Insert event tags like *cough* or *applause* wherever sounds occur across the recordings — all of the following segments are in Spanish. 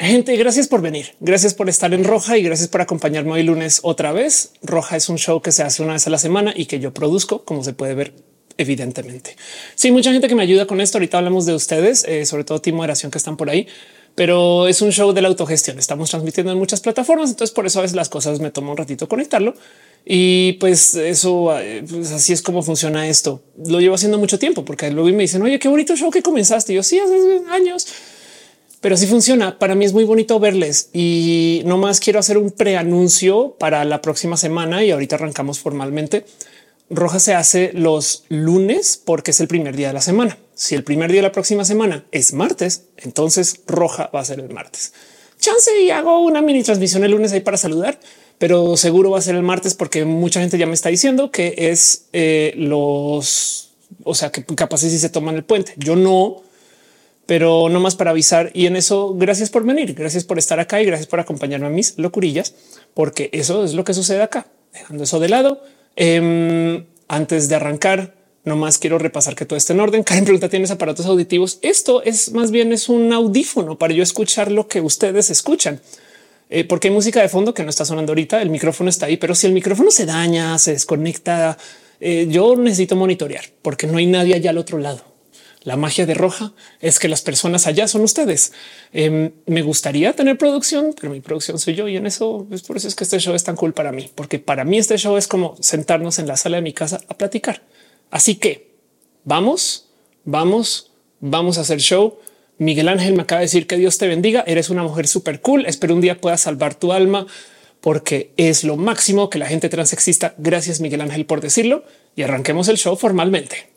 Gente, gracias por venir. Gracias por estar en Roja y gracias por acompañarme hoy lunes otra vez. Roja es un show que se hace una vez a la semana y que yo produzco, como se puede ver evidentemente. Sí, mucha gente que me ayuda con esto. Ahorita hablamos de ustedes, eh, sobre todo Team Moderación que están por ahí, pero es un show de la autogestión. Estamos transmitiendo en muchas plataformas, entonces por eso a veces las cosas me toma un ratito conectarlo. Y pues eso, eh, pues así es como funciona esto. Lo llevo haciendo mucho tiempo porque luego me dicen, oye, qué bonito show que comenzaste. Y yo sí, hace años pero así funciona. Para mí es muy bonito verles y no más quiero hacer un preanuncio para la próxima semana y ahorita arrancamos formalmente. Roja se hace los lunes porque es el primer día de la semana. Si el primer día de la próxima semana es martes, entonces Roja va a ser el martes. Chance y hago una mini transmisión el lunes ahí para saludar, pero seguro va a ser el martes porque mucha gente ya me está diciendo que es eh, los, o sea, que capaz si se toman el puente. Yo no, pero no más para avisar. Y en eso, gracias por venir, gracias por estar acá y gracias por acompañarme a mis locurillas, porque eso es lo que sucede acá. Dejando eso de lado, em, antes de arrancar, no más quiero repasar que todo esté en orden. Karen pregunta, ¿tienes aparatos auditivos? Esto es más bien es un audífono para yo escuchar lo que ustedes escuchan. Eh, porque hay música de fondo que no está sonando ahorita. El micrófono está ahí, pero si el micrófono se daña, se desconecta, eh, yo necesito monitorear porque no hay nadie allá al otro lado. La magia de Roja es que las personas allá son ustedes. Em, me gustaría tener producción, pero mi producción soy yo y en eso es por eso es que este show es tan cool para mí, porque para mí este show es como sentarnos en la sala de mi casa a platicar. Así que vamos, vamos, vamos a hacer show. Miguel Ángel me acaba de decir que Dios te bendiga. Eres una mujer súper cool. Espero un día puedas salvar tu alma porque es lo máximo que la gente transexista. Gracias Miguel Ángel por decirlo y arranquemos el show formalmente.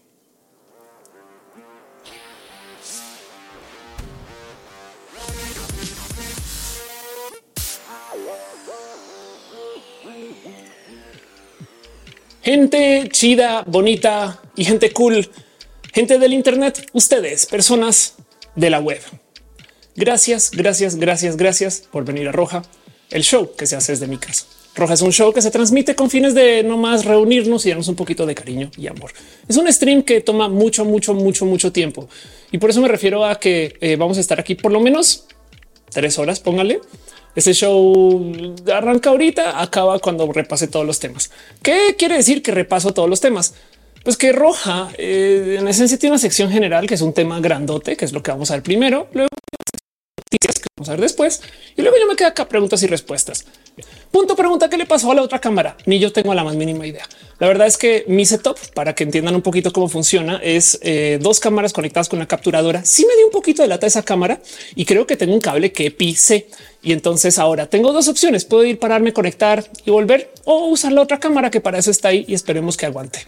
Gente chida, bonita y gente cool, gente del Internet, ustedes, personas de la web. Gracias, gracias, gracias, gracias por venir a Roja, el show que se hace desde mi casa. Roja es un show que se transmite con fines de no más reunirnos y darnos un poquito de cariño y amor. Es un stream que toma mucho, mucho, mucho, mucho tiempo y por eso me refiero a que eh, vamos a estar aquí por lo menos tres horas. Póngale este show arranca ahorita, acaba cuando repase todos los temas. ¿Qué quiere decir que repaso todos los temas? Pues que Roja eh, en esencia tiene una sección general que es un tema grandote, que es lo que vamos a ver primero. Luego noticias que vamos a ver después y luego yo me quedo acá preguntas y respuestas. Punto pregunta qué le pasó a la otra cámara. Ni yo tengo la más mínima idea. La verdad es que mi setup, para que entiendan un poquito cómo funciona, es eh, dos cámaras conectadas con la capturadora. Sí me dio un poquito de lata esa cámara y creo que tengo un cable que pise. Y entonces ahora tengo dos opciones. Puedo ir pararme, conectar y volver o usar la otra cámara que para eso está ahí y esperemos que aguante.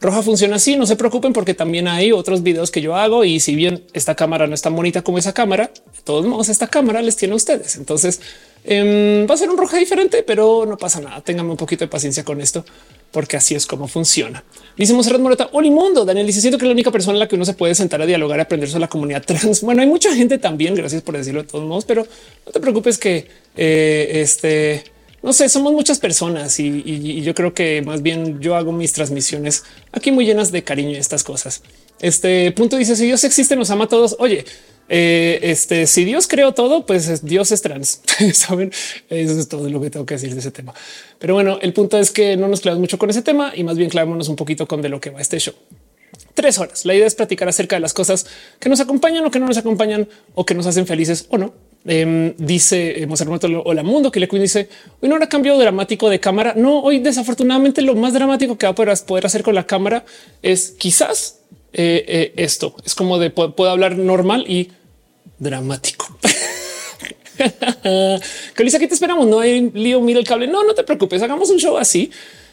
Roja funciona así. No se preocupen porque también hay otros videos que yo hago y si bien esta cámara no es tan bonita como esa cámara, de todos modos esta cámara les tiene a ustedes. Entonces Em, va a ser un roja diferente, pero no pasa nada. Ténganme un poquito de paciencia con esto, porque así es como funciona. Dice Monserrat Moreta, Hola mundo. Daniel dice siento que la única persona en la que uno se puede sentar a dialogar, y aprender sobre la comunidad trans. *laughs* Bueno, hay mucha gente también. Gracias por decirlo de todos modos, pero no te preocupes que eh, este no sé, somos muchas personas y, yo creo que más bien yo hago mis transmisiones aquí muy llenas de cariño y estas cosas. Este punto dice si Dios existe, nos ama a todos. Oye, eh, este, si Dios creó todo, pues Dios es trans. *laughs* Saben, eso es todo lo que tengo que decir de ese tema. Pero bueno, el punto es que no nos clavamos mucho con ese tema y más bien clavémonos un poquito con de lo que va este show. Tres horas. La idea es platicar acerca de las cosas que nos acompañan o que no nos acompañan o que nos hacen felices o no. Eh, dice eh, Hola Mundo que le dice hoy no habrá cambio dramático de cámara. No, hoy desafortunadamente lo más dramático que va a poder hacer con la cámara es quizás eh, esto. Es como de puedo hablar normal y dramático. *laughs* que aquí te esperamos. No hay lío, mira el cable. No, no te preocupes. Hagamos un show así.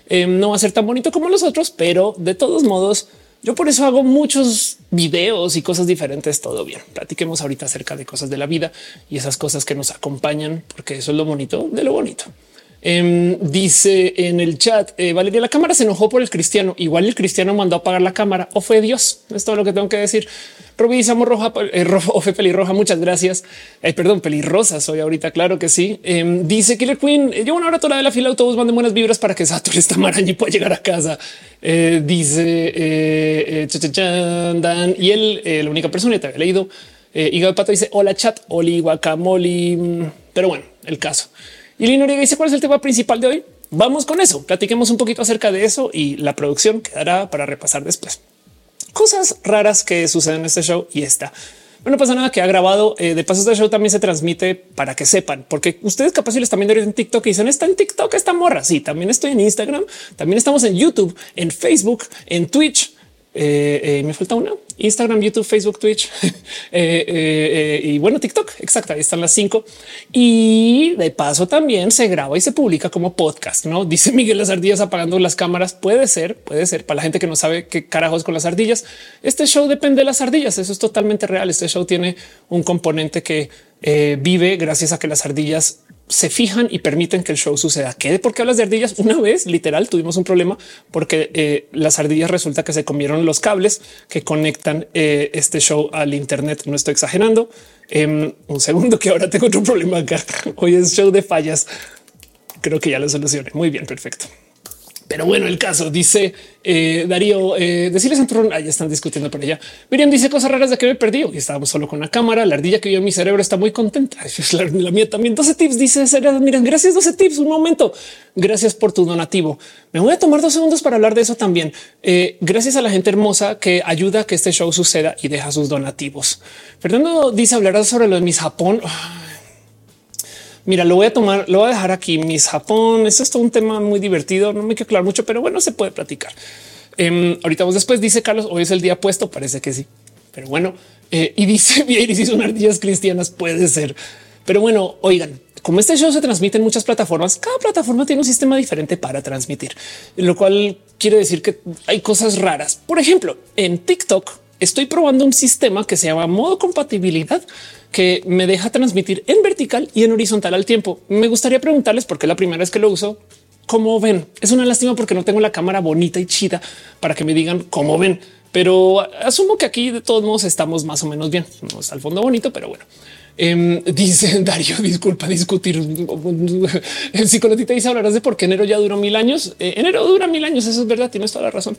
Em, no va a ser tan bonito como los otros, pero de todos modos, yo por eso hago muchos videos y cosas diferentes. Todo bien. Platiquemos ahorita acerca de cosas de la vida y esas cosas que nos acompañan, porque eso es lo bonito de lo bonito. Em, dice en el chat eh, Valeria, la cámara se enojó por el cristiano. Igual el cristiano mandó a apagar la cámara o fue Dios. Es todo lo que tengo que decir. Robisamos roja, eh, fe pelirroja. Muchas gracias. perdón, pelirrosa soy ahorita. Claro que sí. Em, dice Killer Queen. Eh, llevo una hora toda de la fila de autobús. Mande buenas vibras para que Satur esta maraña y pueda llegar a casa. dice Dan y él, la única persona que te había leído Eh, de Pato dice hola chat, oli guacamole. Mm, pero bueno, el caso. Y Lino dice cuál es el tema principal de hoy. Vamos con eso. Platiquemos un poquito acerca de eso y la producción quedará para repasar después. Cosas raras que suceden en este show y está. Bueno, no pasa nada que ha grabado. Eh, de paso, este show también se transmite para que sepan, porque ustedes capaz si les también en TikTok y dicen está en TikTok esta morra. Sí, también estoy en Instagram, también estamos en YouTube, en Facebook, en Twitch. Eh, eh, me falta una Instagram, YouTube, Facebook, Twitch *laughs* y bueno, TikTok. Exacto. Ahí están las cinco. Y de paso también se graba y se publica como podcast. No *laughs* dice Miguel las ardillas apagando las cámaras. Puede ser, puede ser para la gente que no sabe qué carajos con las ardillas. Este show depende de las ardillas. Eso es totalmente real. Este show tiene un componente que vive gracias a que las ardillas se fijan y permiten que el show suceda. ¿Qué? ¿Por qué hablas de ardillas? *laughs* Una vez, literal, tuvimos un problema porque eh, las ardillas resulta que se comieron los cables que conectan eh, este show al Internet. No estoy exagerando. Em, un segundo que ahora tengo otro problema acá. *laughs* Hoy es show de fallas. Creo que ya lo solucioné. Muy bien, perfecto. Pero bueno, el caso dice eh, Darío, eh, decirles a Tron, ya están discutiendo por allá. Miriam dice cosas raras de que me perdí y estábamos solo con la cámara. La ardilla que vio en mi cerebro está muy contenta. *laughs* La, la mía también 12 tips dice miren, gracias 12 tips. Un momento. Gracias por tu donativo. Me voy a tomar dos segundos para hablar de eso también. Eh, gracias a la gente hermosa que ayuda a que este show suceda y deja sus donativos. Fernando dice hablar sobre lo de mis Japón. Mira, lo voy a tomar, lo voy a dejar aquí. Mis Japón. Es todo un tema muy divertido. No me quiero aclarar mucho, pero bueno, se puede platicar. Eh, ahorita vamos después. Dice Carlos, hoy es el día puesto. Parece que sí, pero bueno. Eh, y dice *laughs* bien, si son ardillas cristianas, puede ser. Pero bueno, oigan, como este show se transmite en muchas plataformas, cada plataforma tiene un sistema diferente para transmitir, lo cual quiere decir que hay cosas raras. Por ejemplo, en TikTok estoy probando un sistema que se llama modo compatibilidad que me deja transmitir en vertical y en horizontal al tiempo. Me gustaría preguntarles por qué la primera vez que lo uso, cómo ven. Es una lástima porque no tengo la cámara bonita y chida para que me digan cómo ven, pero asumo que aquí de todos modos estamos más o menos bien. No está al fondo bonito, pero bueno. Eh, *laughs* dice Darío, disculpa discutir. El psicologista dice hablarás de por qué enero ya duró mil años. Eh, enero dura mil años. Eso es verdad. Tienes toda la razón.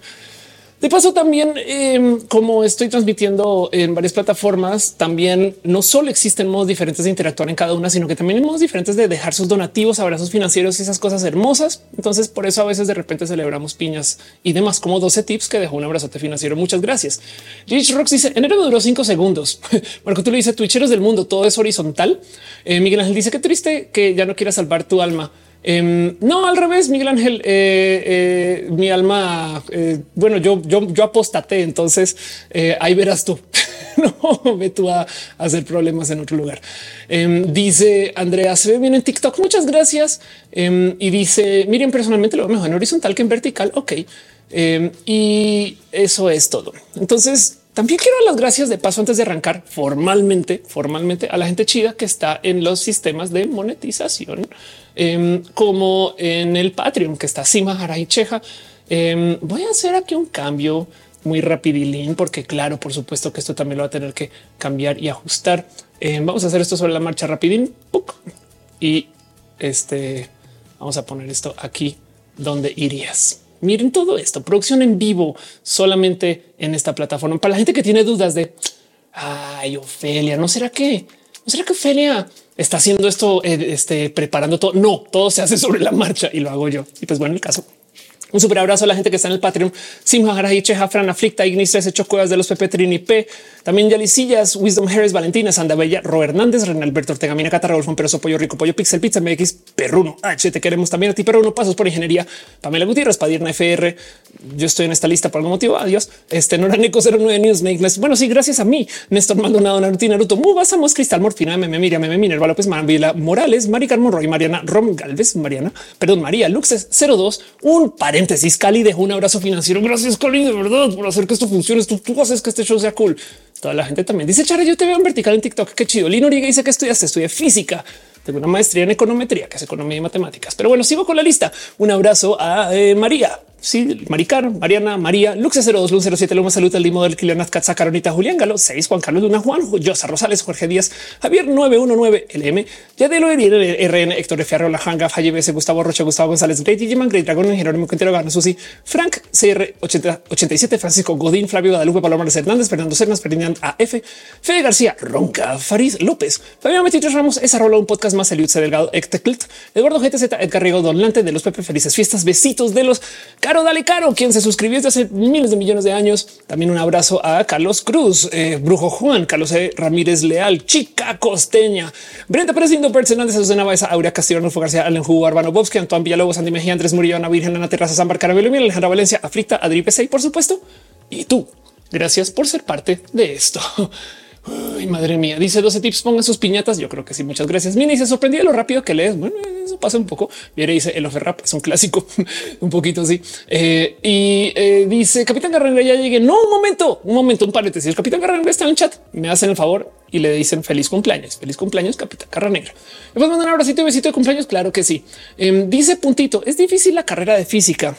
De paso, también em, como estoy transmitiendo en varias plataformas, también no solo existen modos diferentes de interactuar en cada una, sino que también hay modos diferentes de dejar sus donativos, abrazos financieros y esas cosas hermosas. Entonces, por eso a veces de repente celebramos piñas y demás, como 12 tips que dejó un abrazote financiero. Muchas gracias. Rich Rocks dice enero duró cinco segundos. *laughs* Marco, tú le dices Twitcheros del mundo, todo es horizontal. Eh, Miguel Ángel dice que triste que ya no quieras salvar tu alma. Em, no, al revés, Miguel Ángel, eh, eh, mi alma, eh, bueno, yo, yo, yo entonces ahí verás tú. *laughs* no ve tú a, hacer problemas en otro lugar. Em, dice Andrea, se ve bien en TikTok. Muchas gracias. Em, y dice Miren, personalmente lo veo mejor en horizontal que en vertical. Ok. y eso es todo. Entonces, también quiero las gracias de paso antes de arrancar formalmente, formalmente a la gente chida que está en los sistemas de monetización, em, como en el Patreon que está Sima Haray Cheja. Em, voy a hacer aquí un cambio muy rapidilín, porque claro, por supuesto que esto también lo va a tener que cambiar y ajustar. Em, vamos a hacer esto sobre la marcha rapidín y este vamos a poner esto aquí donde irías. Miren todo esto, producción en vivo solamente en esta plataforma. Para la gente que tiene dudas de ay, Ofelia, no será que no será que Ofelia está haciendo esto, eh, este, preparando todo. No, todo se hace sobre la marcha y lo hago yo. Y pues bueno, el caso un super abrazo a la gente que está en el Patreon. Simha Garajiche, Jafran, Aflicta, Ignis, Hecho Cuevas de los Pepe Trini P. También Yalicillas, Wisdom Harris, Valentina, Sanda Bella, Ro Hernández, Renalberto Ortega, Mina Cata, Rolfón Peroso, Pollo Rico, Pollo Pixel, Pizza MX, Perruno, H. Te queremos también a ti, Perruno. Pasos por Ingeniería, Pamela Gutiérrez, Padirna FR. Yo estoy en esta lista por algún motivo. Adiós. Este no era Nico 09 News Make Bueno, sí, gracias a mí. Néstor Maldonado, Naruto, Naruto, Mubasamos, Cristal Morfina, Meme Miriam, Meme Minerva López, Marvila Morales, Mari Carmen Roy, Mariana Rom Galvez, Mariana, perdón, María Luxes 02, un paréntesis cálido un abrazo financiero. Gracias, Colin, de verdad, por hacer que esto funcione. Tú, haces que este show sea cool. Toda la gente también dice, Chara, yo te veo en vertical en TikTok. Qué chido. Lino Origa dice que estudiaste, estudié física. Tengo una maestría en econometría, que es economía y matemáticas. Pero bueno, sigo con la lista. Un abrazo a eh, María. Sí, Maricar, Mariana, María, Lux 02, Luz 07, Luma Salud, El Limo del Kilianat, Katza, Caronita, Julián Galo, 6, Juan Carlos Luna, Juan, Josa Rosales, Jorge Díaz, Javier 919, LM, Yadelo RN, Héctor Fierro, La Hanga, Falle BS, Gustavo Rocha, Gustavo González, Great Digiman, Great Dragon, Jerónimo Quintero, Gano, Susi, Frank, CR 80, 87, Francisco Godín, Flavio Guadalupe, Paloma Hernández, Fernando Cernas, Ferdinand AF, Fede García, Ronca, Farid López, Fabián Metitos Ramos, esa rola un podcast más, Eliud Delgado, Ecteclit, Eduardo GTZ, Edgar Riego, Don Lante, de los Pepe Felices Fiestas, besitos de los Dale Caro, quien se suscribió desde hace miles de millones de años. También un abrazo a Carlos Cruz, eh, Brujo Juan, Carlos e. Ramírez Leal, Chica Costeña, Brenda Pérez, Indo Pertz, Hernández, Susana Baeza, Aurea Castillo, Arnulfo García, Allen Hugo, Arbano Bobsky, Antoine Villalobos, Andy Mejía, Andrés Murillo, Ana Virgen, Ana Terraza, Zambar, Caramelo, Alejandra Valencia, Aflicta, Adri por supuesto, y tú. Gracias por ser parte de esto. *laughs* Ay, madre mía, dice 12 tips, pongan sus piñatas. Yo creo que sí, muchas gracias. Y se sorprendió de lo rápido que lees. Bueno, eso pasa un poco. Viene dice el rap es un clásico, *laughs* un poquito así. Eh, y eh, dice Capitán Garranera ya llegué. No, un momento, un momento, un paréntesis. El Capitán Garranera está en el chat. Me hacen el favor y le dicen feliz cumpleaños, feliz cumpleaños, Capitán Carranegra. ¿Me puedes mandar un abracito y besito de cumpleaños? Claro que sí. Em, dice puntito. Es difícil la carrera de física.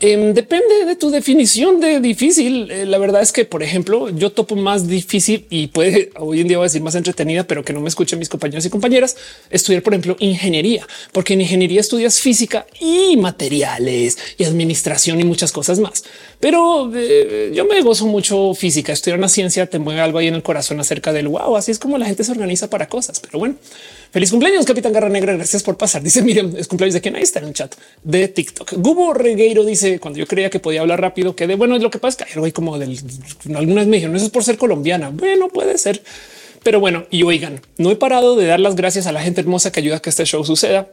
Em, depende de tu definición de difícil. Eh, la verdad es que, por ejemplo, yo topo más difícil y puede *laughs* hoy en día voy a decir más entretenida, pero que no me escuchen mis compañeros y compañeras estudiar, por ejemplo, ingeniería, porque en ingeniería estudias física y materiales y administración y muchas cosas más. Pero eh, yo me gozo mucho física. Estudiar una ciencia te mueve algo ahí en el corazón acerca del wow. Así es como la gente se organiza para cosas. Pero bueno, Feliz cumpleaños, Capitán Garra Negra. Gracias por pasar. Dice Miriam, es cumpleaños de quien ahí está en el chat de TikTok. Gubo Regueiro dice cuando yo creía que podía hablar rápido, que de bueno, es lo que pasa es que como del algunas me dijeron eso es por ser colombiana. Bueno, puede ser, pero bueno, y oigan, no he parado de dar las gracias a la gente hermosa que ayuda a que este show suceda.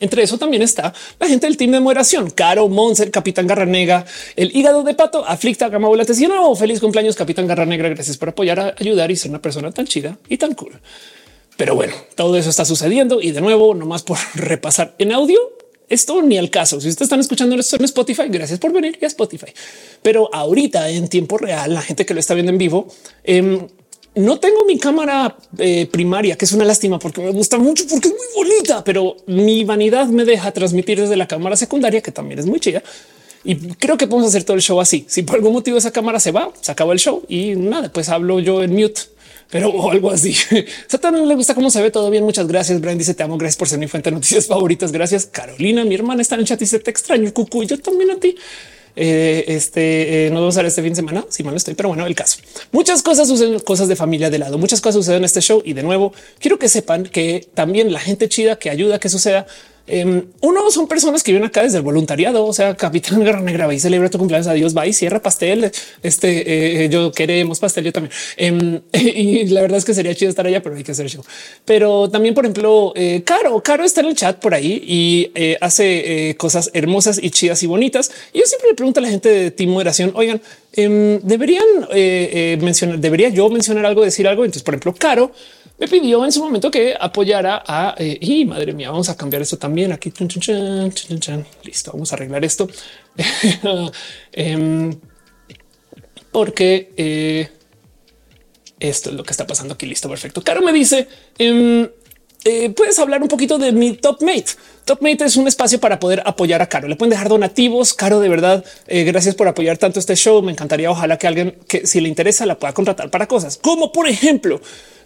Entre eso también está la gente del team de moderación, Caro, Monser, Capitán Garra Negra, el hígado de pato, aflicta, gama volantes y nuevo feliz cumpleaños, Capitán Garra Negra. Gracias por apoyar, ayudar y ser una persona tan chida y tan cool. Pero bueno, todo eso está sucediendo y de nuevo, nomás por *laughs* repasar en audio, esto ni al caso. Si ustedes están escuchando esto en Spotify, gracias por venir a Spotify. Pero ahorita en tiempo real, la gente que lo está viendo en vivo, em, no tengo mi cámara eh, primaria, que es una lástima porque me gusta mucho, porque es muy bonita, pero mi vanidad me deja transmitir desde la cámara secundaria, que también es muy chida. Y creo que podemos hacer todo el show así. Si por algún motivo esa cámara se va, se acaba el show y nada, pues hablo yo en mute pero o algo así. *laughs* Satan le gusta cómo se ve todo bien. Muchas gracias. Brian dice te amo. Gracias por ser mi fuente de noticias favoritas. Gracias. Carolina, mi hermana está en el chat y dice te extraño. Cucu. Yo también a ti. Eh, este eh, no vamos a ver este fin de semana. Si mal estoy, pero bueno, el caso. Muchas cosas suceden, cosas de familia de lado. Muchas cosas suceden en este show. Y de nuevo, quiero que sepan que también la gente chida que ayuda a que suceda Em, uno son personas que viven acá desde el voluntariado. O sea, Capitán Guerra Negra, y celebra tu cumpleaños. Adiós, va y cierra pastel. Este eh, yo queremos pastel. Yo también. Em, *laughs* y la verdad es que sería chido estar allá, pero hay que hacer show. Pero también, por ejemplo, eh, Caro, Caro está en el chat por ahí y eh, hace cosas hermosas y chidas y bonitas. Y yo siempre le pregunto a la gente de Team Moderación, oigan, em, deberían mencionar, debería yo mencionar algo, decir algo. Entonces, por ejemplo, Caro me pidió en su momento que apoyara a eh, y madre mía, vamos a cambiar esto también aquí. Listo, vamos a arreglar esto *laughs* em, porque eh, esto es lo que está pasando aquí. Listo, perfecto. Caro me dice em, eh, puedes hablar un poquito de mi top mate. Top mate es un espacio para poder apoyar a Caro. Le pueden dejar donativos. Caro, de verdad, gracias por apoyar tanto este show. Me encantaría, ojalá que alguien que si le interesa la pueda contratar para cosas como, por ejemplo,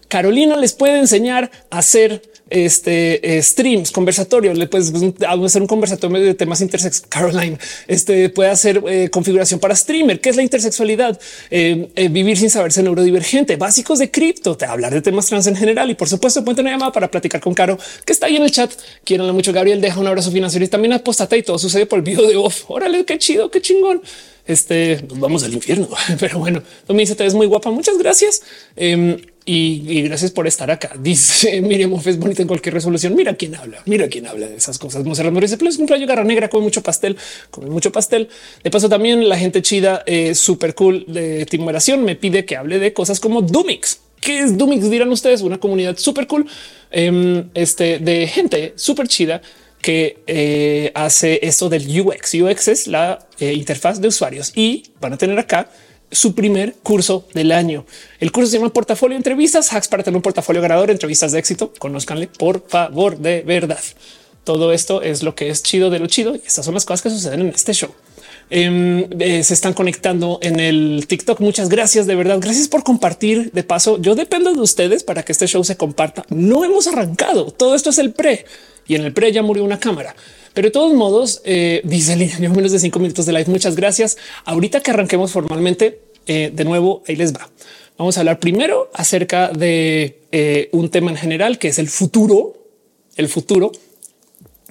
Carolina les puede enseñar a hacer este eh, streams, conversatorios. Le puedes hacer un conversatorio de temas intersex. Caroline este puede hacer eh, configuración para streamer. ¿Qué es la intersexualidad? Eh, vivir sin saberse neurodivergente, básicos de cripto, hablar de temas trans en general. Y por supuesto, pueden tener llamada para platicar con Caro, que está ahí en el chat. Quiero mucho. Gabriel deja un abrazo financiero y también apostate y todo sucede por el video de off. Órale, qué chido, qué chingón este vamos al infierno. *laughs* Pero bueno, me dice te ves muy guapa. Muchas gracias. Em, y, gracias por estar acá. Dice *laughs* Miriam es bonita en cualquier resolución. Mira quién habla, mira quién habla de esas cosas. Monserrat me dice, pues cumpleaños garra negra, come mucho pastel, come mucho pastel. De paso, también la gente chida, eh, súper cool de Timeración me pide que hable de cosas como Dumix. ¿Qué es Dumix? Dirán ustedes, una comunidad súper cool em, este, de gente súper chida que eh, hace esto del UX. UX es la eh, interfaz de usuarios y van a tener acá su primer curso del año. El curso se llama Portafolio Entrevistas, hacks para tener un portafolio ganador, entrevistas de éxito. Conózcanle, por favor, de verdad. Todo esto es lo que es chido de lo chido. Y estas son las cosas que suceden en este show. Em, eh, se están conectando en el TikTok. Muchas gracias de verdad. Gracias por compartir. De paso, yo dependo de ustedes para que este show se comparta. No hemos arrancado. Todo esto es el pre y en el pre ya murió una cámara. Pero de todos modos, eh, dice Lina, menos de cinco minutos de live. Muchas gracias. Ahorita que arranquemos formalmente, eh, de nuevo, ahí les va. Vamos a hablar primero acerca de eh, un tema en general que es el futuro, el futuro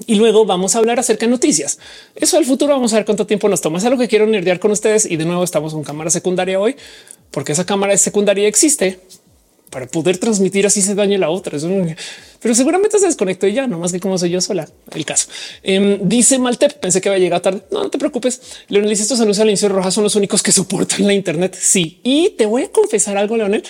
y luego vamos a hablar acerca de noticias. Eso del futuro vamos a ver cuánto tiempo nos toma. Es algo que quiero nerdear con ustedes. Y de nuevo estamos con cámara secundaria hoy, porque esa cámara secundaria existe para poder transmitir así se dañe la otra. Pero seguramente se desconectó ya, no más que como soy yo sola. El caso em, dice Maltep. Pensé que va a llegar tarde. No, no te preocupes. Leonel dice estos anuncios al inicio roja son los únicos que soportan la Internet. Sí, y te voy a confesar algo, Leonel.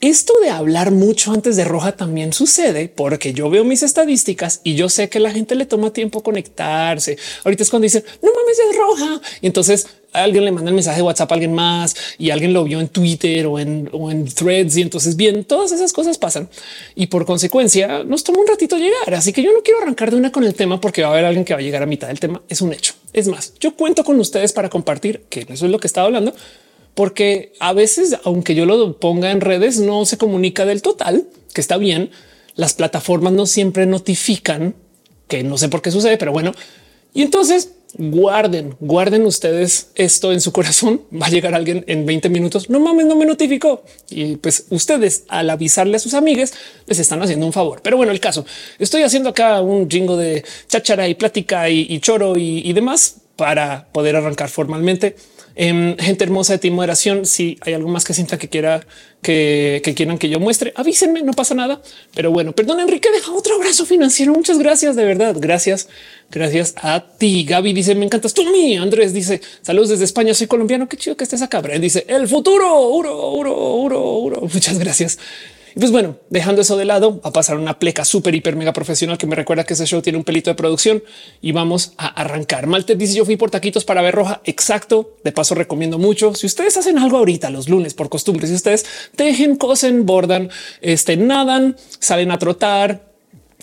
Esto de hablar mucho antes de roja también sucede porque yo veo mis estadísticas y yo sé que la gente le toma tiempo conectarse. Ahorita es cuando dicen no mames, es roja. Y entonces alguien le manda el mensaje de WhatsApp a alguien más y alguien lo vio en Twitter o en, threads. Y entonces bien, todas esas cosas pasan y por consecuencia nos toma un ratito llegar. Así que yo no quiero arrancar de una con el tema porque va a haber alguien que va a llegar a mitad del tema. Es un hecho. Es más, yo cuento con ustedes para compartir que eso es lo que estaba hablando porque a veces, aunque yo lo ponga en redes, no se comunica del total, que está bien. Las plataformas no siempre notifican, que no sé por qué sucede, pero bueno. Y entonces guarden, guarden ustedes esto en su corazón. *laughs* Va a llegar alguien en 20 minutos. No mames, no me notificó. Y pues ustedes al avisarle a sus amigues les están haciendo un favor. Pero bueno, el caso estoy haciendo acá un jingo de cháchara y plática y, choro y demás para poder arrancar formalmente. Em, gente hermosa de ti moderación. Si hay algo más que sienta que quiera que, quieran que yo muestre, avísenme, no pasa nada. Pero bueno, perdón, Enrique, deja otro abrazo financiero. Muchas gracias, de verdad. Gracias. Gracias a ti. Gaby dice: Me encantas tú, mí. Andrés dice: Saludos desde España. Soy colombiano. Qué chido que estés acá. Brent dice: El futuro. Uro, uro, uro, uro. Muchas gracias. Y pues bueno, dejando eso de lado, a pasar una pleca súper, hiper, mega profesional que me recuerda que ese show tiene un pelito de producción y vamos a arrancar. Malte dice yo fui por taquitos para ver roja. Exacto. De paso recomiendo mucho. Si ustedes hacen algo ahorita los lunes por costumbre, si ustedes tejen, cosen, bordan, este, nadan, salen a trotar,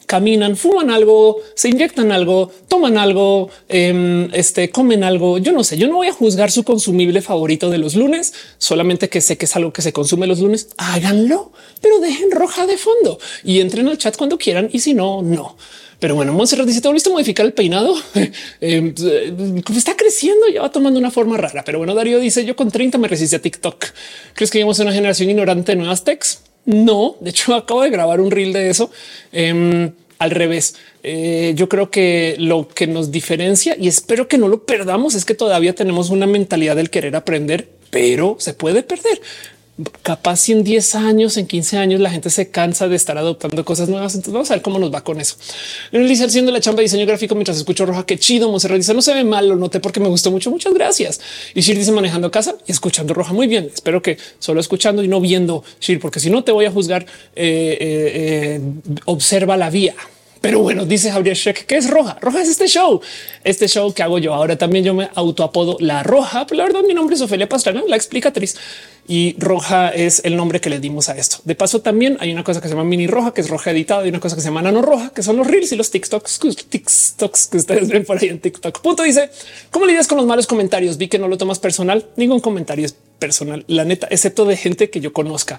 caminan, fuman algo, se inyectan algo, toman algo, em, este, comen algo. Yo no sé, yo no voy a juzgar su consumible favorito de los lunes, solamente que sé que es algo que se consume los lunes. Háganlo, pero dejen roja de fondo y entren al chat cuando quieran. Y si no, no. Pero bueno, Monserrat dice: ¿Te a modificar el peinado? *laughs* Em, está creciendo, ya va tomando una forma rara. Pero bueno, Darío dice: Yo con 30 me resistí a TikTok. ¿Crees que vivimos una generación ignorante de nuevas techs? No, de hecho *laughs* acabo de grabar un reel de eso. Em, al revés, eh, yo creo que lo que nos diferencia y espero que no lo perdamos es que todavía tenemos una mentalidad del querer aprender, pero se puede perder. Capaz en 10 años, en 15 años, la gente se cansa de estar adoptando cosas nuevas. Entonces vamos a ver cómo nos va con eso. En dice haciendo la chamba de diseño gráfico mientras escucho roja. Qué chido. Monserrat dice no se ve mal. Lo noté porque me gustó mucho. Muchas gracias. Y Shir dice manejando casa y escuchando roja. Muy bien. Espero que solo escuchando y no viendo Shir, porque si no te voy a juzgar. Eh, eh, eh, observa la vía. Pero bueno, dice Javier Sheck que es roja. Roja es este show, este show que hago yo. Ahora también yo me autoapodo la roja. Pero la verdad, mi nombre es Ofelia Pastrana, la explicatriz y roja es el nombre que le dimos a esto. De paso, también hay una cosa que se llama mini roja, que es roja editada y una cosa que se llama nano roja, que son los reels y los TikToks, TikToks que ustedes ven por ahí en TikTok. Punto dice cómo lidias con los malos comentarios. Vi que no lo tomas personal. Ningún comentario es personal, la neta, excepto de gente que yo conozca.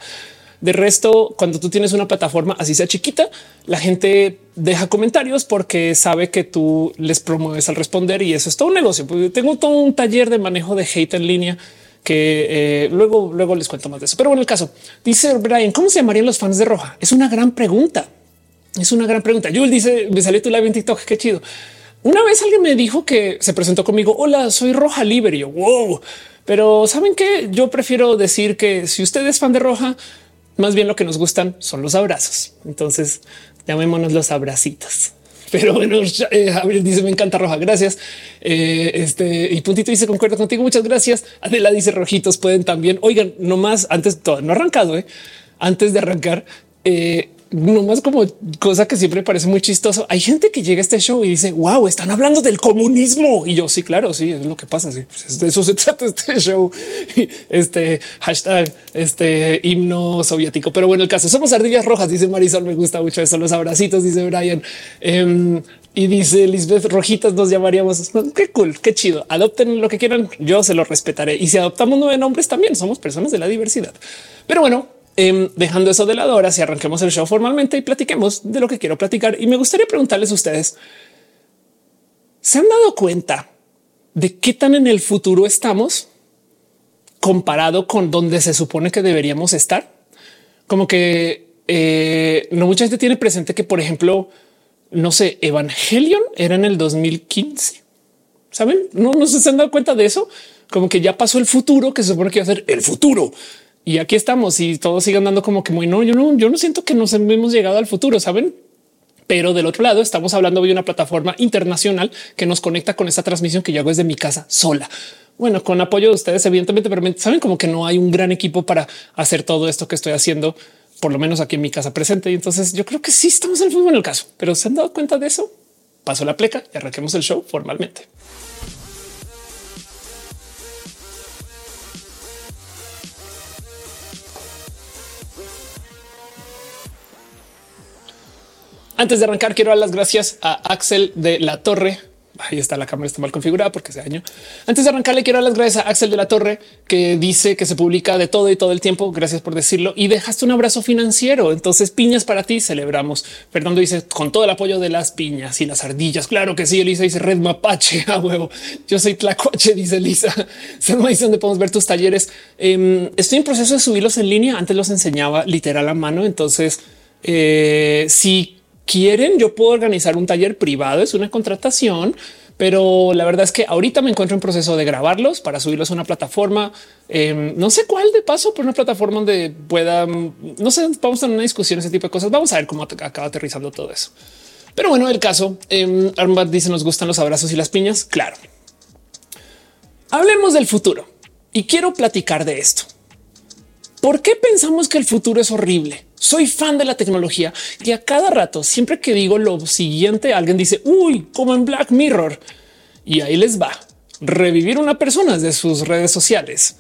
De resto, cuando tú tienes una plataforma así sea chiquita, la gente deja comentarios porque sabe que tú les promueves al responder y eso es todo un negocio. Pues tengo todo un taller de manejo de hate en línea que eh, luego, luego les cuento más de eso. Pero bueno, el caso dice Brian, ¿cómo se llamarían los fans de Roja? Es una gran pregunta. Es una gran pregunta. Jules dice, me salió tu live en TikTok. Qué chido. Una vez alguien me dijo que se presentó conmigo. Hola, soy Roja Libre. yo, wow. Pero saben que yo prefiero decir que si usted es fan de Roja, más bien lo que nos gustan son los abrazos. Entonces llamémonos los abracitos. *laughs* Pero bueno, eh, dice me encanta roja. Gracias. Eh, este y puntito dice concuerdo contigo. Muchas gracias. Adela dice rojitos pueden también. Oigan, no más antes todo no arrancado. Eh. Antes de arrancar, eh, no más como cosa que siempre parece muy chistoso. Hay gente que llega a este show y dice wow, están hablando del comunismo. Y yo sí, claro, sí, es lo que pasa. Sí, pues de eso se *laughs* trata este show. Este hashtag, este himno soviético. Pero bueno, el caso somos ardillas rojas, dice Marisol. Me gusta mucho eso. Los abracitos, dice Brian. Em, Y dice Lisbeth Rojitas, nos llamaríamos. Qué cool, qué chido. Adopten lo que quieran. Yo se lo respetaré. Y si adoptamos nueve nombres, también somos personas de la diversidad. Pero bueno, em, dejando eso de lado, ahora si arranquemos el show formalmente y platiquemos de lo que quiero platicar. Y me gustaría preguntarles a ustedes: ¿se han dado cuenta de qué tan en el futuro estamos comparado con donde se supone que deberíamos estar? Como que eh, no mucha gente tiene presente que, por ejemplo, no sé, Evangelion era en el 2015. Saben? No, no se han dado cuenta de eso. Como que ya pasó el futuro que se supone que iba a ser el futuro. Y aquí estamos y todos siguen dando como que muy no, yo no, yo no siento que nos hemos llegado al futuro, saben? Pero del otro lado estamos hablando de una plataforma internacional que nos conecta con esta transmisión que yo hago desde mi casa sola. Bueno, con apoyo de ustedes, evidentemente, pero saben como que no hay un gran equipo para hacer todo esto que estoy haciendo por lo menos aquí en mi casa presente. Y entonces yo creo que sí estamos en el fútbol en el caso, pero se han dado cuenta de eso. Paso la pleca y arranquemos el show formalmente. Antes de arrancar, quiero dar las gracias a Axel de la Torre ahí está la cámara está mal configurada porque ese año antes de arrancar le quiero dar las gracias a Axel de la Torre que dice que se publica de todo y todo el tiempo. Gracias por decirlo y dejaste un abrazo financiero. Entonces piñas para ti. Celebramos. Fernando dice con todo el apoyo de las piñas y las ardillas. Claro que sí. Elisa dice red mapache *laughs* a huevo. Yo soy tlacuache, dice Lisa. *laughs* me dice donde podemos ver tus talleres. Em, estoy en proceso de subirlos en línea. Antes los enseñaba literal a mano. Entonces, eh, si quieren, yo puedo organizar un taller privado, es una contratación, pero la verdad es que ahorita me encuentro en proceso de grabarlos para subirlos a una plataforma. Em, no sé cuál de paso, pero una plataforma donde pueda, no sé, vamos a tener una discusión, ese tipo de cosas. Vamos a ver cómo acaba aterrizando todo eso. Pero bueno, el caso, eh, dice, nos gustan los abrazos y las piñas. Claro. Hablemos del futuro y quiero platicar de esto. ¿Por qué pensamos que el futuro es horrible? Soy fan de la tecnología y a cada rato, siempre que digo lo siguiente, alguien dice, uy, como en Black Mirror. Y ahí les va. Revivir una persona de sus redes sociales.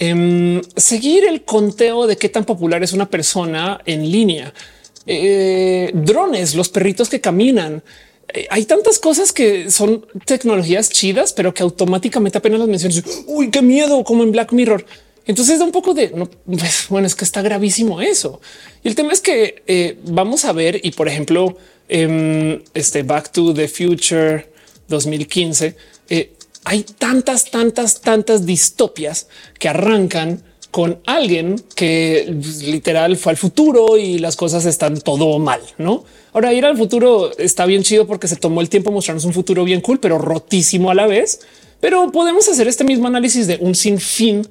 Em, seguir el conteo de qué tan popular es una persona en línea. Eh, drones, los perritos que caminan. Eh, hay tantas cosas que son tecnologías chidas, pero que automáticamente apenas las mencionas. Uy, qué miedo, como en Black Mirror. Entonces da un poco de no, pues, bueno, es que está gravísimo eso. Y el tema es que eh, vamos a ver, y por ejemplo, em, este Back to the Future 2015, eh, hay tantas, tantas, tantas distopias que arrancan con alguien que pues, literal fue al futuro y las cosas están todo mal, no? Ahora ir al futuro está bien chido porque se tomó el tiempo mostrarnos un futuro bien cool, pero rotísimo a la vez. Pero podemos hacer este mismo análisis de un sinfín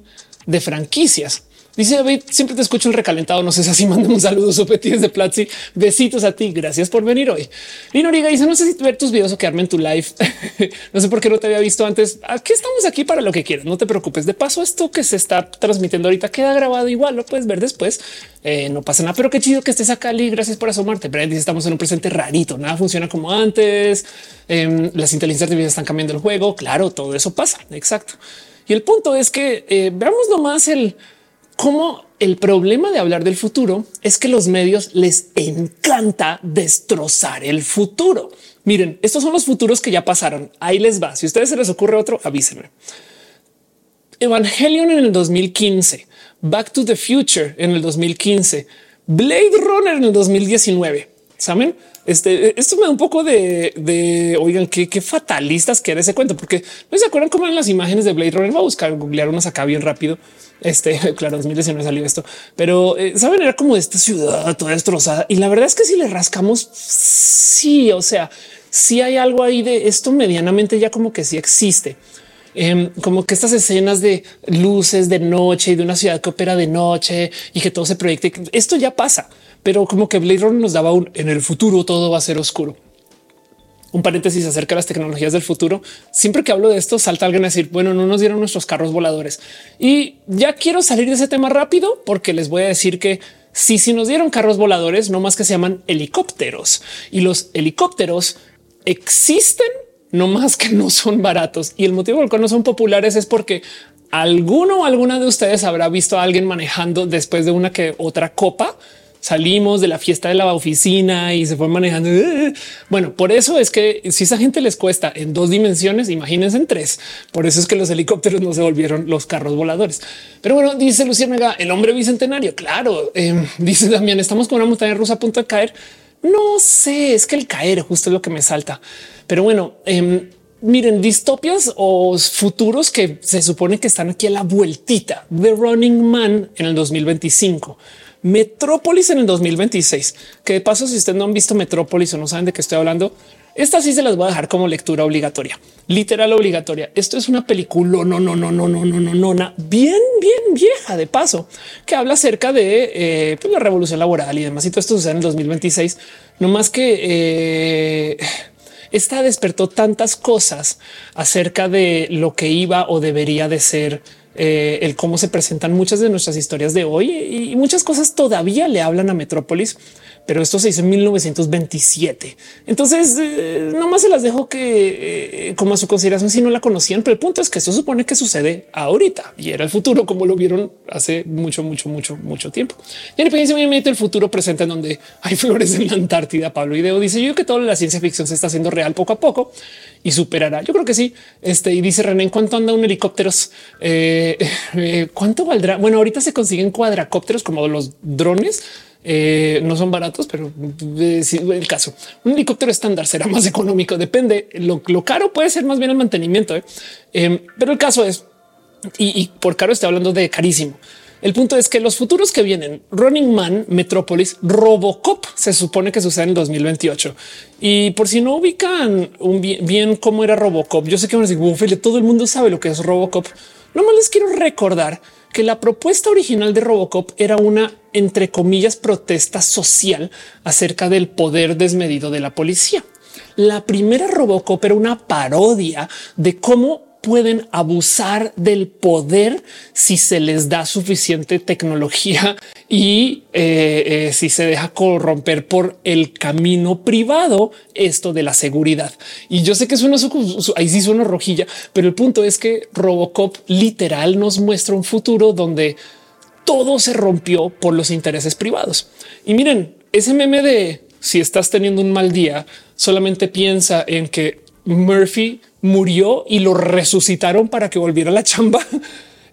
de franquicias. Dice David, siempre te escucho el recalentado. No sé si así mandamos saludos o petidos de Platzi. Besitos a ti. Gracias por venir hoy. Y Noriga dice: No sé si ver tus videos o quedarme en tu live. *laughs* no sé por qué no te había visto antes. Aquí estamos aquí para lo que quieras. No te preocupes. De paso, esto que se está transmitiendo ahorita queda grabado igual. Lo puedes ver después. Eh, no pasa nada, pero qué chido que estés acá. Lee. Gracias por asomarte. Brent dice: Estamos en un presente rarito. Nada funciona como antes. Em, las inteligencias artificiales están cambiando el juego. Claro, todo eso pasa. Exacto. Y el punto es que eh, veamos nomás el cómo el problema de hablar del futuro es que los medios les encanta destrozar el futuro. Miren, estos son los futuros que ya pasaron. Ahí les va. Si a ustedes se les ocurre otro, avísenme. Evangelion en el 2015, Back to the Future en el 2015, Blade Runner en el 2019. Saben? Este, esto me da un poco de, oigan, qué, fatalistas que ese cuento, porque no se acuerdan cómo eran las imágenes de Blade Runner. Va a buscar, googlear unas acá bien rápido. Este, *laughs* claro, 2019 salió esto, pero eh, saben, era como esta ciudad toda destrozada. Y la verdad es que si le rascamos, sí, o sea, si hay algo ahí de esto medianamente ya como que sí existe. Em, como que estas escenas de luces de noche y de una ciudad que opera de noche y que todo se proyecte. Esto ya pasa pero como que Blade Runner nos daba un en el futuro todo va a ser oscuro. Un paréntesis acerca de las tecnologías del futuro. Siempre que hablo de esto, salta alguien a decir, bueno, no nos dieron nuestros carros voladores. Y ya quiero salir de ese tema rápido porque les voy a decir que si, si nos dieron carros voladores, no más que se llaman helicópteros y los helicópteros existen, no más que no son baratos. Y el motivo por el cual no son populares es porque alguno o alguna de ustedes habrá visto a alguien manejando después de una que otra copa salimos de la fiesta de la oficina y se fue manejando. *laughs* Bueno, por eso es que si esa gente les cuesta en dos dimensiones, imagínense en tres. Por eso es que los helicópteros no se volvieron los carros voladores. Pero bueno, dice Luciana, el hombre bicentenario. Claro, em, *laughs* dice también estamos con una montaña rusa a punto de caer. No sé, es que el caer justo es lo que me salta. Pero bueno, em, miren, distopias o futuros que se supone que están aquí a la vueltita. The Running Man en el 2025. Metrópolis en el 2026. Que de paso, si ustedes no han visto Metrópolis o no saben de qué estoy hablando, esta sí se las voy a dejar como lectura obligatoria, literal obligatoria. Esto es una película, no, no, no, no, no, no, no, no, no, bien, bien vieja de paso, que habla acerca de eh, pues, la revolución laboral y demás. Y todo esto sucede en el 2026. No más que eh, esta despertó tantas cosas acerca de lo que iba o debería de ser eh, el cómo se presentan muchas de nuestras historias de hoy y muchas cosas todavía le hablan a Metrópolis pero esto se hizo en 1927. Entonces, eh, nomás se las dejo que eh, como a su consideración si no la conocían, pero el punto es que eso supone que sucede ahorita y era el futuro, como lo vieron hace mucho, mucho, mucho, mucho tiempo. Y en el futuro presente en donde hay *laughs* flores en la Antártida. Pablo Ideo dice yo que toda la ciencia ficción se está haciendo real poco a poco y superará. Yo creo que sí. Este y dice René, ¿en cuánto anda un helicópteros? Eh, ¿Cuánto valdrá? Bueno, ahorita se consiguen cuadracópteros como los drones eh, no son baratos, pero eh, el caso, un helicóptero estándar será más económico. Depende. Lo, caro puede ser más bien el mantenimiento, ¿eh? em, pero el caso es, y, por caro estoy hablando de carísimo. El punto es que los futuros que vienen, Running Man, Metrópolis, Robocop, se supone que sucede en el 2028. Y por si no ubican un bien, cómo era Robocop, yo sé que van a decir, todo el mundo sabe lo que es Robocop. No más les quiero recordar que la propuesta original de Robocop era una, entre comillas, protesta social acerca del poder desmedido de la policía. La primera Robocop era una parodia de cómo pueden abusar del poder si se les da suficiente tecnología *laughs* y eh, eh, si se deja corromper por el camino privado, esto de la seguridad. Y yo sé que es una ahí sí suena rojilla, pero el punto es que Robocop literal nos muestra un futuro donde todo se rompió por los intereses privados. Y miren, ese meme de si estás teniendo un mal día, solamente piensa en que Murphy murió y lo resucitaron para que volviera a la chamba. *laughs*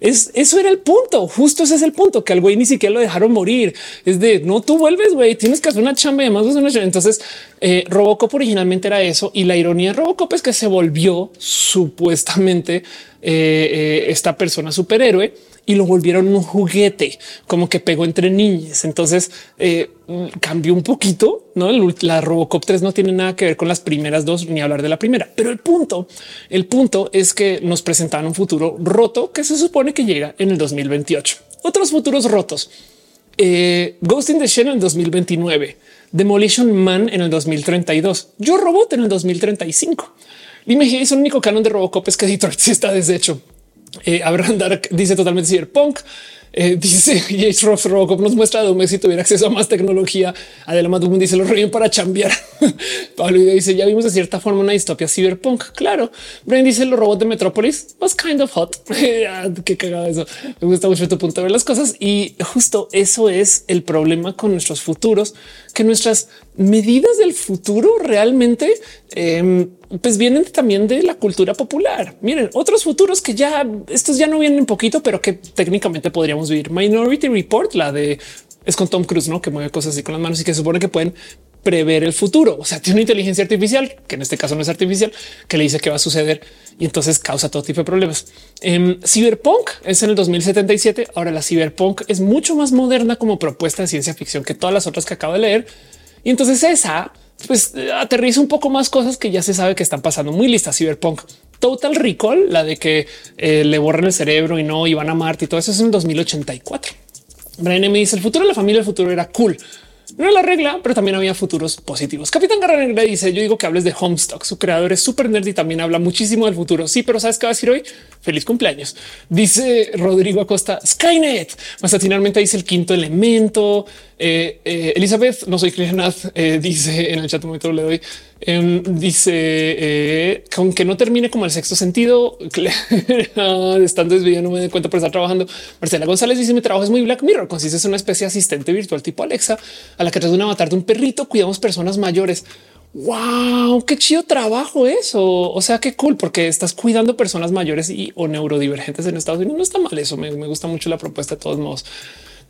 Es eso era el punto. Justo ese es el punto que al güey ni siquiera lo dejaron morir. Es de no, tú vuelves, güey, tienes que hacer una chamba y además una Entonces, eh, Robocop originalmente era eso. Y la ironía de Robocop es que se volvió supuestamente eh, eh, esta persona superhéroe y lo volvieron un juguete, como que pegó entre niñas. Entonces eh, cambió un poquito. No, la Robocop 3 no tiene nada que ver con las primeras dos ni hablar de la primera, pero el punto, el punto es que nos presentaban un futuro roto que se supone que llega en el 2028. Otros futuros rotos. Eh, Ghost in the Shell en el 2029, Demolition Man en el 2032, Yo Robot en el 2035. Dime, es el único canon de Robocop es que Detroit sí está deshecho. Eh, Abraham *laughs* Dark dice totalmente cyberpunk. Eh, *laughs* dice Jace Ross Robocop nos muestra de si tuviera acceso a más tecnología. Además, Doom dice lo ríen para chambear. *laughs* Pablo dice ya vimos de cierta forma una distopia cyberpunk. Claro. Brian dice los robots de Metrópolis was kind of hot. Ah, qué cagado eso. Me gusta mucho tu punto de ver las cosas y justo eso es el problema con nuestros futuros, que nuestras medidas del futuro realmente eh, pues vienen también de la cultura popular. Miren, otros futuros que ya estos ya no vienen poquito, pero que técnicamente podríamos vivir. Minority Report, la de es con Tom Cruise, no que mueve cosas así con las manos y que supone que pueden prever el futuro. O sea, tiene una inteligencia artificial que en este caso no es artificial, que le dice que va a suceder y entonces causa todo tipo de problemas. En Cyberpunk es en el 2077. Ahora la Cyberpunk es mucho más moderna como propuesta de ciencia ficción que todas las otras que acabo de leer. Y entonces esa pues aterriza un poco más cosas que ya se sabe que están pasando. Muy lista Cyberpunk. Total Recall, la de que eh, le borran el cerebro y no iban a Marte y todo eso es en 2084. Brian me dice el futuro de la familia, el futuro era cool. No era la regla, pero también había futuros positivos. Capitán Garra Negra dice: Yo digo que hables de Homestock. Su creador es súper nerd y también habla muchísimo del futuro. Sí, pero sabes qué va a decir hoy? Feliz cumpleaños. Dice Rodrigo Acosta Skynet. Más atinadamente dice el quinto elemento. Eh, eh, Elizabeth, no soy Nath, eh, dice en el chat un momento le doy Em, dice eh, que aunque no termine como el sexto sentido, *laughs* estando desviado no me doy cuenta por estar trabajando. Marcela González dice mi trabajo es muy Black Mirror. Consiste en una especie de asistente virtual tipo Alexa a la que tras un avatar de un perrito cuidamos personas mayores. Wow, qué chido trabajo eso. O sea, qué cool, porque estás cuidando personas mayores y o neurodivergentes en Estados Unidos. No está mal eso. Me, me gusta mucho la propuesta de todos modos.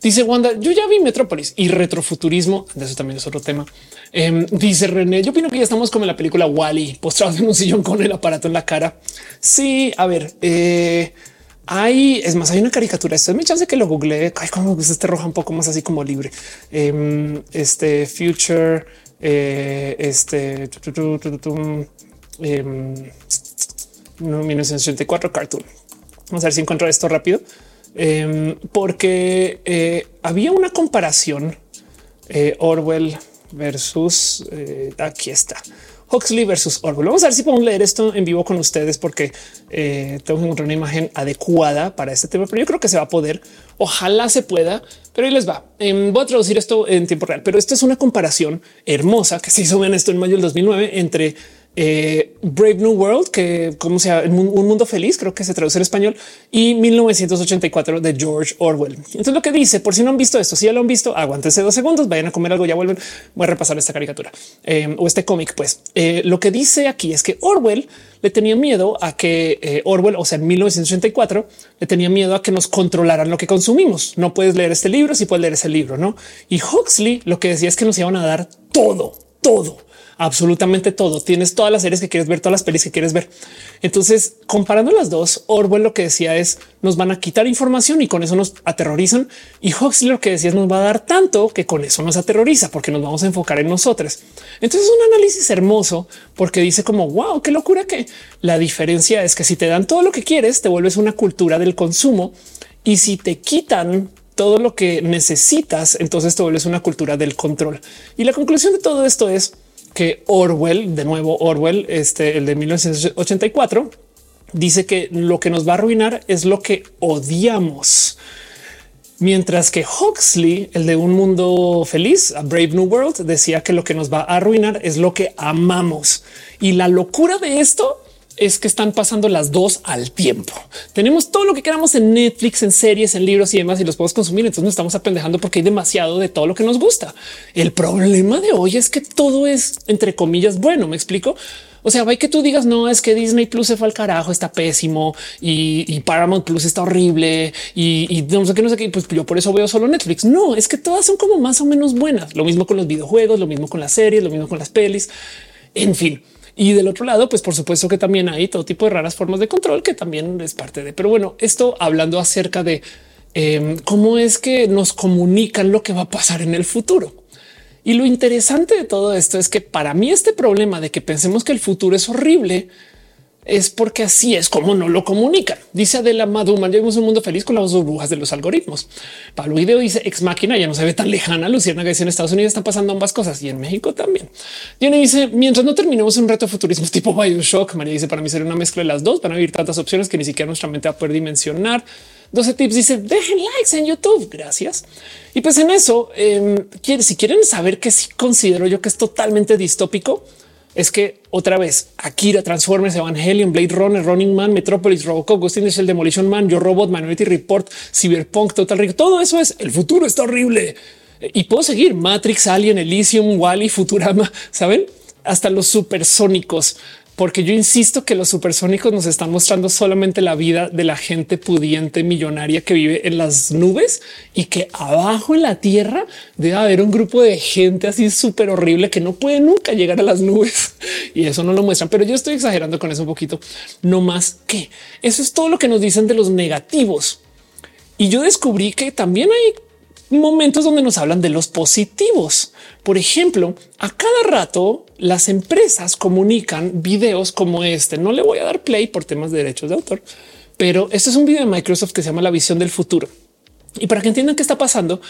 Dice Wanda, yo ya vi Metrópolis y retrofuturismo. De eso también es otro tema. Em, dice René, yo opino que ya estamos como en la película Wally, postrados en un sillón con el aparato en la cara. Sí, a ver, eh, hay, es más, hay una caricatura. Esto es mi chance que lo googleé. Ay, como este roja un poco más así como libre. Em, este future, eh, este 1984 em, cartoon. Vamos a ver si encuentro esto rápido. Em, porque eh, había una comparación eh, Orwell versus eh, aquí está. Huxley versus Orwell. Vamos a ver si podemos leer esto en vivo con ustedes porque tengo que encontrar una imagen adecuada para este tema, pero yo creo que se va a poder. Ojalá se pueda, pero ahí les va. Em, voy a traducir esto en tiempo real, pero esto es una comparación hermosa que se hizo en esto en mayo del 2009 entre eh, Brave New World, que como sea un mundo feliz, creo que se traduce en español, y 1984 de George Orwell. Entonces lo que dice, por si no han visto esto, si ya lo han visto, aguántense dos segundos, vayan a comer algo, ya vuelven. Voy a repasar esta caricatura eh, o este cómic. Pues eh, lo que dice aquí es que Orwell le tenía miedo a que Orwell, o sea, en 1984, le tenía miedo a que nos controlaran lo que consumimos. No puedes leer este libro si puedes leer ese libro, no? Y Huxley lo que decía es que nos iban a dar todo, todo absolutamente todo. Tienes todas las series que quieres ver, todas las pelis que quieres ver. Entonces, comparando las dos, Orwell lo que decía es nos van a quitar información y con eso nos aterrorizan. Y Huxley lo que decía es nos va a dar tanto que con eso nos aterroriza porque nos vamos a enfocar en nosotros. Entonces, es un análisis hermoso porque dice como wow, qué locura que la diferencia es que si te dan todo lo que quieres, te vuelves una cultura del consumo y si te quitan todo lo que necesitas, entonces te vuelves una cultura del control. Y la conclusión de todo esto es que Orwell, de nuevo Orwell, este, el de 1984, dice que lo que nos va a arruinar es lo que odiamos. Mientras que Huxley, el de un mundo feliz, a Brave New World, decía que lo que nos va a arruinar es lo que amamos. Y la locura de esto es que están pasando las dos al tiempo. Tenemos todo lo que queramos en Netflix, en series, en libros y demás, y los podemos consumir. Entonces nos estamos apendejando porque hay demasiado de todo lo que nos gusta. El problema de hoy es que todo es entre comillas bueno. Me explico. O sea, hay que tú digas no es que Disney Plus se fue al carajo, está pésimo y, Paramount Plus está horrible y, no sé qué, no sé qué. Pues yo por eso veo solo Netflix. No es que todas son como más o menos buenas. Lo mismo con los videojuegos, lo mismo con las series, lo mismo con las pelis. En fin, y del otro lado, pues por supuesto que también hay todo tipo de raras formas de control que también es parte de. Pero bueno, esto hablando acerca de em, cómo es que nos comunican lo que va a pasar en el futuro. Y lo interesante de todo esto es que para mí este problema de que pensemos que el futuro es horrible es porque así es como no lo comunican. Dice Adela Maduma, vemos un mundo feliz con las burbujas de los algoritmos. Pablo Video dice ex máquina ya no se ve tan lejana. Luciana que dice en Estados Unidos están pasando ambas cosas y en México también. Jenny dice mientras no terminemos un reto futurismo *laughs* tipo Bioshock, María dice para mí sería una mezcla de las dos. Van a vivir tantas opciones que ni siquiera nuestra mente va a poder dimensionar. 12 tips dice dejen likes en YouTube. Gracias. Y pues en eso, eh, si quieren saber que sí considero yo que es totalmente distópico, es que otra vez Akira, Transformers, Evangelion, Blade Runner, Running Man, Metropolis, Robocop, Ghost in Shell, Demolition Man, Yo Robot, Minority Report, Cyberpunk, Total Recall, todo eso es el futuro está horrible. Y puedo seguir Matrix, Alien, Elysium, Wally, Futurama, saben? Hasta los supersónicos porque yo insisto que los supersónicos nos están mostrando solamente la vida de la gente pudiente millonaria que vive en las nubes y que abajo en la tierra debe haber un grupo de gente así súper horrible que no puede nunca llegar a las nubes *laughs* y eso no lo muestran. Pero yo estoy exagerando con eso un poquito, no más que eso es todo lo que nos dicen de los negativos. Y yo descubrí que también hay momentos donde nos hablan de los positivos. Por ejemplo, a cada rato las empresas comunican videos como este. No le voy a dar play por temas de derechos de autor, pero este es un video de Microsoft que se llama La visión del futuro. Y para que entiendan qué está pasando,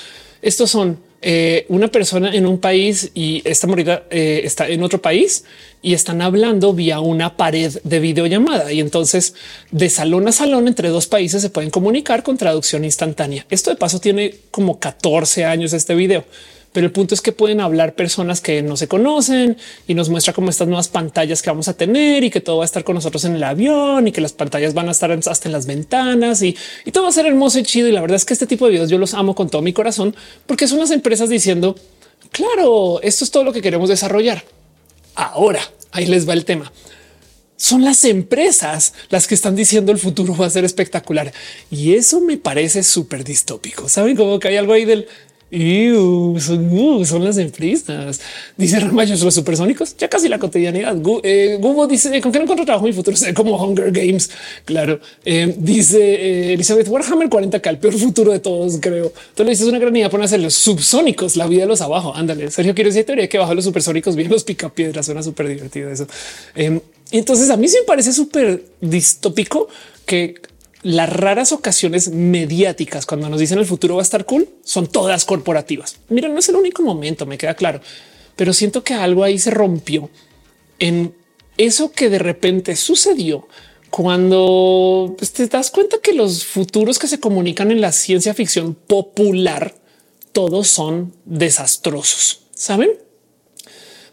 estos son eh, una persona en un país y esta morida eh, está en otro país y están hablando vía una pared de videollamada. Y entonces de salón a salón entre dos países se pueden comunicar con traducción instantánea. Esto de paso tiene como 14 años este video pero el punto es que pueden hablar personas que no se conocen y nos muestra como estas nuevas pantallas que vamos a tener y que todo va a estar con nosotros en el avión y que las pantallas van a estar hasta en las ventanas y, y todo va a ser hermoso y chido. Y la verdad es que este tipo de videos yo los amo con todo mi corazón porque son las empresas diciendo, claro, esto es todo lo que queremos desarrollar. Ahora, ahí les va el tema son las empresas las que están diciendo el futuro va a ser espectacular. Y eso me parece súper distópico. Saben como que hay algo ahí del y son, son, las empresas. Dice Ramayos, los supersónicos, ya casi la cotidianidad. Eh, Google dice con qué no encuentro trabajo mi futuro. *laughs* Sé como Hunger Games. Claro. Eh, dice eh, Elizabeth Warhammer 40k, el peor futuro de todos, creo. Entonces dices una gran idea hacer los subsónicos, la vida de los abajo. Ándale. Sergio, quiero decir teoría que bajo los supersónicos bien los picapiedras. Suena súper divertido eso. y entonces a mí sí me parece súper distópico que las raras ocasiones mediáticas cuando nos dicen el futuro va a estar cool son todas corporativas. Mira, no es el único momento, me queda claro, pero siento que algo ahí se rompió en eso que de repente sucedió cuando pues, te das cuenta que los futuros que se comunican en la ciencia ficción popular todos son desastrosos, saben?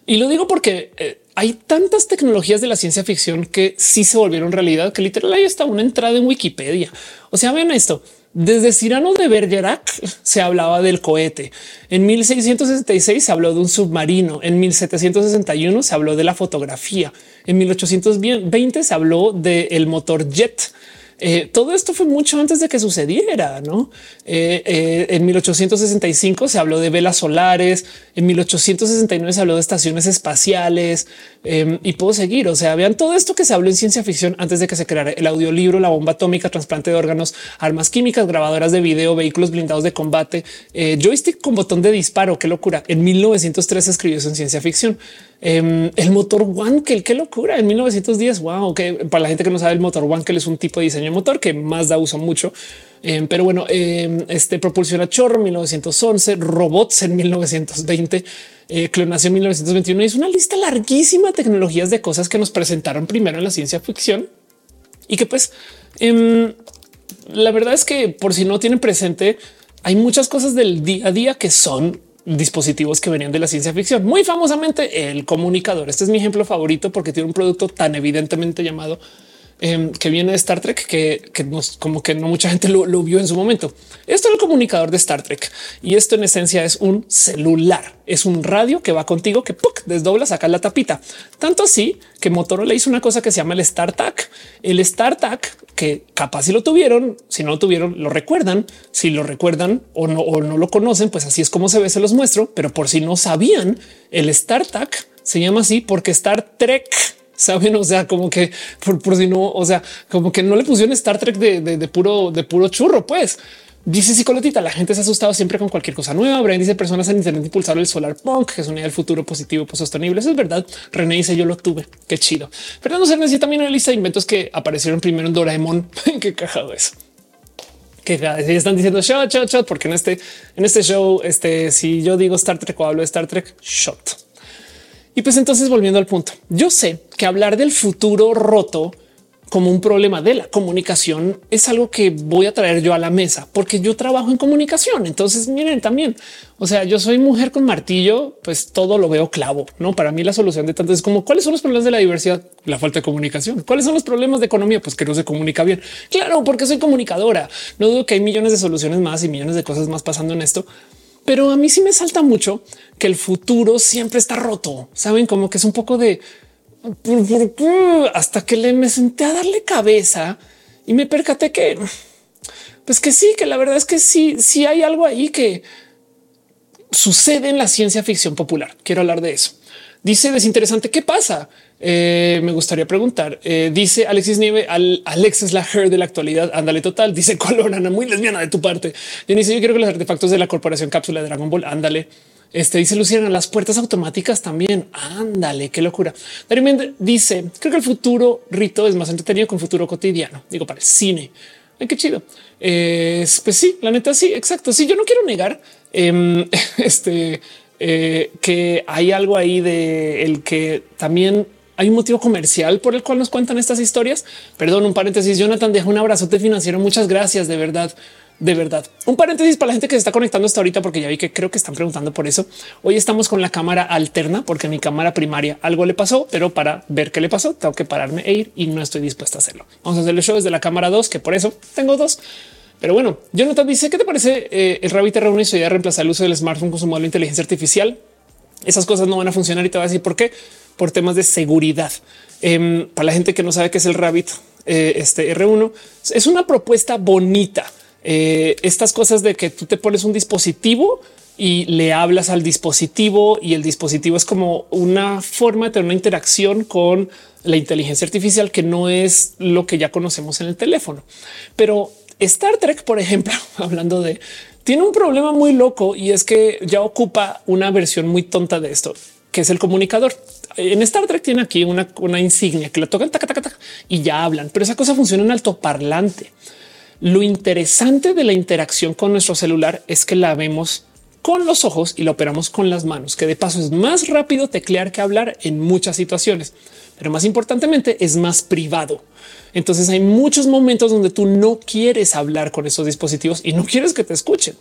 Y lo digo porque eh, hay tantas tecnologías de la ciencia ficción que sí se volvieron realidad, que literal hay hasta una entrada en Wikipedia. O sea, vean esto. Desde Cyrano de Bergerac se hablaba del cohete. En 1666 se habló de un submarino. En 1761 se habló de la fotografía. En 1820 se habló del motor jet. Eh, todo esto fue mucho antes de que sucediera, ¿no? Eh, eh, en 1865 se habló de velas solares, en 1869 se habló de estaciones espaciales em, y puedo seguir. O sea, vean todo esto que se habló en ciencia ficción antes de que se creara el audiolibro, la bomba atómica, trasplante de órganos, armas químicas, grabadoras de video, vehículos blindados de combate, joystick con botón de disparo. Qué locura. En 1903 se escribió eso en ciencia ficción. Em, el motor Wankel, qué locura. En 1910, wow, que para la gente que no sabe, el motor Wankel es un tipo de diseño de motor que más da uso mucho. Em, pero bueno, em, este propulsiona chorro 1911, robots en 1920, eh, clonación en 1921. es una lista larguísima de tecnologías de cosas que nos presentaron primero en la ciencia ficción y que pues la verdad es que por si no tienen presente, hay muchas cosas del día a día que son dispositivos que venían de la ciencia ficción. Muy famosamente el comunicador. Este es mi ejemplo favorito porque tiene un producto tan evidentemente llamado Em, que viene de Star Trek, que, nos, como que no mucha gente lo, vio en su momento. Esto es el comunicador de Star Trek y esto en esencia es un celular, es un radio que va contigo que desdobla, saca la tapita. Tanto así que Motorola hizo una cosa que se llama el StarTAC. El StarTAC que capaz si lo tuvieron, si no lo tuvieron, lo recuerdan. Si lo recuerdan o no, o no lo conocen, pues así es como se ve, se los muestro. Pero por si no sabían, el StarTAC se llama así porque Star Trek saben? O sea, como que por, si no, o sea, como que no le pusieron Star Trek de, puro, de puro churro, pues. Dice psicolotita, la gente se ha asustado siempre con cualquier cosa nueva. Brian dice personas en internet impulsaron el solar punk, que es una idea del futuro positivo, pues sostenible. Eso es verdad. René dice yo lo tuve. Qué chido. Fernando Cernes también una lista de inventos que aparecieron primero en Doraemon. *laughs* Qué cajado eso. Que están diciendo shot, shot, shot, porque en este, en este show, este, si yo digo Star Trek o hablo de Star Trek, shot. Y pues entonces volviendo al punto, yo sé que hablar del futuro roto como un problema de la comunicación es algo que voy a traer yo a la mesa porque yo trabajo en comunicación. Entonces miren también, o sea, yo soy mujer con martillo, pues todo lo veo clavo. No para mí la solución de tanto es como cuáles son los problemas de la diversidad, la falta de comunicación. ¿Cuáles son los problemas de economía? Pues que no se comunica bien. Claro, porque soy comunicadora. No dudo que hay millones de soluciones más y millones de cosas más pasando en esto pero a mí sí me salta mucho que el futuro siempre está roto. Saben como que es un poco de hasta que le me senté a darle cabeza y me percaté que pues que sí, que la verdad es que sí, sí hay algo ahí que sucede en la ciencia ficción popular. Quiero hablar de eso. Dice desinteresante. ¿Qué pasa? Eh, me gustaría preguntar. Eh, dice Alexis Nieve, al Alex es la her de la actualidad. Ándale total. Dice *laughs* Colorana, muy lesbiana de tu parte. Y dice yo quiero que los artefactos de la corporación cápsula de Dragon Ball. Ándale. Este dice Luciana, las puertas automáticas también. Ándale, qué locura. Darío dice creo que el futuro rito es más entretenido con futuro cotidiano. Digo para el cine. Ay, qué chido. pues sí, la neta, sí, exacto. Sí, yo no quiero negar em, *laughs* este eh, que hay algo ahí de el que también hay un motivo comercial por el cual nos cuentan estas historias. Perdón, un paréntesis. Jonathan deja un abrazote financiero. Muchas gracias de verdad. de verdad. Un paréntesis para la gente que se está conectando hasta ahorita, porque ya vi que creo que están preguntando por eso. Hoy estamos con la cámara alterna porque mi cámara primaria algo le pasó, pero para ver qué le pasó, tengo que pararme e ir y no estoy dispuesta a hacerlo. Vamos a hacer el show desde la cámara 2, que por eso tengo dos. Pero bueno, Jonathan dice, ¿qué te parece? Eh, el Rabbit reúne su idea de reemplazar el uso del smartphone con su modelo de inteligencia artificial. Esas cosas no van a funcionar y te voy a decir por qué. Por temas de seguridad. Em, para la gente que no sabe qué es el Rabbit, eh, este R1 es una propuesta bonita. Eh, estas cosas de que tú te pones un dispositivo y le hablas al dispositivo y el dispositivo es como una forma de tener una interacción con la inteligencia artificial que no es lo que ya conocemos en el teléfono. Pero Star Trek, por ejemplo, *laughs* hablando de, tiene un problema muy loco y es que ya ocupa una versión muy tonta de esto, que es el comunicador. En Star Trek tiene aquí una, insignia que la tocan y ya hablan, pero esa cosa funciona en altoparlante. Lo interesante de la interacción con nuestro celular es que la vemos con los ojos y la operamos con las manos, que de paso es más rápido teclear que hablar en muchas situaciones, pero más importantemente es más privado. Entonces hay muchos momentos donde tú no quieres hablar con esos dispositivos y no quieres que te escuchen.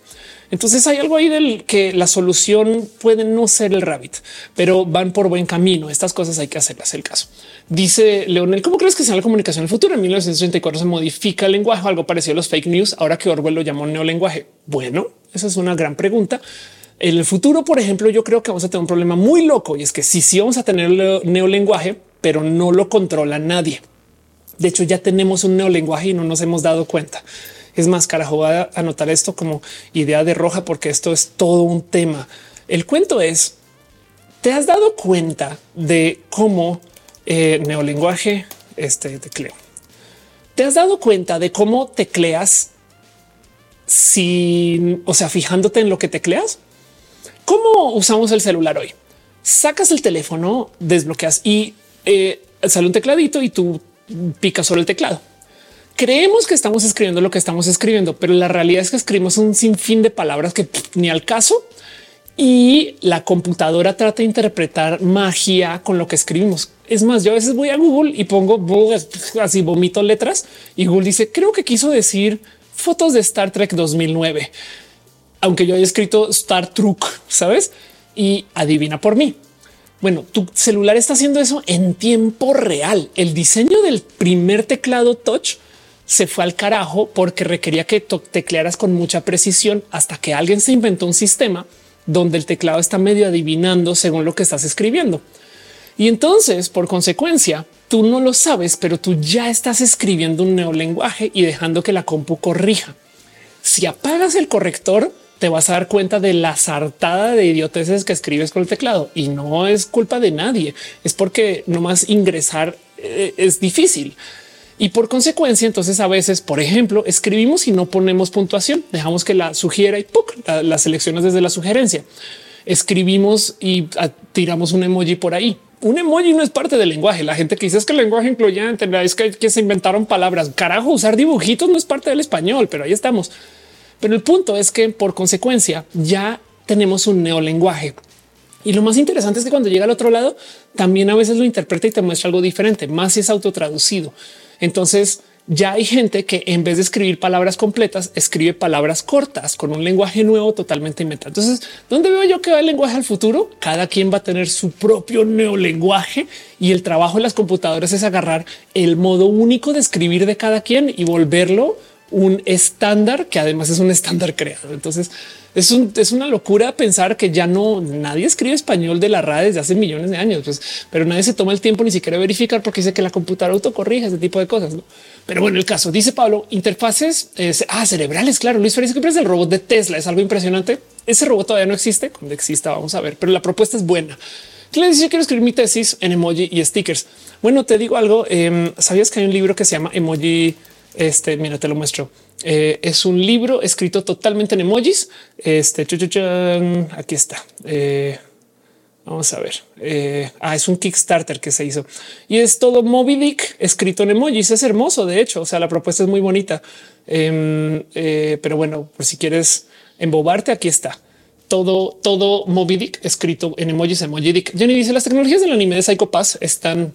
Entonces hay algo ahí del que la solución puede no ser el rabbit, pero van por buen camino. Estas cosas hay que hacerlas el caso. Dice Leonel, ¿cómo crees que sea la comunicación en el futuro? En 1934 se modifica el lenguaje, algo parecido a los fake news, ahora que Orwell lo llamó neolenguaje. Bueno, esa es una gran pregunta. En el futuro, por ejemplo, yo creo que vamos a tener un problema muy loco y es que sí, sí vamos a tener neolenguaje, pero no lo controla nadie. De hecho, ya tenemos un neolenguaje y no nos hemos dado cuenta. Es más, carajo, voy a anotar esto como idea de roja porque esto es todo un tema. El cuento es, ¿te has dado cuenta de cómo eh, neolenguaje, este tecleo? ¿Te has dado cuenta de cómo tecleas sin, o sea, fijándote en lo que tecleas? ¿Cómo usamos el celular hoy? Sacas el teléfono, desbloqueas y eh, sale un tecladito y tú picas sobre el teclado creemos que estamos escribiendo lo que estamos escribiendo, pero la realidad es que escribimos un sinfín de palabras que ni al caso y la computadora trata de interpretar magia con lo que escribimos. Es más, yo a veces voy a Google y pongo así vomito letras y Google dice creo que quiso decir fotos de Star Trek 2009, aunque yo haya escrito Star Trek, sabes? Y adivina por mí. Bueno, tu celular está haciendo eso en tiempo real. El diseño del primer teclado touch se fue al carajo porque requería que teclearas con mucha precisión hasta que alguien se inventó un sistema donde el teclado está medio adivinando según lo que estás escribiendo. Y entonces, por consecuencia, tú no lo sabes, pero tú ya estás escribiendo un neolenguaje y dejando que la compu corrija. Si apagas el corrector, te vas a dar cuenta de la sartada de idioteces que escribes con el teclado y no es culpa de nadie. Es porque nomás ingresar eh, es difícil. Y por consecuencia, entonces a veces, por ejemplo, escribimos y no ponemos puntuación, dejamos que la sugiera y las selecciones desde la sugerencia. Escribimos y ah, tiramos un emoji por ahí. Un emoji no es parte del lenguaje. La gente que dice es que el lenguaje incluyente es que, que se inventaron palabras. Carajo, usar dibujitos no es parte del español, pero ahí estamos. Pero el punto es que por consecuencia ya tenemos un neolenguaje. Y lo más interesante es que cuando llega al otro lado, también a veces lo interpreta y te muestra algo diferente, más si es autotraducido. Entonces ya hay gente que en vez de escribir palabras completas, escribe palabras cortas con un lenguaje nuevo totalmente inventado. Entonces, ¿dónde veo yo que va el lenguaje al futuro? Cada quien va a tener su propio neolenguaje y el trabajo de las computadoras es agarrar el modo único de escribir de cada quien y volverlo un estándar que además es un estándar creado. Entonces es, es una locura pensar que ya no nadie escribe español de la RAE desde hace millones de años, pues, pero nadie se toma el tiempo ni siquiera verificar porque dice que la computadora autocorrige ese tipo de cosas. Pero bueno, el caso dice Pablo, interfaces ah, cerebrales. Claro, Luis Félix, ¿qué del robot de Tesla? Es algo impresionante. Ese robot todavía no existe. Cuando exista, vamos a ver, pero la propuesta es buena. Le dice quiero escribir mi tesis en emoji y stickers. Bueno, te digo algo. Em, Sabías que hay un libro que se llama emoji este, mira, te lo muestro. Eh, es un libro escrito totalmente en emojis. Este aquí está. Eh, vamos a ver. Eh, ah, es un Kickstarter que se hizo y es todo Moby Dick escrito en emojis. Es hermoso. De hecho, o sea, la propuesta es muy bonita. Em, pero bueno, por si quieres embobarte, aquí está todo, todo Moby Dick escrito en emojis, emoji Dick. Jenny dice las tecnologías del anime de Psycho Pass están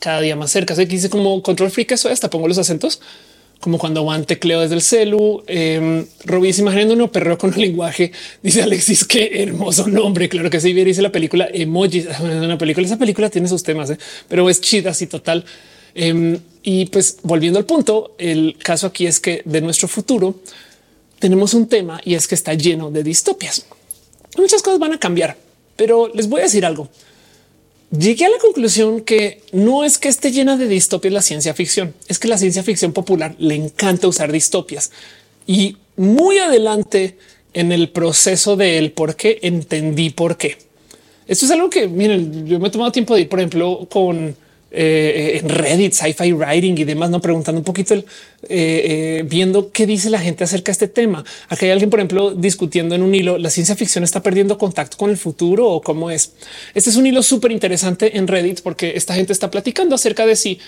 cada día más cerca. Aquí dice como control freak. Eso hasta pongo los acentos como cuando van tecleo desde el celu. Eh, Robis imaginando un perreo con un lenguaje. Dice Alexis, qué hermoso nombre. Claro que sí, dice la película Emojis. Una película, esa película tiene sus temas, ¿eh? pero es chida así total. Em, y pues volviendo al punto, el caso aquí es que de nuestro futuro tenemos un tema y es que está lleno de distopias. Muchas cosas van a cambiar, pero les voy a decir algo llegué a la conclusión que no es que esté llena de distopias la ciencia ficción, es que la ciencia ficción popular le encanta usar distopias y muy adelante en el proceso del por qué entendí por qué. Esto es algo que miren, yo me he tomado tiempo de ir, por ejemplo, con eh, en Reddit, sci-fi writing y demás, no preguntando un poquito el eh, eh, viendo qué dice la gente acerca de este tema. Aquí hay alguien, por ejemplo, discutiendo en un hilo. La ciencia ficción está perdiendo contacto con el futuro o cómo es. Este es un hilo súper interesante en Reddit porque esta gente está platicando acerca de si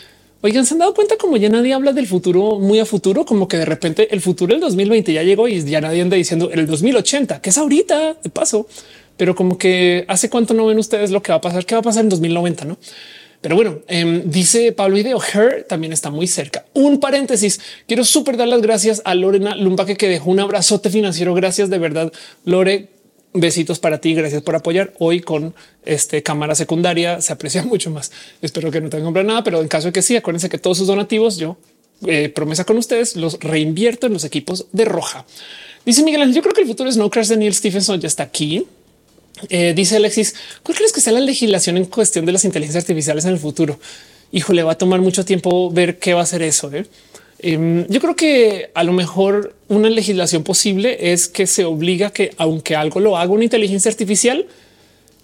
Oigan, se han dado cuenta como ya nadie habla del futuro muy a futuro, como que de repente el futuro del 2020 ya llegó y ya nadie anda diciendo el 2080, que es ahorita de paso, pero como que hace cuánto no ven ustedes lo que va a pasar, qué va a pasar en 2090, no? Pero bueno, em, dice Pablo Ideo, Her también está muy cerca. Un paréntesis. Quiero súper dar las gracias a Lorena Lumbaque que dejó un abrazote financiero. Gracias de verdad, Lore. Besitos para ti. Gracias por apoyar hoy con este cámara secundaria. Se aprecia *laughs* mucho más. Espero que no tengan que nada, pero en caso de que sí, acuérdense que todos sus donativos yo eh, promesa con ustedes los reinvierto en los equipos de roja. Dice Miguel yo creo que el futuro No Crash de Neil ya está aquí. Eh, dice Alexis, ¿cuál crees que sea la legislación en cuestión de las inteligencias artificiales en el futuro? Híjole, va a tomar mucho tiempo ver qué va a ser eso. ¿eh? Em, yo creo que a lo mejor una legislación posible es que se obliga que aunque algo lo haga una inteligencia artificial,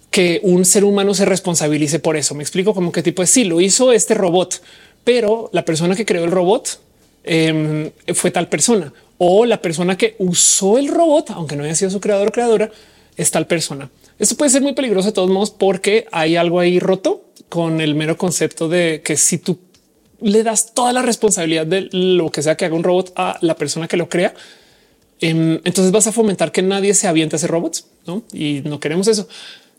que un ser humano se responsabilice por eso. Me explico como qué tipo de sí lo hizo este robot, pero la persona que creó el robot em, fue tal persona o la persona que usó el robot, aunque no haya sido su creador o creadora, es tal persona. Esto puede ser muy peligroso de todos modos porque hay algo ahí roto con el mero concepto de que si tú le das toda la responsabilidad de lo que sea que haga un robot a la persona que lo crea, em, entonces vas a fomentar que nadie se aviente a hacer robots ¿no? y no queremos eso.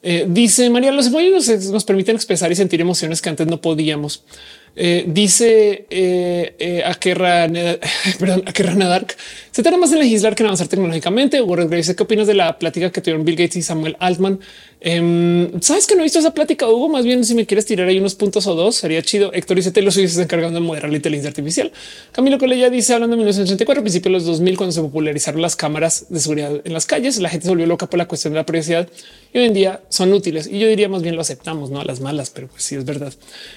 Eh, dice María, los emojis nos, permiten expresar y sentir emociones que antes no podíamos. Eh, dice eh, eh a que *laughs* perdón, a Dark se tarda más en legislar que en avanzar tecnológicamente. O ¿qué opinas de la plática que tuvieron Bill Gates y Samuel Altman? Em, Sabes que no he visto esa plática, Hugo. Más bien, si me quieres tirar ahí unos puntos o dos, sería chido. Héctor dice: Te lo sigues encargando de moderar la inteligencia artificial. Camilo Coleya dice: Hablando de 1984, principios de los 2000, cuando se popularizaron las cámaras de seguridad en las calles, la gente se volvió loca por la cuestión de la privacidad y hoy en día son útiles. Y yo diría más bien lo aceptamos, no a las malas, pero pues sí es verdad.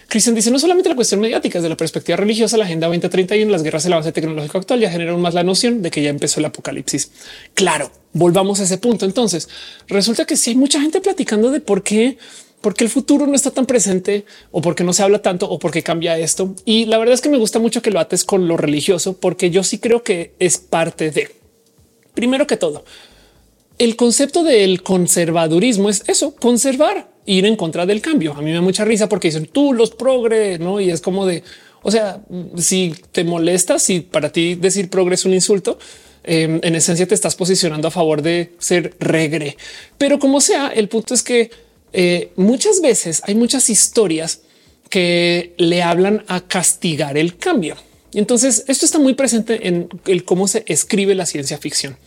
Cristian dice: No solamente la cuestión mediáticas de la perspectiva religiosa, la agenda 2031, las guerras, el avance tecnológico actual ya generaron más la noción de que ya empezó el apocalipsis. Claro, volvamos a ese punto. Entonces resulta que si hay mucha gente platicando de por qué, porque el futuro no está tan presente o porque no se habla tanto o porque cambia esto. Y la verdad es que me gusta mucho que lo ates con lo religioso, porque yo sí creo que es parte de primero que todo. El concepto del conservadurismo es eso, conservar ir en contra del cambio. A mí me da mucha risa porque dicen tú los progre, no? Y es como de, o sea, si te molesta, si para ti decir progre es un insulto, em, en esencia te estás posicionando a favor de ser regre. Pero como sea, el punto es que eh, muchas veces hay muchas historias que le hablan a castigar el cambio. Y entonces esto está muy presente en el cómo se escribe la ciencia ficción.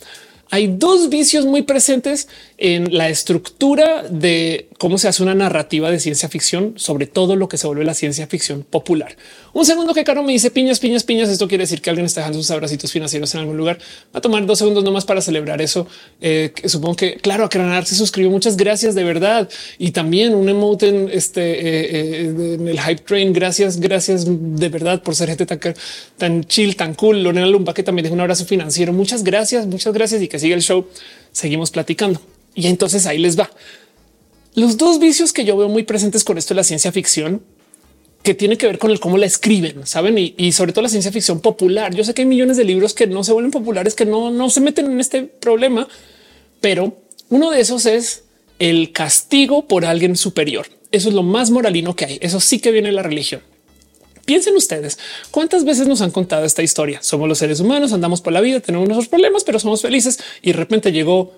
Hay dos vicios muy presentes en la estructura de cómo se hace una narrativa de ciencia ficción, sobre todo lo que se vuelve la ciencia ficción popular. Un segundo que Caro me dice piñas, piñas, piñas. Esto quiere decir que alguien está dejando sus abracitos financieros en algún lugar. Va a tomar dos segundos nomás para celebrar eso. Eh, supongo que, claro, a Cranar se suscribió. Muchas gracias de verdad. Y también un emote en este eh, eh, en el hype train. Gracias, gracias de verdad por ser gente tan, tan chill, tan cool. Lorena Lumba, que también deja un abrazo financiero. Muchas gracias, muchas gracias y que siga el show. Seguimos platicando. Y entonces ahí les va. Los dos vicios que yo veo muy presentes con esto de la ciencia ficción que tiene que ver con el cómo la escriben, saben? Y, sobre todo la ciencia ficción popular. Yo sé que hay millones de libros que no se vuelven populares, que no, no se meten en este problema, pero uno de esos es el castigo por alguien superior. Eso es lo más moralino que hay. Eso sí que viene la religión. Piensen ustedes cuántas veces nos han contado esta historia. Somos los seres humanos, andamos por la vida, tenemos nuestros problemas, pero somos felices y de repente llegó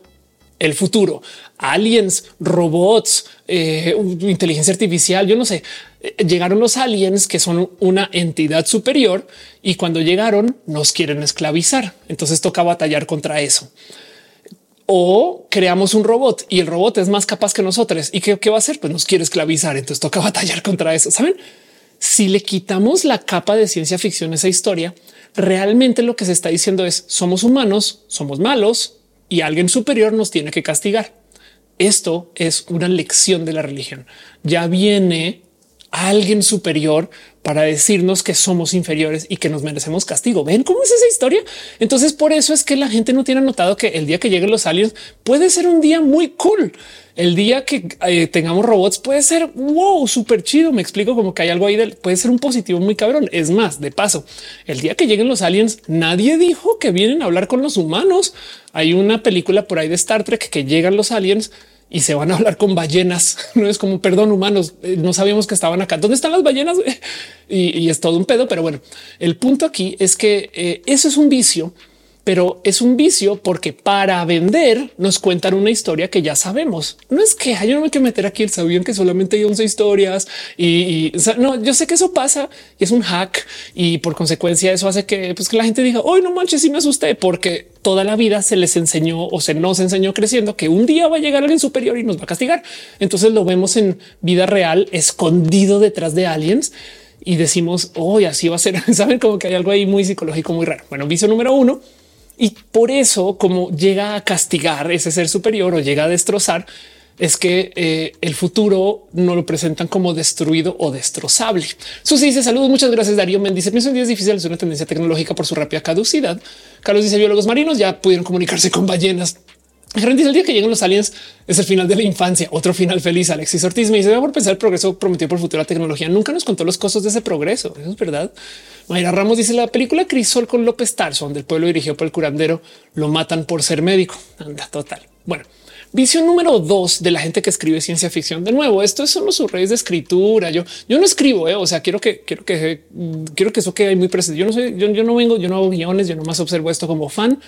el futuro, aliens, robots, eh, inteligencia artificial, yo no sé, eh, llegaron los aliens que son una entidad superior y cuando llegaron nos quieren esclavizar. Entonces toca batallar contra eso. O creamos un robot y el robot es más capaz que nosotros. ¿Y qué, qué va a hacer? Pues nos quiere esclavizar. Entonces toca *laughs* batallar contra eso. ¿Saben? Si le quitamos la capa de ciencia ficción a esa historia, realmente lo que se está diciendo es somos humanos, somos malos y alguien superior nos tiene que castigar. Esto es una lección de la religión. Ya viene alguien superior para decirnos que somos inferiores y que nos merecemos castigo. Ven cómo es esa historia. Entonces, por eso es que la gente no tiene notado que el día que lleguen los aliens puede ser un día muy cool. El día que eh, tengamos robots puede ser wow, súper chido. Me explico como que hay algo ahí del puede ser un positivo muy cabrón. Es más, de paso, el día que lleguen los aliens, nadie dijo que vienen a hablar con los humanos. Hay una película por ahí de Star Trek que llegan los aliens y se van a hablar con ballenas. *laughs* No es como perdón humanos. Eh, no sabíamos que estaban acá. ¿Dónde están las ballenas? *laughs* Y, es todo un pedo. Pero bueno, el punto aquí es que eh, eso es un vicio pero es un vicio porque para vender nos cuentan una historia que ya sabemos. No es que yo no me que meter aquí el sabían que solamente hay 11 historias y, no, yo sé que eso pasa y es un hack y por consecuencia eso hace que, pues, que la gente diga hoy no manches, si me asusté porque toda la vida se les enseñó o se nos enseñó creciendo que un día va a llegar alguien superior y nos va a castigar. Entonces lo vemos en vida real escondido detrás de aliens y decimos hoy así va a ser. *laughs* Saben como que hay algo ahí muy psicológico, muy raro. Bueno, vicio número uno y por eso, como llega a castigar ese ser superior o llega a destrozar, es que eh, el futuro no lo presentan como destruido o destrozable. Susi dice saludos. Muchas gracias. Darío Mendice pienso en días difíciles. Es una tendencia tecnológica por su rápida caducidad. Carlos dice biólogos marinos ya pudieron comunicarse con ballenas. Gerente dice el día que lleguen los aliens es el final de la infancia. Otro final feliz. Alexis Ortiz me dice por pensar el progreso prometido por futura tecnología. Nunca nos contó los costos de ese progreso. Eso es verdad. Mayra Ramos dice la película Crisol con López Tarso, del pueblo dirigido por el curandero, lo matan por ser médico. Anda, total. Bueno, visión número dos de la gente que escribe ciencia ficción. De nuevo, esto son los redes de escritura. Yo, yo no escribo, ¿eh? o sea, quiero que quiero que quiero que eso quede muy presente. Yo no soy, yo, yo no vengo, yo no hago guiones, yo nomás observo esto como fan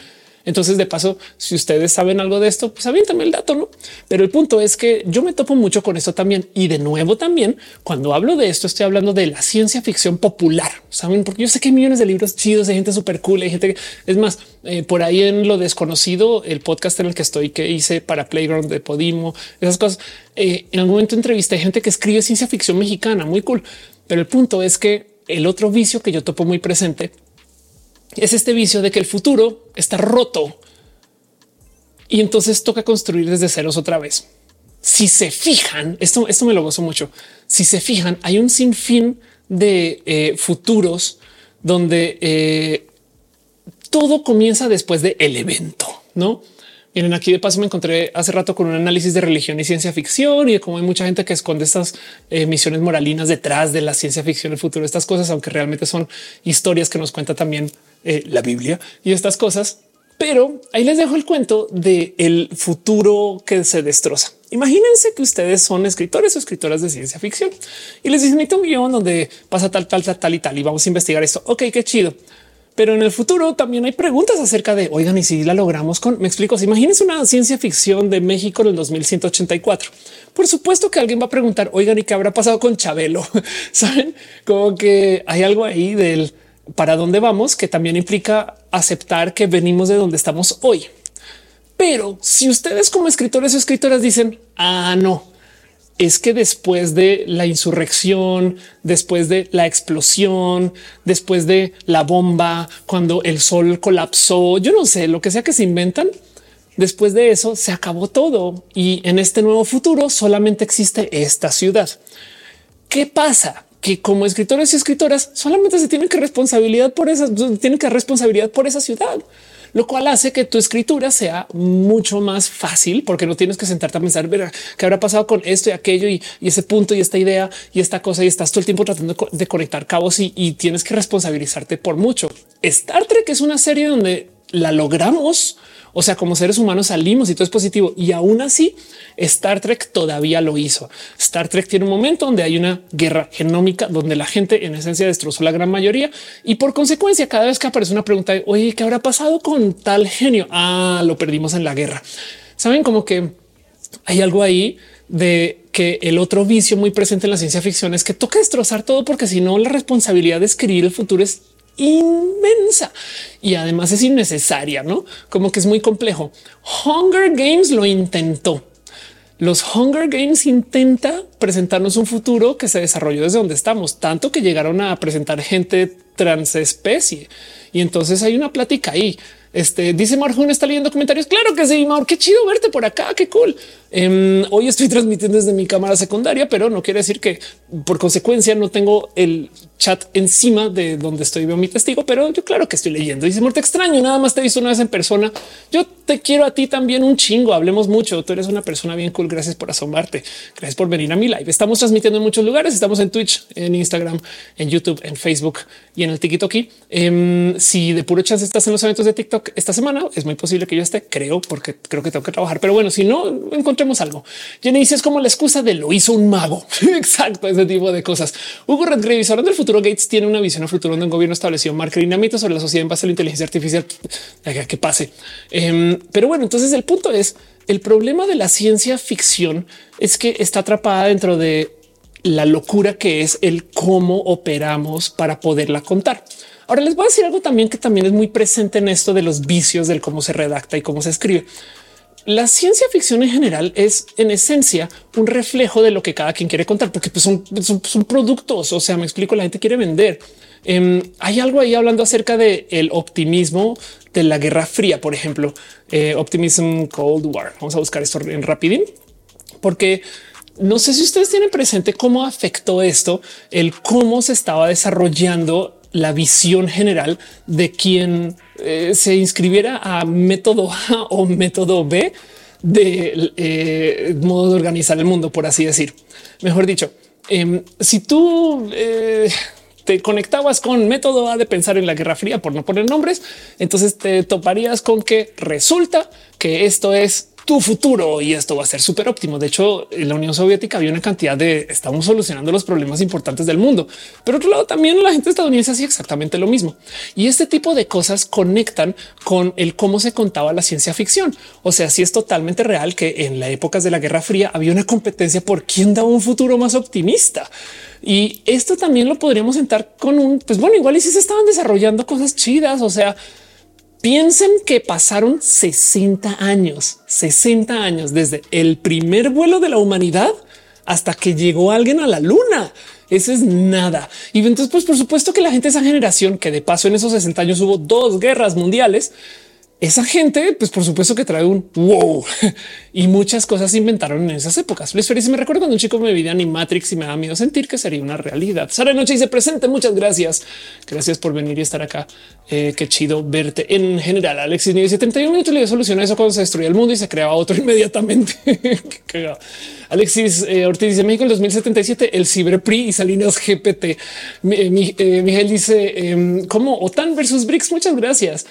entonces, de paso, si ustedes saben algo de esto, pues también el dato, no? Pero el punto es que yo me topo mucho con esto también. Y de nuevo, también cuando hablo de esto, estoy hablando de la ciencia ficción popular. Saben, porque yo sé que hay millones de libros chidos de gente súper cool. Hay gente que es más eh, por ahí en lo desconocido, el podcast en el que estoy, que hice para Playground de Podimo, esas cosas. Eh, en algún momento entrevisté gente que escribe ciencia ficción mexicana, muy cool. Pero el punto es que el otro vicio que yo topo muy presente es este vicio de que el futuro está roto y entonces toca construir desde ceros otra vez. Si se fijan, esto, esto me lo gozo mucho. Si se fijan, hay un sinfín de eh, futuros donde eh, todo comienza después del el evento, no? Miren, aquí de paso me encontré hace rato con un análisis de religión y ciencia ficción y de cómo hay mucha gente que esconde estas eh, misiones moralinas detrás de la ciencia ficción, el futuro, estas cosas, aunque realmente son historias que nos cuenta también eh, la Biblia y estas cosas. Pero ahí les dejo el cuento de el futuro que se destroza. Imagínense que ustedes son escritores o escritoras de ciencia ficción y les dicen un guion donde pasa tal, tal, tal, tal y tal y vamos a investigar esto. Ok, qué chido. Pero en el futuro también hay preguntas acerca de oigan, y si la logramos con me explico. Imagínense una ciencia ficción de México en el 2184. Por supuesto que alguien va a preguntar, oigan, y qué habrá pasado con Chabelo? *laughs* Saben como que hay algo ahí del para dónde vamos, que también implica aceptar que venimos de donde estamos hoy. Pero si ustedes como escritores o escritoras dicen, ah, no, es que después de la insurrección, después de la explosión, después de la bomba, cuando el sol colapsó, yo no sé, lo que sea que se inventan, después de eso se acabó todo y en este nuevo futuro solamente existe esta ciudad. ¿Qué pasa? Que como escritores y escritoras solamente se tienen que responsabilidad por esa, tienen que responsabilidad por esa ciudad, lo cual hace que tu escritura sea mucho más fácil porque no tienes que sentarte a pensar ver qué habrá pasado con esto y aquello y, ese punto y esta idea y esta cosa y estás todo el tiempo tratando de conectar cabos y tienes que responsabilizarte por mucho. Star Trek es una serie donde la logramos o sea, como seres humanos salimos y todo es positivo. Y aún así, Star Trek todavía lo hizo. Star Trek tiene un momento donde hay una guerra genómica, donde la gente en esencia destrozó la gran mayoría. Y por consecuencia, cada vez que aparece una pregunta de oye, ¿qué habrá pasado con tal genio? Ah, lo perdimos en la guerra. Saben como que hay algo ahí de que el otro vicio muy presente en la ciencia ficción es que toca destrozar todo porque si no la responsabilidad de escribir el futuro es inmensa y además es innecesaria, ¿no? Como que es muy complejo. Hunger Games lo intentó. Los Hunger Games intenta presentarnos un futuro que se desarrolló desde donde estamos, tanto que llegaron a presentar gente transespecie. Y entonces hay una plática ahí. Este dice Marjun está leyendo comentarios. Claro que sí, Mar, qué chido verte por acá. Qué cool. Em, hoy estoy transmitiendo desde mi cámara secundaria, pero no quiere decir que por consecuencia no tengo el chat encima de donde estoy veo mi testigo, pero yo claro que estoy leyendo. Dice muerte extraño. Nada más te he visto una vez en persona. Yo te quiero a ti también un chingo. Hablemos mucho. Tú eres una persona bien cool. Gracias por asomarte. Gracias por venir a mi live. Estamos transmitiendo en muchos lugares. Estamos en Twitch, en Instagram, en YouTube, en Facebook y en el TikTok. Eh, si de puro chance estás en los eventos de TikTok esta semana, es muy posible que yo esté, creo, porque creo que tengo que trabajar. Pero bueno, si no encontremos algo. Jenny dice es como la excusa de lo hizo un mago. *laughs* Exacto, ese tipo de cosas. Hugo Redgrave, hablando del futuro, Gates tiene una visión a futuro donde un gobierno estableció marca lineamientos sobre la sociedad en base a la inteligencia artificial. Que pase. Em, pero bueno, entonces el punto es el problema de la ciencia ficción es que está atrapada dentro de la locura que es el cómo operamos para poderla contar. Ahora les voy a decir algo también que también es muy presente en esto de los vicios del cómo se redacta y cómo se escribe. La ciencia ficción en general es en esencia un reflejo de lo que cada quien quiere contar, porque pues, son, productos. O sea, me explico, la gente quiere vender. Em, hay algo ahí hablando acerca de optimismo de la Guerra Fría, por ejemplo, eh, Optimism Cold War. Vamos a buscar esto en rapidín, porque no sé si ustedes tienen presente cómo afectó esto, el cómo se estaba desarrollando la visión general de quien eh, se inscribiera a método A o método B de eh, modo de organizar el mundo, por así decir. Mejor dicho, em, si tú eh, te conectabas con método A de pensar en la Guerra Fría, por no poner nombres, entonces te toparías con que resulta que esto es tu futuro y esto va a ser súper óptimo. De hecho, en la Unión Soviética había una cantidad de estamos solucionando los problemas importantes del mundo. Pero otro lado, también la gente estadounidense hacía exactamente lo mismo. Y este tipo de cosas conectan con el cómo se contaba la ciencia ficción. O sea, si es totalmente real que en las épocas de la Guerra Fría había una competencia por quién daba un futuro más optimista. Y esto también lo podríamos sentar con un, pues bueno, igual y si se estaban desarrollando cosas chidas. O sea, Piensen que pasaron 60 años, 60 años desde el primer vuelo de la humanidad hasta que llegó alguien a la luna. Eso es nada. Y entonces, pues por supuesto que la gente de esa generación, que de paso en esos 60 años hubo dos guerras mundiales, esa gente, pues por supuesto que trae un wow *laughs* y muchas cosas se inventaron en esas épocas. Luis Feliz me recuerdo cuando un chico me veía ni Matrix y me da miedo sentir que sería una realidad. Sara Noche dice presente. Muchas gracias. Gracias por venir y estar acá. Eh, qué chido verte en general. Alexis dice 71 minutos le dio solución a eso cuando se destruía el mundo y se creaba otro *laughs* inmediatamente. *laughs* Alexis eh, Ortiz dice México en 2077 el ciberpri y Salinas GPT. Eh, Miguel dice em, como OTAN versus BRICS. Muchas gracias.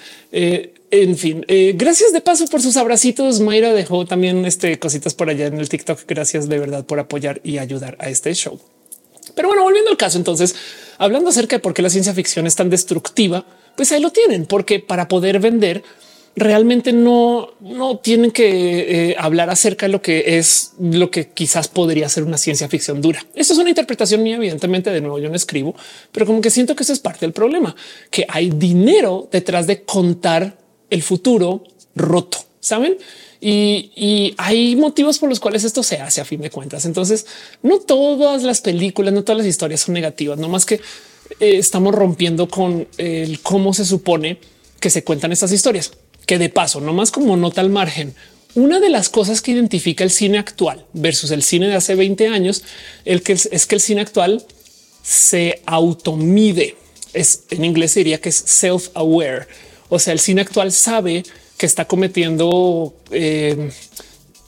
En fin, eh, gracias de paso por sus abracitos. Mayra dejó también este, cositas por allá en el TikTok. Gracias de verdad por apoyar y ayudar a este show. Pero bueno, volviendo al caso, entonces, hablando acerca de por qué la ciencia ficción es tan destructiva, pues ahí lo tienen, porque para poder vender realmente no, no tienen que eh, hablar acerca de lo que es lo que quizás podría ser una ciencia ficción dura. Esto es una interpretación mía, evidentemente, de nuevo yo no escribo, pero como que siento que eso es parte del problema, que hay dinero detrás de contar el futuro roto, saben? Y, hay motivos por los cuales esto se hace a fin de cuentas. Entonces, no todas las películas, no todas las historias son negativas, no más que eh, estamos rompiendo con el cómo se supone que se cuentan estas historias. Que de paso, no más como nota al margen, una de las cosas que identifica el cine actual versus el cine de hace 20 años que es, que el cine actual se automide. Es en inglés diría que es self aware o sea, el cine actual sabe que está cometiendo, eh,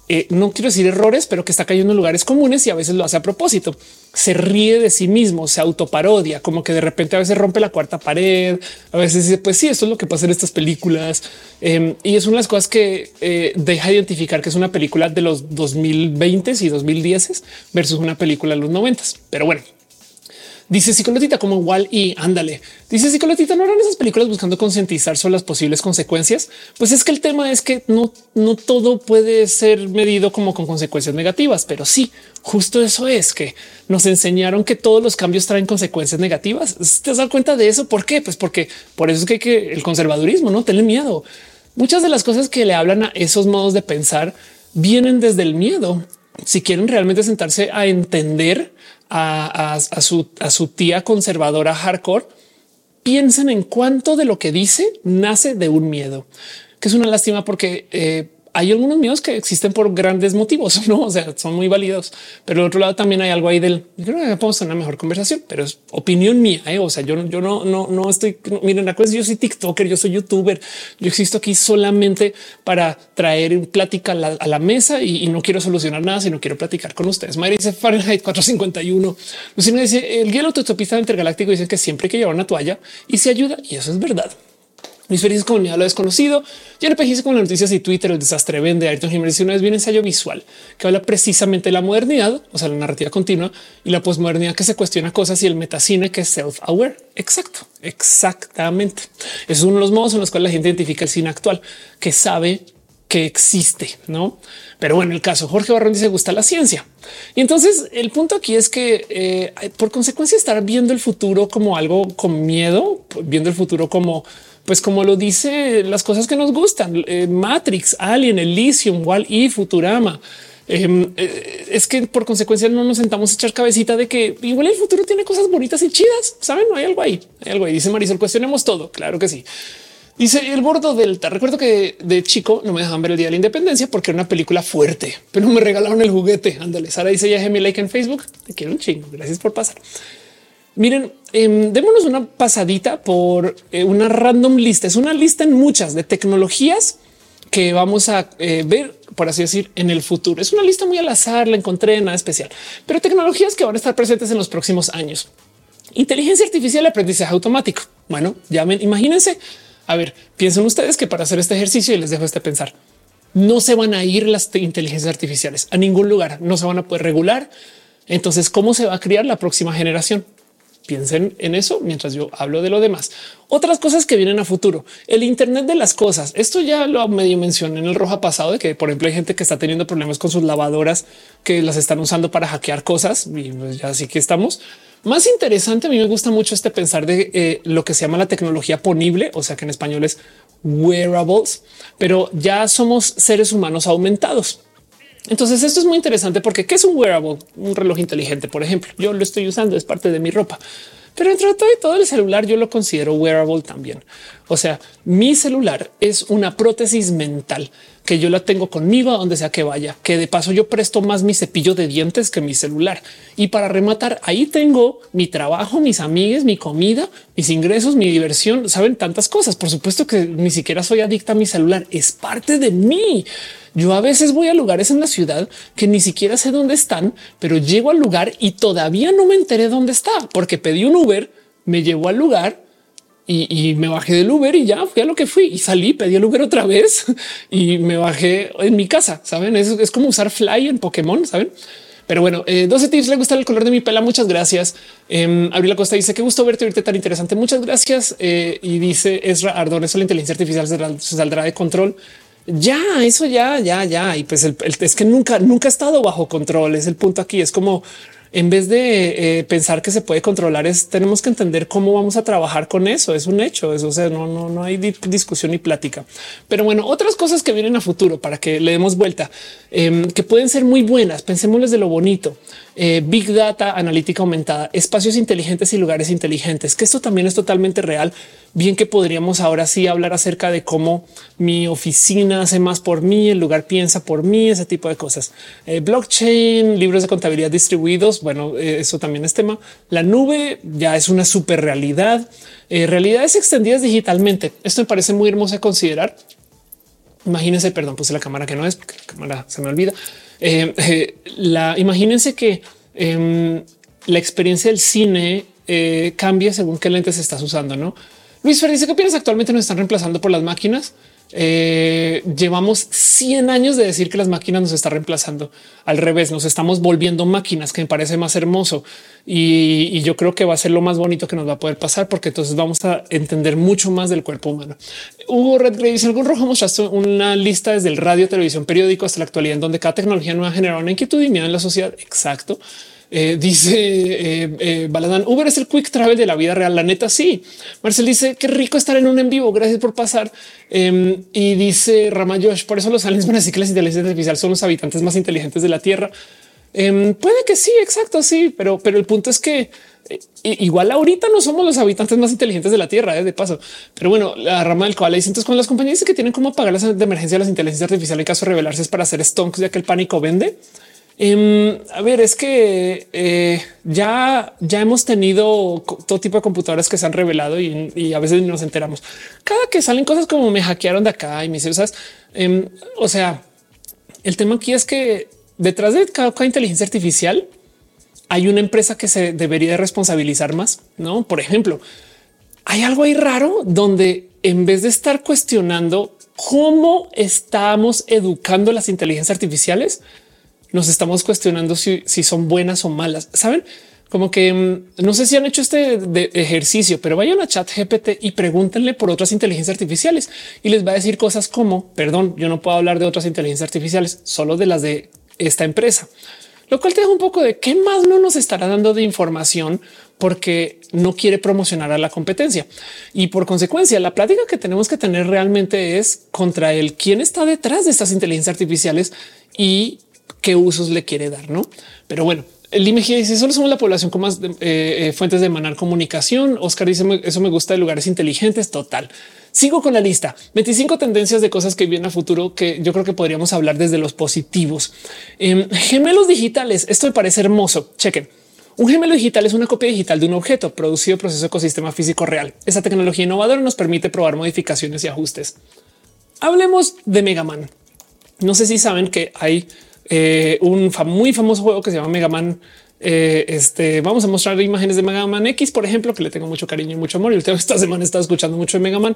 eh, no quiero decir errores, pero que está cayendo en lugares comunes y a veces lo hace a propósito. Se ríe de sí mismo, se autoparodia, como que de repente a veces rompe la cuarta pared, a veces dice, pues sí, esto es lo que pasa en estas películas. Em, y es una de las cosas que eh, deja identificar que es una película de los 2020 y 2010 versus una película de los 90. Pero bueno, Dice psicologita como igual y ándale. Dice psicologita no eran esas películas buscando concientizar sobre las posibles consecuencias. Pues es que el tema es que no, no todo puede ser medido como con consecuencias negativas, pero sí, justo eso es que nos enseñaron que todos los cambios traen consecuencias negativas. ¿Te das cuenta de eso? ¿Por qué? Pues porque por eso es que, hay que el conservadurismo no tiene miedo. Muchas de las cosas que le hablan a esos modos de pensar vienen desde el miedo. Si quieren realmente sentarse a entender a, su, a su tía conservadora hardcore, piensen en cuánto de lo que dice nace de un miedo, que es una lástima porque eh, hay algunos miedos que existen por grandes motivos, *laughs* no? O sea, son muy válidos, pero al otro lado también hay algo ahí del creo que podemos tener una mejor conversación, pero es opinión mía. ¿eh? O sea, yo, yo no, no, no estoy. miren, la yo soy TikToker, yo soy youtuber, yo existo aquí solamente para traer plática a la, mesa y, no quiero solucionar nada, sino quiero platicar con ustedes. Mayra dice Fahrenheit 451. Lucina dice el guía autotopista intergaláctico dice que siempre hay que llevar una toalla y se ayuda. Y eso es verdad. Mis felices comunidad lo desconocido. Ya hice con las noticias y Twitter, el desastre vende. Ayrton Jiménez una vez bien ensayo visual que habla precisamente de la modernidad, o sea, la narrativa continua y la posmodernidad que se cuestiona cosas y el metacine que es self aware. Exacto, exactamente. Es uno de los modos en los cuales la gente identifica el cine actual que sabe que existe, no? Pero bueno, el caso Jorge Barrón dice gusta la ciencia. Y entonces el punto aquí es que eh, por consecuencia estar viendo el futuro como algo con miedo, viendo el futuro como pues como lo dice las cosas que nos gustan, eh, Matrix, Alien, Elysium, Wall y Futurama. Em, eh, es que por consecuencia no nos sentamos a echar cabecita de que igual el futuro tiene cosas bonitas y chidas. Saben, no hay algo ahí, hay algo ahí. Dice Marisol, cuestionemos todo. Claro que sí. Dice el bordo delta. Recuerdo que de chico no me dejaban ver el día de la independencia porque era una película fuerte, pero me regalaron el juguete. Ándale. Sara dice ya mi like en Facebook. Te quiero un chingo. Gracias por pasar. Miren, em, démonos una pasadita por eh, una random lista. Es una lista en muchas de tecnologías que vamos a eh, ver, por así decir, en el futuro. Es una lista muy al azar, la encontré nada especial, pero tecnologías que van a estar presentes en los próximos años. Inteligencia artificial aprendizaje automático. Bueno, ya imagínense. A ver, piensen ustedes que para hacer este ejercicio y les dejo este pensar, no se van a ir las inteligencias artificiales a ningún lugar, no se van a poder regular. Entonces, ¿cómo se va a criar la próxima generación? Piensen en eso mientras yo hablo de lo demás. Otras cosas que vienen a futuro, el Internet de las cosas. Esto ya lo medio mencioné en el roja pasado de que, por ejemplo, hay gente que está teniendo problemas con sus lavadoras que las están usando para hackear cosas y pues ya así que estamos. Más interesante, a mí me gusta mucho este pensar de eh, lo que se llama la tecnología ponible, o sea que en español es wearables, pero ya somos seres humanos aumentados. Entonces esto es muy interesante porque ¿qué es un wearable? Un reloj inteligente, por ejemplo. Yo lo estoy usando, es parte de mi ropa. Pero entre todo y todo el celular yo lo considero wearable también. O sea, mi celular es una prótesis mental que yo la tengo conmigo a donde sea que vaya, que de paso yo presto más mi cepillo de dientes que mi celular. Y para rematar, ahí tengo mi trabajo, mis amigos, mi comida, mis ingresos, mi diversión, saben tantas cosas. Por supuesto que ni siquiera soy adicta a mi celular, es parte de mí. Yo a veces voy a lugares en la ciudad que ni siquiera sé dónde están, pero llego al lugar y todavía no me enteré dónde está porque pedí un Uber, me llevó al lugar y, me bajé del Uber y ya fui a lo que fui y salí, pedí el Uber otra vez *laughs* y me bajé en mi casa. Saben, es, es como usar Fly en Pokémon, saben? Pero bueno, 12 eh, tips le gusta el color de mi pela. Muchas gracias. Eh, Abril Costa dice que gusto verte ahorita tan interesante. Muchas gracias. Eh, y dice Ezra Ardón, eso la inteligencia artificial se saldrá de control. Ya, eso ya, ya, ya. Y pues es que nunca, nunca ha estado bajo control. Es el punto aquí. Es como en vez de eh, pensar que se puede controlar, es tenemos que entender cómo vamos a trabajar con eso. Es un hecho. Eso o sea, no, no, no hay discusión ni plática. Pero bueno, otras cosas que vienen a futuro para que le demos vuelta, em, que pueden ser muy buenas. Pensémosles de lo bonito. Eh, Big Data, analítica aumentada, espacios inteligentes y lugares inteligentes, que esto también es totalmente real. Bien que podríamos ahora sí hablar acerca de cómo mi oficina hace más por mí, el lugar piensa por mí, ese tipo de cosas. Eh, blockchain, libros de contabilidad distribuidos, bueno, eh, eso también es tema. La nube ya es una super realidad. realidades extendidas digitalmente. Esto me parece muy hermoso de considerar. Imagínense, perdón, puse la cámara que no es porque la cámara se me olvida. Eh, eh, la imagínense que em, la experiencia del cine eh, cambia según qué lentes estás usando. No Luis Fer dice que piensas actualmente nos están reemplazando por las máquinas. Eh, llevamos 100 años de decir que las máquinas nos están reemplazando. Al revés, nos estamos volviendo máquinas, que me parece más hermoso. Y, yo creo que va a ser lo más bonito que nos va a poder pasar, porque entonces vamos a entender mucho más del cuerpo humano. Hugo Redgrave dice algún rojo mostraste una lista desde el radio, televisión, periódico hasta la actualidad, en donde cada tecnología nueva genera una inquietud y miedo en la sociedad. Exacto. Eh, dice eh, eh, Baladán, Uber es el quick travel de la vida real. La neta, sí. Marcel dice qué rico estar en un en vivo. Gracias por pasar. Em, y dice Rama Josh, por eso los aliens van a decir que las inteligencias artificiales son los habitantes más inteligentes de la Tierra. Em, puede que sí, exacto, sí, pero, pero el punto es que igual ahorita no somos los habitantes más inteligentes de la Tierra, de paso. Pero bueno, la rama del cual hay entonces con las compañías que tienen como pagar las de emergencia de las inteligencias artificiales en caso de revelarse es para hacer stonks, ya que el pánico vende. Em, a ver, es que eh, ya, ya hemos tenido todo tipo de computadoras que se han revelado y, a veces nos enteramos. Cada que salen cosas como me hackearon de acá y mis cosas. Em, o sea, el tema aquí es que detrás de cada, inteligencia artificial hay una empresa que se debería responsabilizar más. No, por ejemplo, hay algo ahí raro donde en vez de estar cuestionando cómo estamos educando las inteligencias artificiales, nos estamos cuestionando si, son buenas o malas. Saben como que mm, no sé si han hecho este ejercicio, pero vayan a chat GPT y pregúntenle por otras inteligencias artificiales y les va a decir cosas como perdón, yo no puedo hablar de otras inteligencias artificiales, solo de las de esta empresa, lo cual te deja un poco de qué más no nos estará dando de información porque no quiere promocionar a la competencia. Y por consecuencia, la plática que tenemos que tener realmente es contra el quién está detrás de estas inteligencias artificiales y qué usos le quiere dar, no? Pero bueno, el IMEGI dice solo somos la población con más eh, eh, fuentes de emanar comunicación. Oscar dice eso me gusta de lugares inteligentes. Total. Sigo con la lista 25 tendencias de cosas que vienen a futuro que yo creo que podríamos hablar desde los positivos. Em, gemelos digitales. Esto me parece hermoso. Chequen. Un gemelo digital es una copia digital de un objeto producido proceso ecosistema físico real. Esa tecnología innovadora nos permite probar modificaciones y ajustes. Hablemos de Megaman. No sé si saben que hay eh, un muy famoso juego que se llama Mega Man. Eh, este vamos a mostrar imágenes de Mega Man X, por ejemplo, que le tengo mucho cariño y mucho amor. Y esta semana estado escuchando mucho de Mega Man.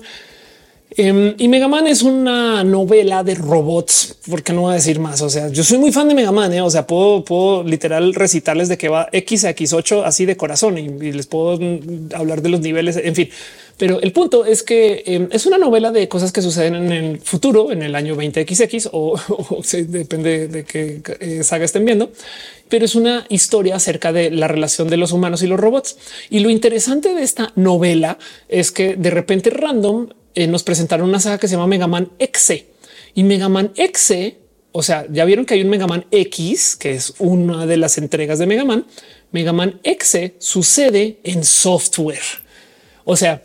Em, y Mega Man es una novela de robots, porque no voy a decir más. O sea, yo soy muy fan de Mega Man. ¿eh? O sea, puedo, puedo literal recitarles de que va X a X8 así de corazón y, les puedo mm, hablar de los niveles. En fin, pero el punto es que em, es una novela de cosas que suceden en el futuro, en el año 20XX o, *laughs* depende de qué eh, saga estén viendo, pero es una historia acerca de la relación de los humanos y los robots. Y lo interesante de esta novela es que de repente random eh, nos presentaron una saga que se llama Mega Man X y Mega Man X. O sea, ya vieron que hay un Mega Man X, que es una de las entregas de Mega Man. Mega Man X sucede en software. O sea,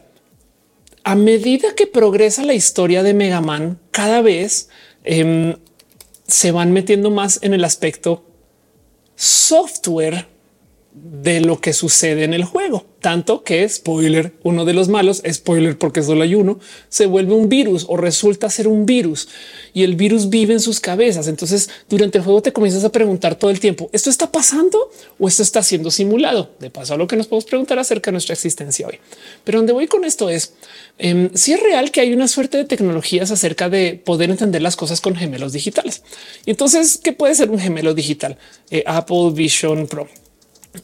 a medida que progresa la historia de Mega Man, cada vez em, se van metiendo más en el aspecto software de lo que sucede en el juego, tanto que spoiler, uno de los malos, spoiler porque solo hay uno, se vuelve un virus o resulta ser un virus y el virus vive en sus cabezas. Entonces durante el juego te comienzas a preguntar todo el tiempo, ¿esto está pasando o esto está siendo simulado? De paso a lo que nos podemos preguntar acerca de nuestra existencia hoy. Pero donde voy con esto es em, si es real que hay una suerte de tecnologías acerca de poder entender las cosas con gemelos digitales. Y entonces, ¿qué puede ser un gemelo digital? Eh, Apple Vision Pro.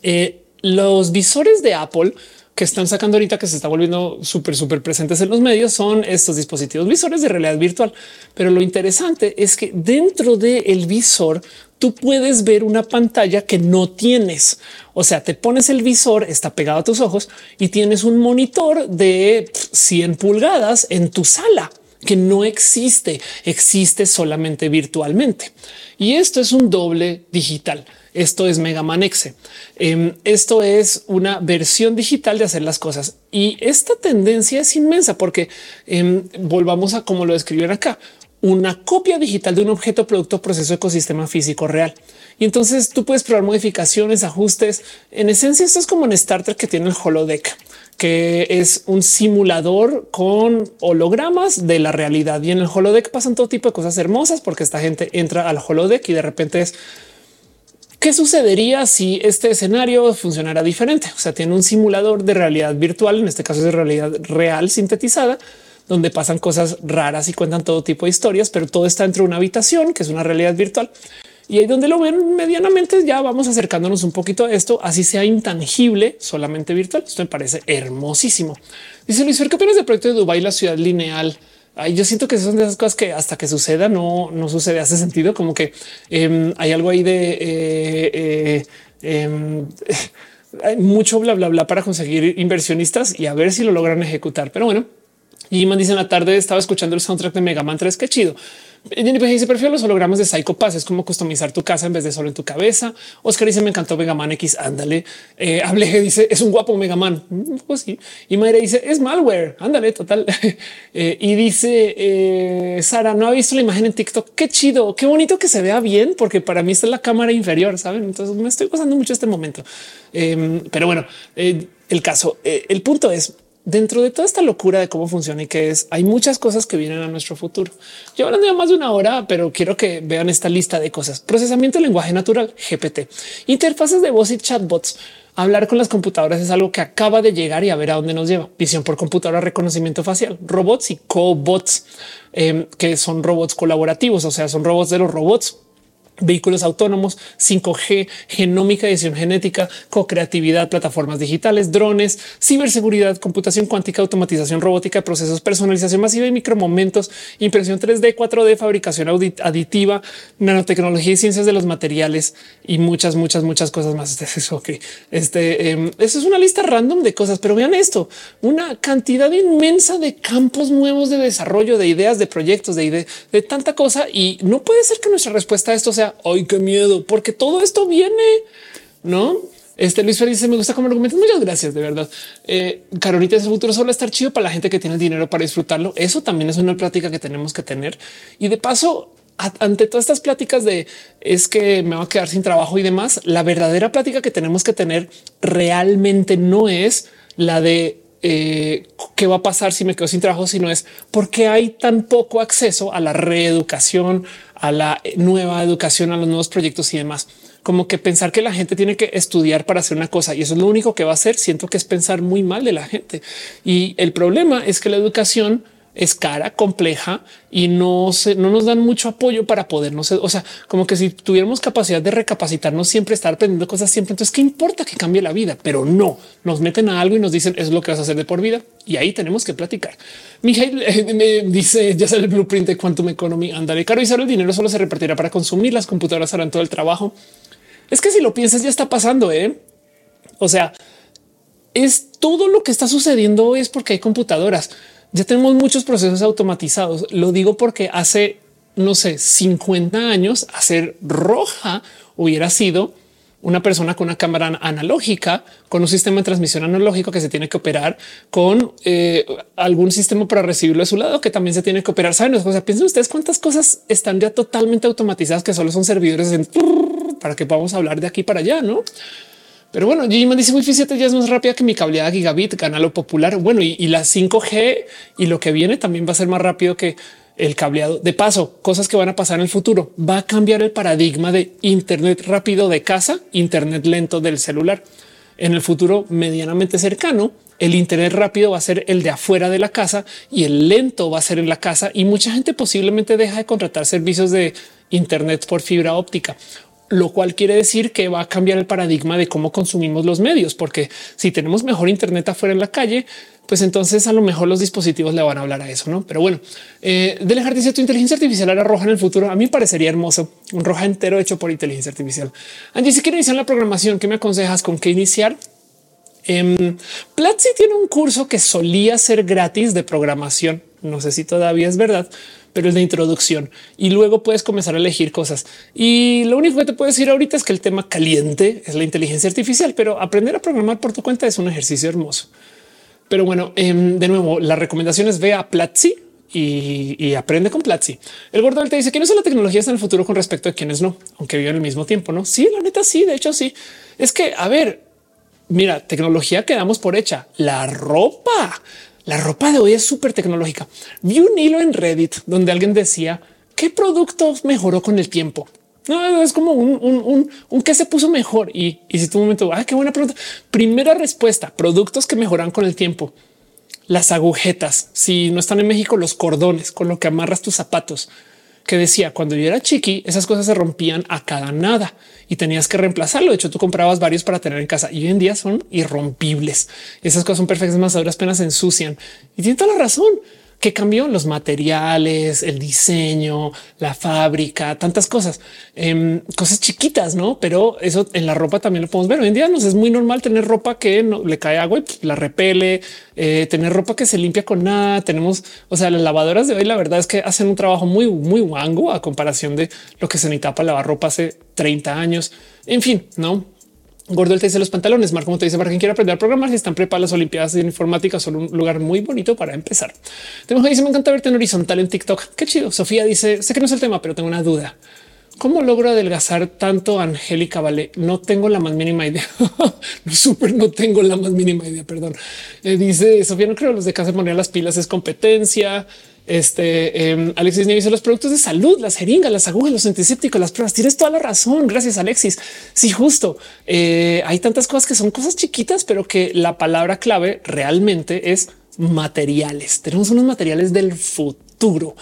Eh, los visores de Apple que están sacando ahorita que se está volviendo súper, súper presentes en los medios son estos dispositivos visores de realidad virtual. Pero lo interesante es que dentro del visor tú puedes ver una pantalla que no tienes. O sea, te pones el visor, está pegado a tus ojos y tienes un monitor de 100 pulgadas en tu sala que no existe, existe solamente virtualmente. Y esto es un doble digital. Esto es Mega Man X. Em, esto es una versión digital de hacer las cosas y esta tendencia es inmensa porque em, volvamos a como lo describieron acá, una copia digital de un objeto, producto, proceso, ecosistema físico real. Y entonces tú puedes probar modificaciones, ajustes. En esencia, esto es como en Star Trek que tiene el holodeck que es un simulador con hologramas de la realidad. Y en el holodeck pasan todo tipo de cosas hermosas porque esta gente entra al holodeck y de repente es ¿Qué sucedería si este escenario funcionara diferente? O sea, tiene un simulador de realidad virtual, en este caso es de realidad real sintetizada, donde pasan cosas raras y cuentan todo tipo de historias, pero todo está dentro de una habitación que es una realidad virtual. Y ahí donde lo ven medianamente ya vamos acercándonos un poquito a esto, así sea intangible, solamente virtual. Esto me parece hermosísimo. Dice Luis ¿qué opinas del proyecto de Dubai, la ciudad lineal? Ay, yo siento que son de esas cosas que hasta que suceda no, no sucede. Hace sentido como que em, hay algo ahí de eh, eh, em, *laughs* hay mucho bla bla bla para conseguir inversionistas y a ver si lo logran ejecutar. Pero bueno, y man dice en la tarde estaba escuchando el soundtrack de Mega Man 3. Qué chido. Jennifer dice prefiero los hologramas de Psycho Pass. Es como customizar tu casa en vez de solo en tu cabeza. Oscar dice me encantó Mega Man X. Ándale. Eh, Hable *laughs* dice es un guapo Mega Man. Mm, pues sí. Y Mayra dice es malware. Ándale, total. *laughs* eh, y dice eh, Sara no ha visto la imagen en TikTok. Qué chido, qué bonito que se vea bien, porque para mí esta es la cámara inferior. Saben? Entonces me estoy pasando mucho este momento. Eh, pero bueno, eh, el caso, el punto es dentro de toda esta locura de cómo funciona y qué es, hay muchas cosas que vienen a nuestro futuro. Yo hablando ya más de una hora, pero quiero que vean esta lista de cosas. Procesamiento de lenguaje natural, GPT, interfaces de voz y chatbots. Hablar con las computadoras es algo que acaba de llegar y a ver a dónde nos lleva. Visión por computadora, reconocimiento facial, robots y cobots, eh, que son robots colaborativos, o sea, son robots de los robots vehículos autónomos, 5G, genómica, edición genética, co-creatividad, plataformas digitales, drones, ciberseguridad, computación cuántica, automatización robótica, procesos, personalización masiva y micromomentos, impresión 3D, 4D, fabricación aditiva, nanotecnología y ciencias de los materiales y muchas, muchas, muchas cosas más. Ok, este eh, eso es una lista random de cosas, pero vean esto, una cantidad inmensa de campos nuevos de desarrollo, de ideas, de proyectos, de, de, de tanta cosa y no puede ser que nuestra respuesta a esto sea Ay, qué miedo, porque todo esto viene, no? Este Luis Félix dice me gusta como argumento. Muchas gracias. De verdad. Eh, Carolita, el futuro solo estar chido para la gente que tiene el dinero para disfrutarlo. Eso también es una plática que tenemos que tener. Y de paso, ante todas estas pláticas de es que me va a quedar sin trabajo y demás, la verdadera plática que tenemos que tener realmente no es la de eh, qué va a pasar si me quedo sin trabajo, sino es por qué hay tan poco acceso a la reeducación, a la nueva educación, a los nuevos proyectos y demás. Como que pensar que la gente tiene que estudiar para hacer una cosa y eso es lo único que va a hacer. Siento que es pensar muy mal de la gente. Y el problema es que la educación es cara, compleja y no se, no nos dan mucho apoyo para podernos. O sea, como que si tuviéramos capacidad de recapacitarnos, siempre estar aprendiendo cosas siempre. Entonces, qué importa que cambie la vida, pero no nos meten a algo y nos dicen es lo que vas a hacer de por vida. Y ahí tenemos que platicar. Mijail eh, me dice ya sale el blueprint de Quantum Economy. Andaré caro y solo el dinero solo se repartirá para consumir. Las computadoras harán todo el trabajo. Es que si lo piensas, ya está pasando. ¿eh? O sea, es todo lo que está sucediendo es porque hay computadoras ya tenemos muchos procesos automatizados. Lo digo porque hace, no sé, 50 años, hacer roja hubiera sido una persona con una cámara analógica, con un sistema de transmisión analógico que se tiene que operar con eh, algún sistema para recibirlo de su lado que también se tiene que operar. Saben, o sea, piensen ustedes cuántas cosas están ya totalmente automatizadas que solo son servidores para que podamos hablar de aquí para allá, no? Pero bueno, me dice Wi-Fi 7 ya es más rápida que mi cableada gigabit, gana lo popular. Bueno, y, y, la 5G y lo que viene también va a ser más rápido que el cableado. De paso, cosas que van a pasar en el futuro. Va a cambiar el paradigma de Internet rápido de casa, Internet lento del celular. En el futuro medianamente cercano, el Internet rápido va a ser el de afuera de la casa y el lento va a ser en la casa. Y mucha gente posiblemente deja de contratar servicios de Internet por fibra óptica lo cual quiere decir que va a cambiar el paradigma de cómo consumimos los medios, porque si tenemos mejor Internet afuera en la calle, pues entonces a lo mejor los dispositivos le van a hablar a eso, no? Pero bueno, eh, Delejar dice tu inteligencia artificial era roja en el futuro. A mí parecería hermoso un roja entero hecho por inteligencia artificial. Angie, si quiero iniciar la programación, ¿qué me aconsejas con qué iniciar? Eh, Platzi tiene un curso que solía ser gratis de programación. No sé si todavía es verdad, pero es de introducción y luego puedes comenzar a elegir cosas. Y lo único que te puedo decir ahorita es que el tema caliente es la inteligencia artificial, pero aprender a programar por tu cuenta es un ejercicio hermoso. Pero bueno, em, de nuevo, las recomendaciones ve a Platzi y, aprende con Platzi. El gordo te dice que no es la tecnología está en el futuro con respecto a quienes no, aunque viven al mismo tiempo. No, sí, la neta, sí. De hecho, sí es que a ver, mira, tecnología que damos por hecha la ropa. La ropa de hoy es súper tecnológica. Vi un hilo en Reddit donde alguien decía qué producto mejoró con el tiempo. No es como un, un, un, que se puso mejor. Y, si tu momento, ah, qué buena pregunta. Primera respuesta: productos que mejoran con el tiempo. las agujetas. Si no están en México, los cordones con lo que amarras tus zapatos. Que decía cuando yo era chiqui, esas cosas se rompían a cada nada y tenías que reemplazarlo. De hecho, tú comprabas varios para tener en casa y hoy en día son irrompibles. Esas cosas son perfectas, más duras apenas se ensucian y tiene toda la razón que cambió los materiales, el diseño, la fábrica, tantas cosas, em, cosas chiquitas, no? Pero eso en la ropa también lo podemos ver. Hoy en día nos es muy normal tener ropa que no le cae agua y la repele, eh, tener ropa que se limpia con nada. Tenemos, o sea, las lavadoras de hoy, la verdad es que hacen un trabajo muy, muy guango a comparación de lo que se necesitaba para lavar ropa hace 30 años. En fin, no Gordo te dice los pantalones. Marco te dice para quien quiera aprender a programar, si están preparadas las Olimpiadas de Informática, son un lugar muy bonito para empezar. Tengo dice me encanta verte en horizontal en TikTok. Qué chido. Sofía dice sé que no es el tema, pero tengo una duda. ¿Cómo logro adelgazar tanto Angélica? Vale, no tengo la más mínima idea. *laughs* Súper, no tengo la más mínima idea. Perdón. Eh, dice Sofía, no creo los de casa poner las pilas es competencia. Este eh, Alexis dice los productos de salud, las jeringas, las agujas, los antisépticos, las pruebas. Tienes toda la razón. Gracias, Alexis. Sí, justo eh, hay tantas cosas que son cosas chiquitas, pero que la palabra clave realmente es materiales. Tenemos unos materiales del futuro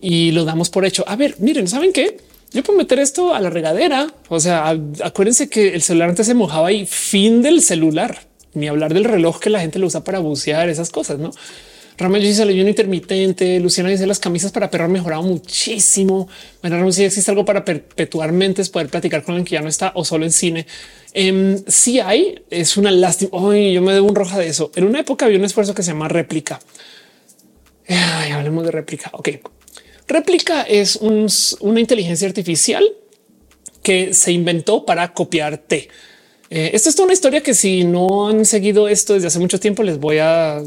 y lo damos por hecho. A ver, miren, saben qué? Yo puedo meter esto a la regadera. O sea, acuérdense que el celular antes se mojaba y fin del celular, ni hablar del reloj que la gente lo usa para bucear, esas cosas, no? Ramón dice el ayuno intermitente. Luciana dice las camisas para perro han mejorado muchísimo. Bueno, si existe algo para perpetuar mentes, poder platicar con el que ya no está o solo en cine. Eh, si hay, es una lástima. Hoy yo me debo un roja de eso. En una época había un esfuerzo que se llama réplica. Ay, hablemos de réplica. Ok. Réplica es una inteligencia artificial que se inventó para copiarte. Eh, esto es toda una historia que si no han seguido esto desde hace mucho tiempo les voy a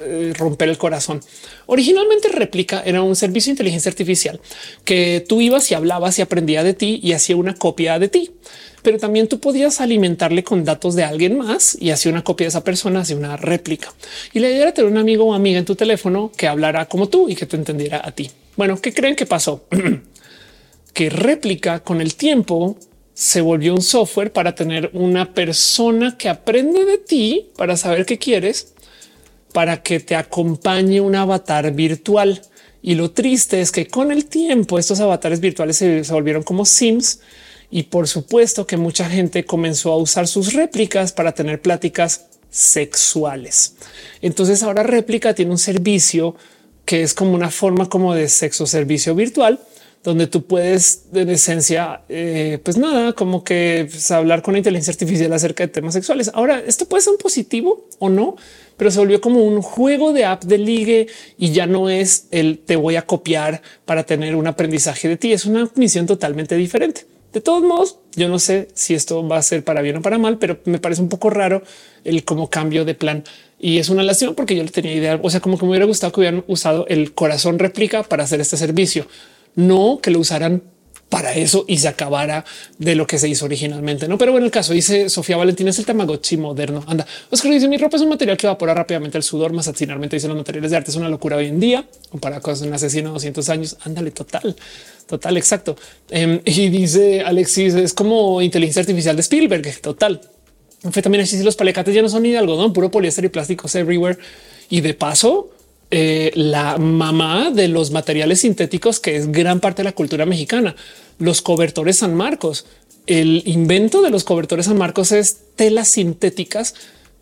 eh, romper el corazón. Originalmente Réplica era un servicio de inteligencia artificial que tú ibas y hablabas y aprendía de ti y hacía una copia de ti. Pero también tú podías alimentarle con datos de alguien más y hacía una copia de esa persona, hacía una réplica. Y la idea era tener un amigo o amiga en tu teléfono que hablara como tú y que te entendiera a ti. Bueno, ¿qué creen que pasó? *clears throat* que réplica con el tiempo se volvió un software para tener una persona que aprende de ti para saber qué quieres para que te acompañe un avatar virtual. Y lo triste es que con el tiempo estos avatares virtuales se, volvieron como Sims y por supuesto que mucha gente comenzó a usar sus réplicas para tener pláticas sexuales. Entonces ahora réplica tiene un servicio que es como una forma como de sexo servicio virtual donde tú puedes en esencia, eh, pues nada, como que pues, hablar con la inteligencia artificial acerca de temas sexuales. Ahora, esto puede ser un positivo o no, pero se volvió como un juego de app de ligue y ya no es el te voy a copiar para tener un aprendizaje de ti. Es una misión totalmente diferente. De todos modos, yo no sé si esto va a ser para bien o para mal, pero me parece un poco raro el como cambio de plan y es una lástima porque yo le tenía idea. O sea, como que me hubiera gustado que hubieran usado el corazón réplica para hacer este servicio, no que lo usaran para eso y se acabara de lo que se hizo originalmente. No, pero bueno, el caso dice Sofía Valentín es el Tamagotchi moderno. Anda, Oscar dice mi ropa es un material que evapora rápidamente el sudor, más finalmente dice los materiales de arte es una locura hoy en día comparado con un asesino 200 años. Ándale, total, total, exacto. Em, *laughs* y dice Alexis es como inteligencia artificial de Spielberg. Total. Fue también así. Los palecates ya no son ni de algodón, puro poliéster y plásticos everywhere. Y de paso, eh, la mamá de los materiales sintéticos, que es gran parte de la cultura mexicana, los cobertores San Marcos. El invento de los cobertores San Marcos es telas sintéticas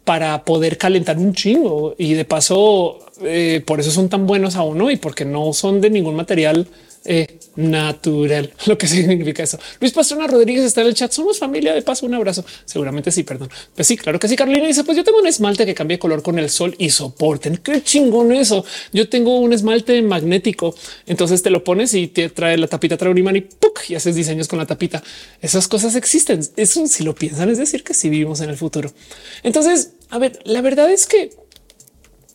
para poder calentar un chingo y de paso eh, por eso son tan buenos aún hoy, porque no son de ningún material eh, natural, *laughs* lo que significa eso. Luis Pastrana Rodríguez está en el chat. Somos familia de paso. Un abrazo. Seguramente sí, perdón. Pues sí, claro que sí. Carolina dice: Pues yo tengo un esmalte que cambia color con el sol y soporten. Qué chingón eso. Yo tengo un esmalte magnético. Entonces te lo pones y te trae la tapita, trae un imán y ¡puc! y haces diseños con la tapita. Esas cosas existen. Eso, si lo piensan, es decir, que si vivimos en el futuro. Entonces, a ver, la verdad es que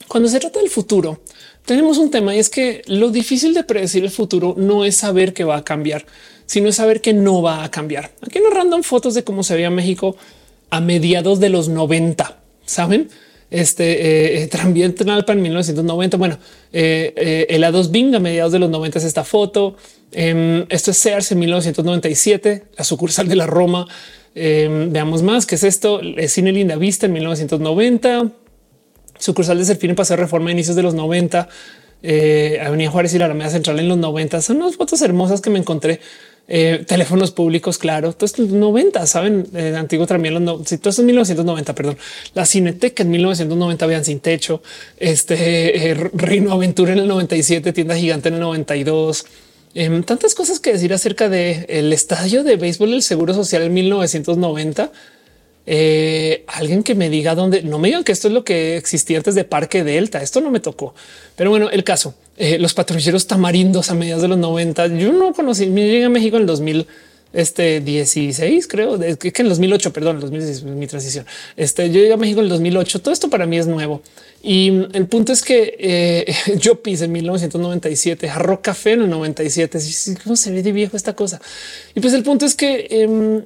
cuando se trata del futuro, tenemos un tema y es que lo difícil de predecir el futuro no es saber qué va a cambiar, sino es saber que no va a cambiar. Aquí nos randan fotos de cómo se veía México a mediados de los 90. Saben? Este eh, también Tlalpan en 1990. Bueno, eh, eh, el A2 Bing a mediados de los 90 es esta foto. Em, esto es Sears en 1997, la sucursal de la Roma. Em, veamos más qué es esto. Cine Linda Vista en 1990 sucursal de Serfín en Paseo Reforma a inicios de los 90, eh, Avenida Juárez y la Alameda Central en los 90. Son unas fotos hermosas que me encontré. Eh, teléfonos públicos, claro, todo esto 90, saben, eh, antiguo también, los si todo es 1990, perdón, la Cineteca en 1990 vean sin techo, este eh, Rino Aventura en el 97, tienda gigante en el 92, em, tantas cosas que decir acerca de el estadio de béisbol del Seguro Social en 1990 eh, alguien que me diga dónde no me digan que esto es lo que existía antes de Parque Delta. Esto no me tocó, pero bueno, el caso, eh, los patrulleros tamarindos a mediados de los 90. Yo no conocí, me llegué a México en el 2000 este 16, creo que en el 2008, perdón, el 2016 mi transición. Este yo llegué a México en el 2008. Todo esto para mí es nuevo. Y el punto es que eh, *laughs* yo pise en 1997, jarro café en el 97. ¿Cómo se ve de viejo esta cosa? Y pues el punto es que em,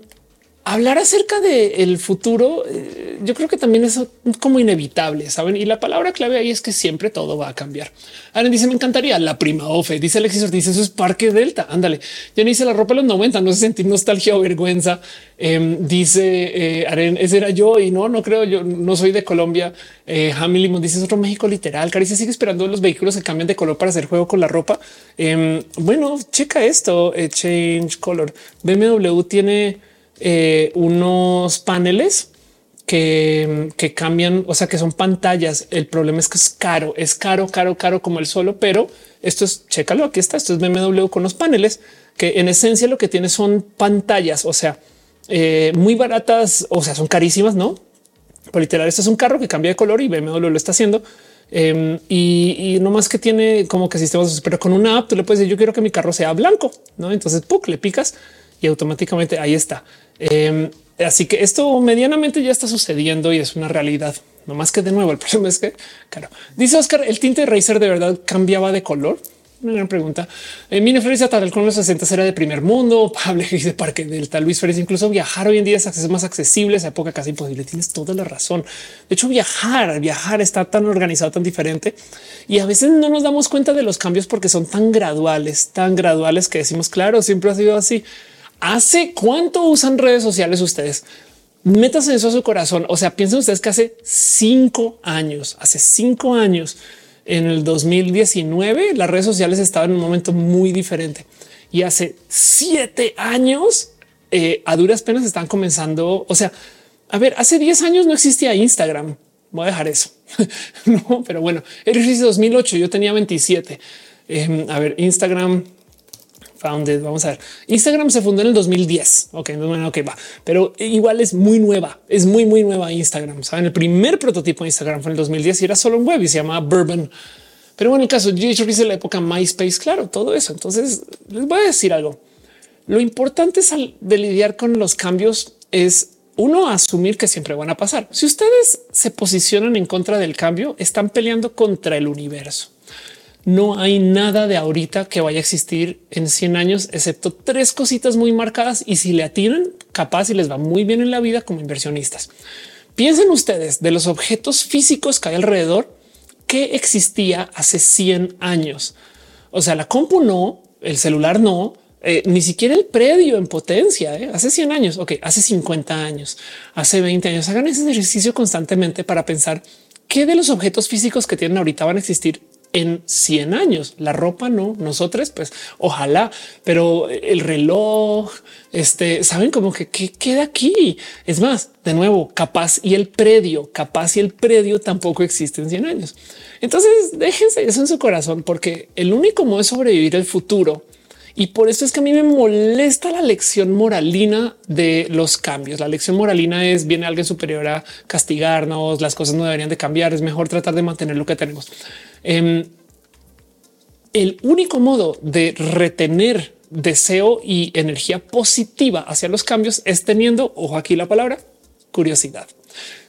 hablar acerca del futuro, eh, yo creo que también es como inevitable, saben? Y la palabra clave ahí es que siempre todo va a cambiar. Aren dice: Me encantaría la prima Ofe. Dice Alexis Ortiz: Eso es Parque Delta. Ándale. Ya ni dice la ropa de los 90. No sé sentir nostalgia o vergüenza. Em, dice eh, Aren: Ese era yo y no, no creo. Yo no soy de Colombia. Eh, Hamilton Limón dice: Es otro México literal. Caricia sigue esperando los vehículos que cambian de color para hacer juego con la ropa. Em, bueno, checa esto. Eh, change color. BMW tiene eh, unos paneles que, cambian, o sea, que son pantallas. El problema es que es caro, es caro, caro, caro como el solo, pero esto es, chécalo, aquí está, esto es BMW con los paneles, que en esencia lo que tiene son pantallas, o sea, eh, muy baratas, o sea, son carísimas, ¿no? Por literal, este es un carro que cambia de color y BMW lo está haciendo. Em, y, no más que tiene como que sistemas, pero con una app tú le puedes decir yo quiero que mi carro sea blanco, no? Entonces ¡puc! le picas y automáticamente ahí está. Em, así que esto medianamente ya está sucediendo y es una realidad. No más que de nuevo, el *laughs* problema es que, claro, dice Oscar, el tinte de Racer de verdad cambiaba de color. Una gran pregunta. Eh, Mine Flores tal con los 60 era de primer mundo. *laughs* Pablo dice Parque Delta. Luis Férez, incluso viajar hoy en día es más accesible. Esa época casi imposible. Tienes toda la razón. De hecho, viajar, viajar está tan organizado, tan diferente y a veces no nos damos cuenta de los cambios porque son tan graduales, tan graduales que decimos, claro, siempre ha sido así. ¿Hace cuánto usan redes sociales ustedes? Métanse eso a su corazón. O sea, piensen ustedes que hace cinco años, hace cinco años, en el 2019, las redes sociales estaban en un momento muy diferente. Y hace siete años, eh, a duras penas están comenzando. O sea, a ver, hace 10 años no existía Instagram. Voy a dejar eso. *laughs* no, pero bueno, el 2008, yo tenía 27. Em, a ver, Instagram Vamos a ver. Instagram se fundó en el 2010. Ok, bueno, ok, va, pero igual es muy nueva. Es muy, muy nueva Instagram. Saben, el primer prototipo de Instagram fue en el 2010 y era solo un web y se llama Bourbon. Pero bueno, el caso yo hice la época MySpace, claro, todo eso. Entonces les voy a decir algo. Lo importante es de lidiar con los cambios es uno asumir que siempre van a pasar. Si ustedes se posicionan en contra del cambio, están peleando contra el universo no hay nada de ahorita que vaya a existir en 100 años, excepto tres cositas muy marcadas. Y si le atinan, capaz y les va muy bien en la vida como inversionistas. Piensen ustedes de los objetos físicos que hay alrededor que existía hace 100 años. O sea, la compu no, el celular no, eh, ni siquiera el predio en potencia. ¿eh? Hace 100 años, ok, hace 50 años, hace 20 años. Hagan ese ejercicio constantemente para pensar qué de los objetos físicos que tienen ahorita van a existir en 100 años. La ropa no, nosotros pues ojalá, pero el reloj, este, saben como que ¿qué queda aquí. Es más, de nuevo, capaz y el predio, capaz y el predio tampoco existe en 100 años. Entonces déjense eso en su corazón, porque el único modo de sobrevivir el futuro y por eso es que a mí me molesta la lección moralina de los cambios. La lección moralina es viene alguien superior a castigarnos, las cosas no deberían de cambiar, es mejor tratar de mantener lo que tenemos. Em, el único modo de retener deseo y energía positiva hacia los cambios es teniendo, ojo aquí la palabra, curiosidad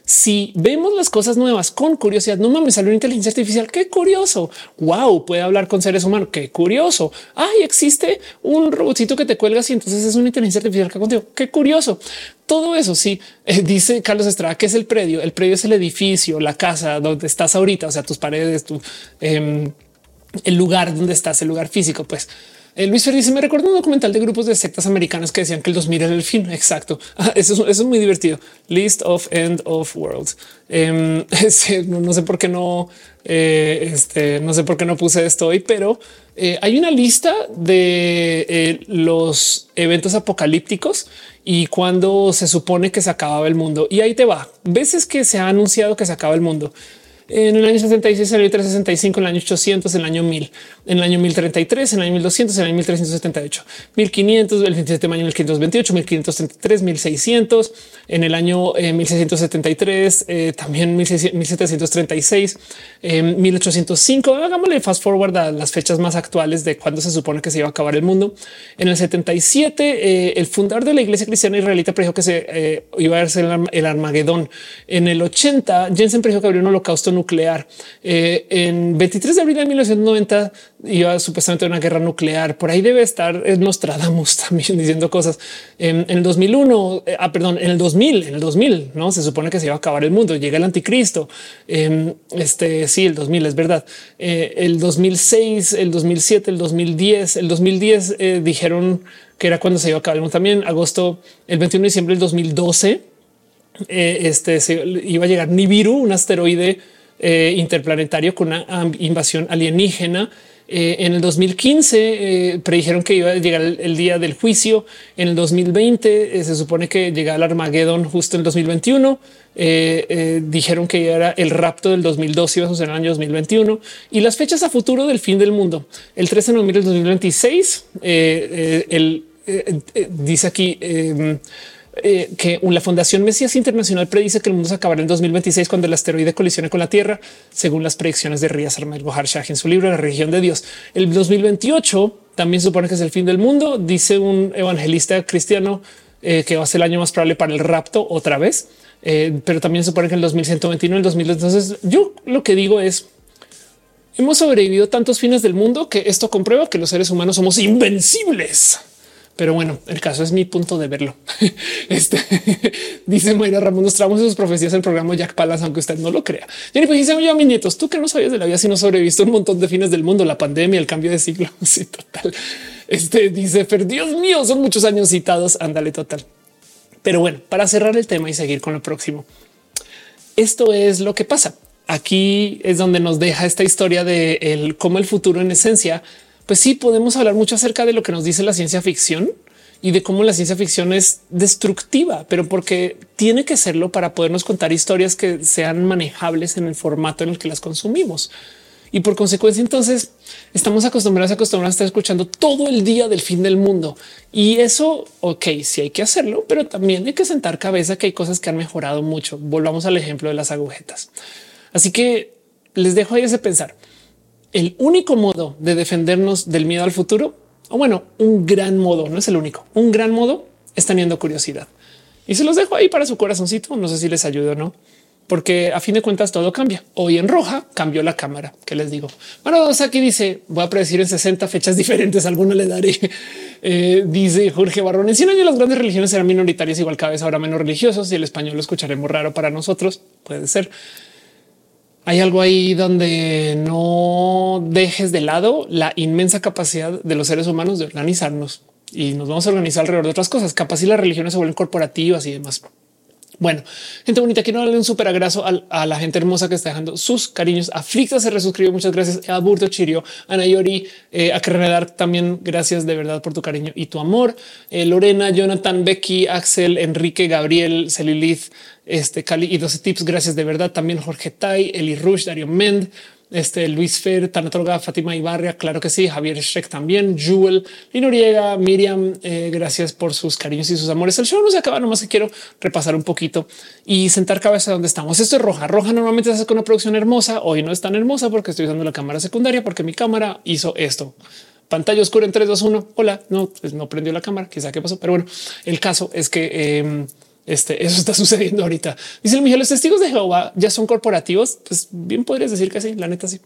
si vemos las cosas nuevas con curiosidad, no mames, salió una inteligencia artificial. Qué curioso. Wow, puede hablar con seres humanos. Qué curioso. Ay, existe un robotito que te cuelgas y entonces es una inteligencia artificial que contigo. Qué curioso. Todo eso sí eh, dice Carlos Estrada que es el predio. El predio es el edificio, la casa donde estás ahorita, o sea, tus paredes, tu, em, el lugar donde estás, el lugar físico. Pues Luis Fer dice: Me recuerdo un documental de grupos de sectas americanas que decían que el 2000 era el fin. Exacto. *laughs* Ah, eso, es, muy divertido. List of End of World. Em, *laughs* no, sé por qué no, eh, este, no sé por qué no puse esto hoy, pero eh, hay una lista de los eventos apocalípticos y cuando se supone que se acababa el mundo. Y ahí te va. Veces que se ha anunciado que se acaba el mundo en el año 76, en el año 365, en el año 800, en el año 1000, en el año 1033, en el año 1200, en el año 1378, 1500, el 27 de mayo 1528, 1533, 1600, en el año 1673, eh, eh, también 1736, 1805. Hagámosle fast forward a las fechas más actuales de cuando se supone que se iba a acabar el mundo. En el 77, eh, el fundador de la iglesia cristiana israelita predijo que se iba a hacer el Armagedón. En el 80, Jensen predijo que habría un holocausto nuclear. Eh, en 23 de abril de 1990 iba supuestamente una guerra nuclear. Por ahí debe estar Nostradamus *laughs* también diciendo cosas. En, el 2001, eh, ah, perdón, en el 2000, en el 2000, no se supone que se iba a acabar el mundo. Llega el anticristo. Em, este sí, el 2000 es verdad. Eh, el 2006, el 2007, el 2010, el 2010 dijeron que era cuando se iba a acabar el mundo. También agosto, el 21 de diciembre del 2012, este se iba a llegar Nibiru, un asteroide eh, interplanetario con una invasión alienígena. Eh, en el 2015 eh, predijeron que iba a llegar el, día del juicio. En el 2020 se supone que llega el Armagedón justo en el 2021. dijeron que era el rapto del 2012 iba a suceder en el año 2021 y las fechas a futuro del fin del mundo. El 13 de noviembre del 2026, el, dice aquí eh, que la Fundación Mesías Internacional predice que el mundo se acabará en 2026 cuando el asteroide colisione con la Tierra, según las predicciones de Rías Armel Shah en su libro La religión de Dios. El 2028 también supone que es el fin del mundo, dice un evangelista cristiano eh, que va a ser el año más probable para el rapto otra vez, eh, pero también supone que el 2129, el 2000. Entonces yo lo que digo es hemos sobrevivido tantos fines del mundo que esto comprueba que los seres humanos somos invencibles. Pero bueno, el caso es mi punto de verlo. *laughs* Este *laughs* dice Mayra Ramón, nos traemos sus profecías en el programa Jack Palas, aunque usted no lo crea. Y pues dice yo a mis nietos, tú que no sabías de la vida, si no sobrevisto un montón de fines del mundo, la pandemia, el cambio de siglo. *laughs* Sí, total. Este dice, pero Dios mío, son muchos años citados. Ándale, total. Pero bueno, para cerrar el tema y seguir con lo próximo, esto es lo que pasa. Aquí es donde nos deja esta historia de el, cómo el futuro en esencia pues sí podemos hablar mucho acerca de lo que nos dice la ciencia ficción y de cómo la ciencia ficción es destructiva, pero porque tiene que serlo para podernos contar historias que sean manejables en el formato en el que las consumimos. Y por consecuencia, entonces estamos acostumbrados, a estar escuchando todo el día del fin del mundo. Y eso, ok, sí hay que hacerlo, pero también hay que sentar cabeza que hay cosas que han mejorado mucho. Volvamos al ejemplo de las agujetas. Así que les dejo ahí ese pensar el único modo de defendernos del miedo al futuro, o bueno, un gran modo, no es el único, un gran modo es teniendo curiosidad. Y se los dejo ahí para su corazoncito. No sé si les ayuda o no, porque a fin de cuentas todo cambia. Hoy en roja cambió la cámara. ¿Qué les digo? Bueno, aquí dice, voy a predecir en 60 fechas *laughs* diferentes, alguna le daré. Eh, dice Jorge Barrón, en 100 años las grandes religiones serán minoritarias, igual cada vez ahora menos religiosos y el español lo escucharemos raro para nosotros. Puede ser hay algo ahí donde no dejes de lado la inmensa capacidad de los seres humanos de organizarnos y nos vamos a organizar alrededor de otras cosas. Capaz si las religiones se vuelven corporativas y demás. Bueno, gente bonita, quiero darle un súper abrazo a, la gente hermosa que está dejando sus cariños. Aflicta se resuscribió. Muchas gracias a Burto Chirio, a Nayori, eh, a también. Gracias de verdad por tu cariño y tu amor. Eh, Lorena, Jonathan, Becky, Axel, Enrique, Gabriel, Celilith, este Cali y 12 tips. Gracias de verdad. También Jorge Tai, Eli Rush, Dario Mend, este Luis Fer, Tanatroga, Fátima Ibarria, claro que sí, Javier Schreck también, Jewel, Linoriega, Miriam, eh, gracias por sus cariños y sus amores. El show no se acaba, nomás que quiero repasar un poquito y sentar cabeza donde estamos. Esto es roja. Roja normalmente se hace con una producción hermosa. Hoy no es tan hermosa porque estoy usando la cámara secundaria porque mi cámara hizo esto. Pantalla oscura en 3, 2, 1. Hola, no, pues no prendió la cámara, quizá qué pasó, pero bueno, el caso es que eh, este, eso está *laughs* sucediendo ahorita. Dice Miguel, los testigos de Jehová ya son corporativos. Pues bien podrías decir que sí, la neta sí.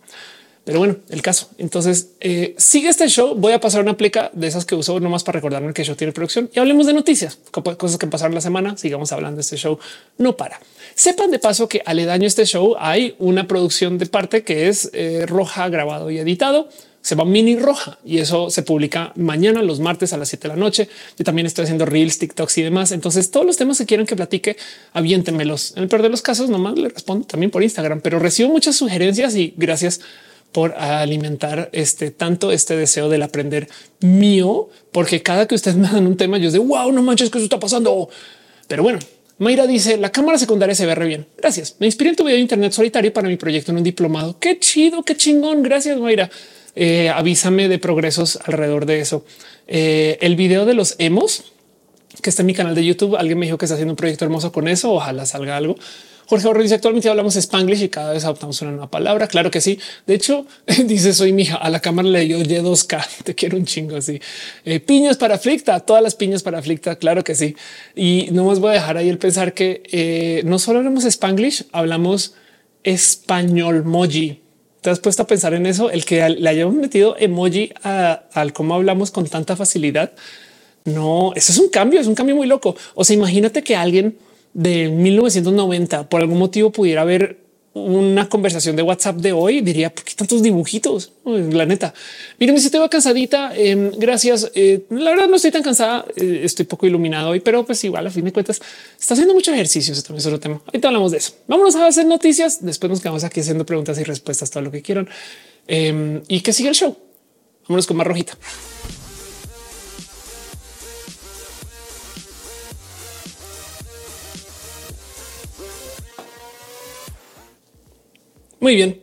Pero bueno, el caso. Entonces eh, sigue este show. Voy a pasar una pleca de esas que uso nomás para recordarme que show tiene producción y hablemos de noticias, cosas que pasaron la semana. Sigamos hablando de este show. No para. Sepan de paso que aledaño a este show hay una producción de parte que es eh, roja, grabado y editado se llama Mini Roja y eso se publica mañana, los martes a las 7 de la noche. Yo también estoy haciendo reels, TikToks y demás. Entonces, todos los temas que quieran que platique, aviéntemelos. En el peor de los casos, nomás le respondo también por Instagram, pero recibo muchas sugerencias y gracias por alimentar este tanto este deseo del aprender mío, porque cada que ustedes me dan un tema, yo de wow, no manches que eso está pasando. Pero bueno, Mayra dice la cámara secundaria se ve re bien. Gracias. Me inspiré en tu video de internet solitario para mi proyecto en un diplomado. Qué chido, qué chingón. Gracias, Mayra. Eh, avísame de progresos alrededor de eso. Eh, el video de los hemos que está en mi canal de YouTube. Alguien me dijo que está haciendo un proyecto hermoso con eso. Ojalá salga algo. Jorge Borges dice actualmente hablamos Spanglish y cada vez adoptamos una nueva palabra. Claro que sí. De hecho, *laughs* dice soy mi hija a la cámara le dio Y2K. *laughs* Te quiero un chingo así. Eh, piñas para Flicta, todas las piñas para Flicta. Claro que sí. Y no os voy a dejar ahí el pensar que eh, no solo hablamos Spanglish, hablamos español moji. ¿Te has puesto a pensar en eso? El que le hayamos metido emoji al cómo hablamos con tanta facilidad. No, eso es un cambio, es un cambio muy loco. O sea, imagínate que alguien de 1990 por algún motivo pudiera haber una conversación de WhatsApp de hoy, diría por qué tantos dibujitos. La neta, miren, si estoy cansadita. Em, gracias. Eh, la verdad, no estoy tan cansada. Eh, estoy poco iluminado hoy, pero pues igual a fin de cuentas está haciendo mucho ejercicio. Eso también es otro tema. Ahorita hablamos de eso. Vámonos a hacer noticias. Después nos quedamos aquí haciendo preguntas y respuestas, todo lo que quieran em, y que siga el show. Vámonos con más rojita. Muy bien.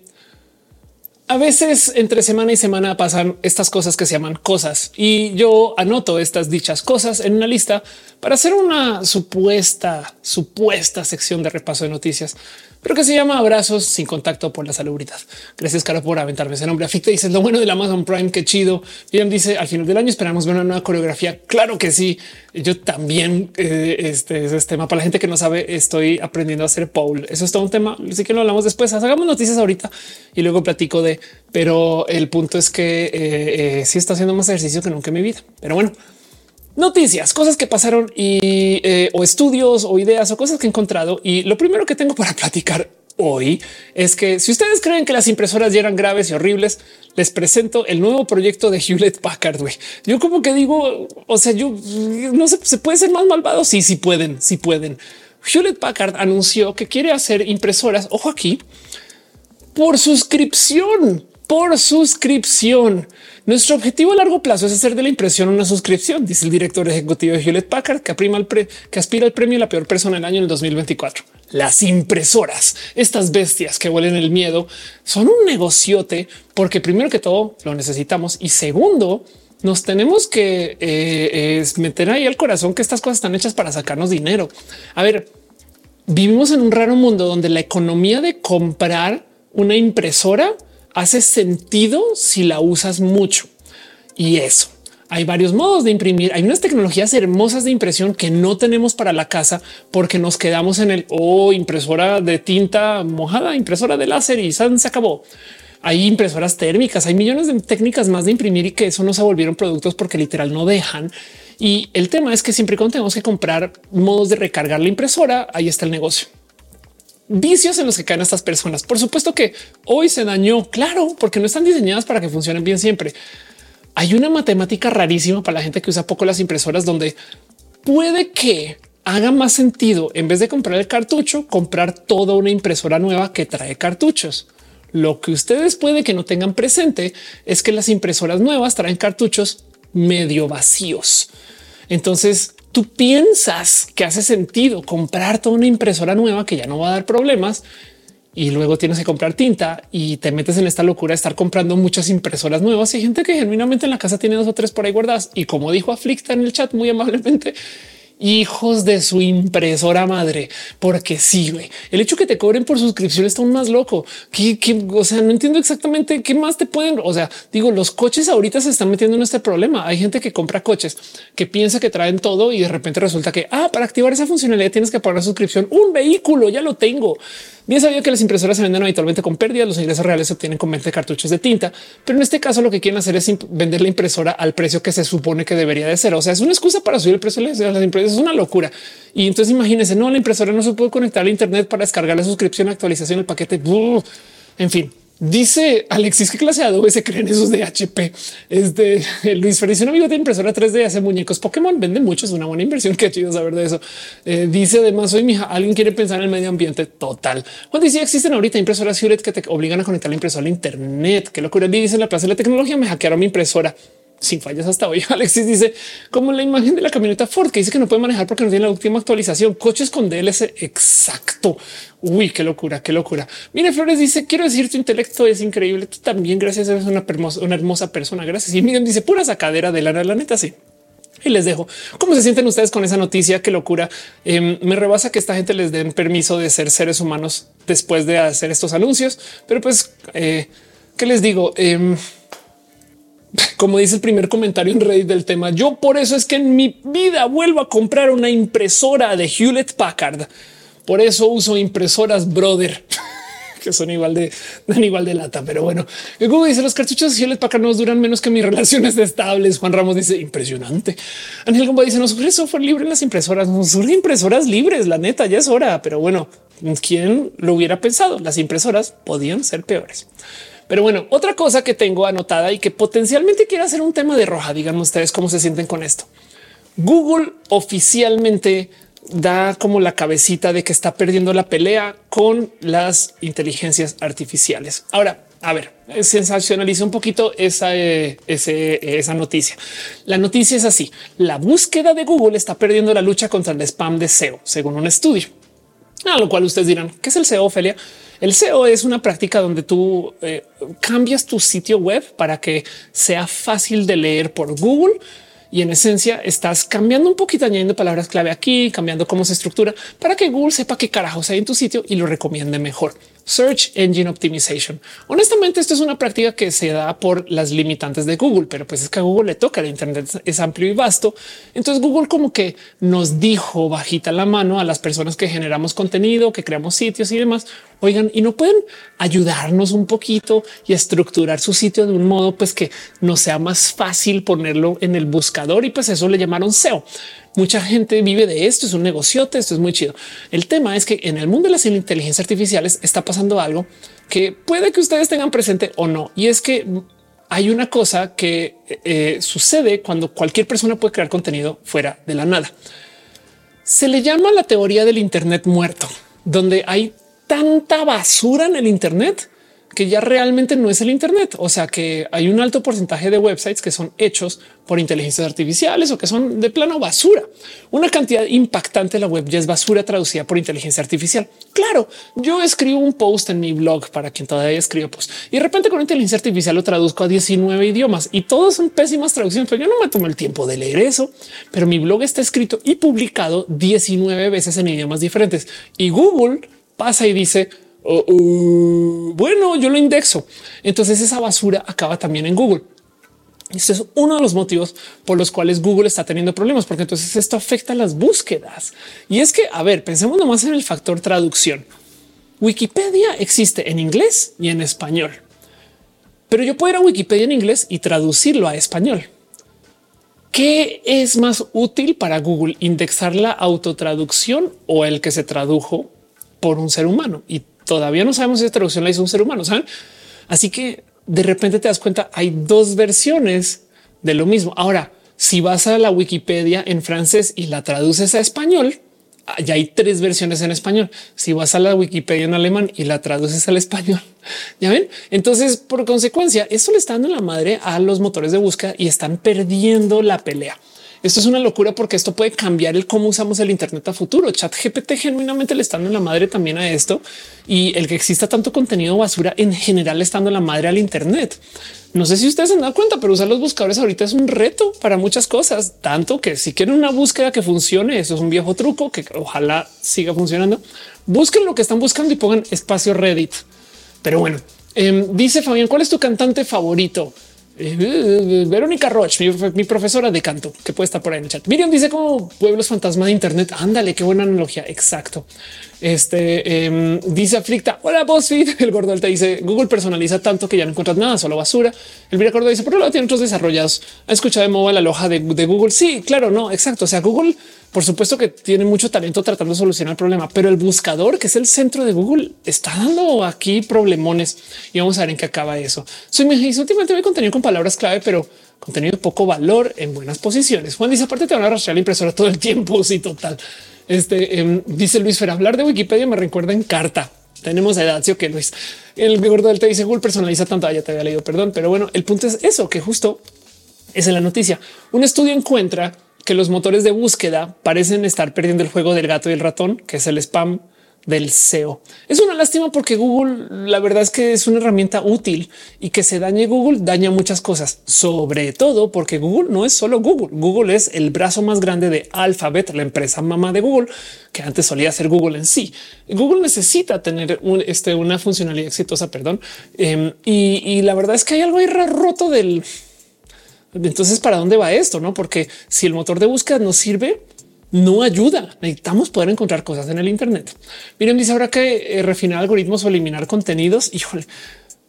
A veces entre semana y semana pasan estas cosas que se llaman cosas y yo anoto estas dichas cosas en una lista para hacer una supuesta, supuesta sección de repaso de noticias pero que se llama Abrazos sin contacto por la salubridad. Gracias, Caro, por aventarme ese nombre. Afecta dice lo bueno del Amazon Prime. Qué chido. Bien dice al final del año esperamos ver una nueva coreografía. Claro que sí. Yo también eh, este es este tema para la gente que no sabe. Estoy aprendiendo a hacer pole. Eso es todo un tema. Así que lo hablamos después. Hagamos noticias ahorita y luego platico de, pero el punto es que eh, eh, sí está haciendo más ejercicio que nunca en mi vida. Pero bueno, noticias, cosas que pasaron y eh, o estudios o ideas o cosas que he encontrado. Y lo primero que tengo para *laughs* platicar hoy es que si ustedes creen que las impresoras ya eran graves y horribles, les presento el nuevo proyecto de Hewlett Packard. Yo como que digo, o sea, yo no sé, se puede ser más malvado. Sí, sí pueden, sí pueden. Hewlett Packard anunció que quiere hacer impresoras. Ojo aquí por suscripción, por suscripción. Nuestro objetivo a largo plazo es hacer de la impresión una suscripción, dice el director ejecutivo de Hewlett Packard, que, aprima el que aspira al premio la peor persona del año en el 2024. Las impresoras, estas bestias que huelen el miedo, son un negociote porque primero que todo lo necesitamos y segundo, nos tenemos que eh, meter ahí al corazón que estas cosas están hechas para sacarnos dinero. A ver, vivimos en un raro mundo donde la economía de comprar una impresora hace sentido si la usas mucho. Y eso. Hay varios modos de imprimir. Hay unas tecnologías hermosas de impresión que no tenemos para la casa porque nos quedamos en el o oh, impresora de tinta mojada, impresora de láser y se acabó. Hay impresoras térmicas, hay millones de técnicas más de imprimir y que eso no se volvieron productos porque literal no dejan. Y el tema es que siempre cuando tenemos que comprar modos de recargar la impresora, ahí está el negocio vicios en los que caen estas personas. Por supuesto que hoy se dañó, claro, porque no están diseñadas para que funcionen bien siempre. Hay una matemática rarísima para la gente que usa poco las impresoras donde puede que haga más sentido en vez de comprar el cartucho, comprar toda una impresora nueva que trae cartuchos. Lo que ustedes puede que no tengan presente es que las impresoras nuevas traen cartuchos medio vacíos. Entonces tú piensas que hace sentido comprar toda una impresora nueva que ya no va a dar problemas y luego tienes que comprar tinta y te metes en esta locura de estar comprando muchas impresoras nuevas. Y gente que genuinamente en la casa tiene dos o tres por ahí guardadas. Y como dijo Aflicta en el chat muy amablemente, hijos de su impresora madre, porque sí, güey. El hecho que te cobren por suscripción está aún más loco. Que, o sea, no entiendo exactamente qué más te pueden. O sea, digo, los coches ahorita se están metiendo en este problema. Hay gente que compra coches que piensa que traen todo y de repente resulta que ah, para activar esa funcionalidad tienes que pagar la suscripción. Un vehículo ya lo tengo. Bien sabía que las impresoras se venden habitualmente con pérdidas, los ingresos reales se obtienen con venta de cartuchos de tinta, pero en este caso lo que quieren hacer es vender la impresora al precio que se supone que debería de ser. O sea, es una excusa para subir el precio de las impresoras. Es una locura. Y entonces imagínense, no, la impresora no se puede conectar a Internet para descargar la suscripción, actualización, el paquete. En fin, Dice Alexis, ¿qué clase de Adobe se creen esos de HP? Este Luis Feliz, un amigo de impresora 3D, hace muñecos Pokémon, vende mucho, es una buena inversión. *laughs* Qué chido saber de eso. Eh, dice además, hoy mi hija, alguien quiere pensar en el medio ambiente total. Cuando dice existen ahorita impresoras Hewlett que te obligan a conectar la impresora al Internet. Qué locura. Dice en la plaza de la tecnología, me hackearon mi impresora sin fallas hasta hoy. *laughs* Alexis dice como la imagen de la camioneta Ford que dice que no puede manejar porque no tiene la última actualización. Coches con DLS exacto. Uy, qué locura, qué locura. Mire, Flores dice quiero decir tu intelecto es increíble. Tú también, gracias, eres una hermosa, una hermosa persona. Gracias. Y miren, dice pura sacadera de lana. La neta, sí. Y les dejo cómo se sienten ustedes con esa noticia. Qué locura. Em, me rebasa que esta gente les den permiso de ser seres humanos después de hacer estos anuncios. Pero pues, eh, ¿qué les digo? Eh, como dice el primer comentario en Reddit del tema, yo por eso es que en mi vida vuelvo a comprar una impresora de Hewlett Packard. Por eso uso impresoras Brother *laughs* que son igual de dan igual de lata. Pero bueno, Google dice los cartuchos de Hewlett Packard no duran menos que mis relaciones *laughs* estables. Juan Ramos dice impresionante. Ángel Gomba dice no surge software libre en las impresoras, no surge impresoras libres. La neta ya es hora, pero bueno, quién lo hubiera pensado? Las impresoras podían ser peores. Pero bueno, otra cosa que tengo anotada y que potencialmente quiere hacer un tema de roja. Díganme ustedes cómo se sienten con esto. Google oficialmente da como la cabecita de que está perdiendo la pelea con las inteligencias artificiales. Ahora, a ver, sensacionaliza un poquito esa, eh, esa noticia. La noticia es así. La búsqueda de Google está perdiendo la lucha contra el spam de SEO, según un estudio. A lo cual ustedes dirán, ¿qué es el SEO, Ophelia? El SEO es una práctica donde tú eh, cambias tu sitio web para que sea fácil de leer por Google y en esencia estás cambiando un poquito, añadiendo palabras clave aquí, cambiando cómo se estructura para que Google sepa qué carajos hay en tu sitio y lo recomiende mejor. Search Engine Optimization. Honestamente, esto es una práctica que se da por las limitantes de Google, pero pues es que a Google le toca. El Internet es amplio y vasto. Entonces Google como que nos dijo bajita la mano a las personas que generamos contenido, que creamos sitios y demás. Oigan, y no pueden ayudarnos un poquito y estructurar su sitio de un modo pues que nos sea más fácil ponerlo en el buscador y pues eso le llamaron SEO. Mucha gente vive de esto, es un negociote, esto es muy chido. El tema es que en el mundo de las inteligencias artificiales está pasando algo que puede que ustedes tengan presente o no, y es que hay una cosa que eh, sucede cuando cualquier persona puede crear contenido fuera de la nada. Se le llama la teoría del Internet muerto, donde hay tanta basura en el Internet que ya realmente no es el Internet. O sea que hay un alto porcentaje de websites que son hechos por inteligencias artificiales o que son de plano basura. Una cantidad impactante de la web ya es basura traducida por inteligencia artificial. Claro, yo escribo un post en mi blog para quien todavía escribo post y de repente con inteligencia artificial lo traduzco a 19 idiomas y todos son pésimas traducciones, pero yo no me tomo el tiempo de leer eso. Pero mi blog está escrito y publicado 19 veces en idiomas diferentes y Google pasa y dice, Uh, bueno, yo lo indexo. Entonces esa basura acaba también en Google. Este es uno de los motivos por los cuales Google está teniendo problemas, porque entonces esto afecta las búsquedas. Y es que, a ver, pensemos nomás en el factor traducción. Wikipedia existe en inglés y en español, pero yo puedo ir a Wikipedia en inglés y traducirlo a español. ¿Qué es más útil para Google? ¿Indexar la autotraducción o el que se tradujo por un ser humano? Y todavía no sabemos si esta traducción la hizo un ser humano. ¿saben? Así que de repente te das cuenta, hay dos versiones de lo mismo. Ahora, si vas a la Wikipedia en francés y la traduces a español, ya hay tres versiones en español. Si vas a la Wikipedia en alemán y la traduces al español, *laughs* ya ven. Entonces, por consecuencia, esto le está dando la madre a los motores de búsqueda y están perdiendo la pelea. Esto es una locura porque esto puede cambiar el cómo usamos el Internet a futuro. Chat GPT genuinamente le están en la madre también a esto y el que exista tanto contenido basura en general estando en la madre al Internet. No sé si ustedes se han dado cuenta, pero usar los buscadores ahorita es un reto para muchas cosas, tanto que si quieren una búsqueda que funcione, eso es un viejo truco que ojalá siga funcionando. Busquen lo que están buscando y pongan espacio Reddit. Pero bueno, em, dice Fabián, ¿cuál es tu cantante favorito? Eh, Verónica Roch, mi, profesora de canto, que puede estar por ahí en el chat. Miriam dice como pueblos fantasma de Internet. Ándale, qué buena analogía. Exacto. Este em, dice aflicta. Hola, BuzzFeed. *laughs* El gordo te dice Google personaliza tanto que ya no encuentras nada, solo basura. El Córdoba dice por lo lado tiene otros desarrollados. Ha escuchado de modo la loja de, de, Google. Sí, claro, no, exacto. O sea, Google por supuesto que tiene mucho talento tratando de solucionar el problema, pero el buscador, que es el centro de Google, está dando aquí problemones y vamos a ver en qué acaba eso. Soy mi últimamente me contenido con palabras clave, pero contenido de poco valor en buenas posiciones. Juan dice aparte te van a rastrear la impresora todo el tiempo. *laughs* Sí, total. Este em, dice Luis Fer, hablar de Wikipedia me recuerda en carta. Tenemos a Edacio que Luis, el gordo del te dice Google personaliza tanto. Ah, ya te había leído, perdón, pero bueno, el punto es eso que justo es en la noticia. Un estudio encuentra que los motores de búsqueda parecen estar perdiendo el juego del gato y el ratón, que es el spam del SEO. Es una lástima porque Google, la verdad es que es una herramienta útil y que se dañe Google daña muchas cosas, sobre todo porque Google no es solo Google. Google es el brazo más grande de Alphabet, la empresa mamá de Google, que antes solía ser Google en sí. Google necesita tener este, una funcionalidad exitosa, perdón. Em, y, y la verdad es que hay algo ahí roto del entonces, ¿para dónde va esto? No, porque si el motor de búsqueda no sirve, no ayuda. Necesitamos poder encontrar cosas en el Internet. Miren, dice ahora que eh, refinar algoritmos o eliminar contenidos, híjole,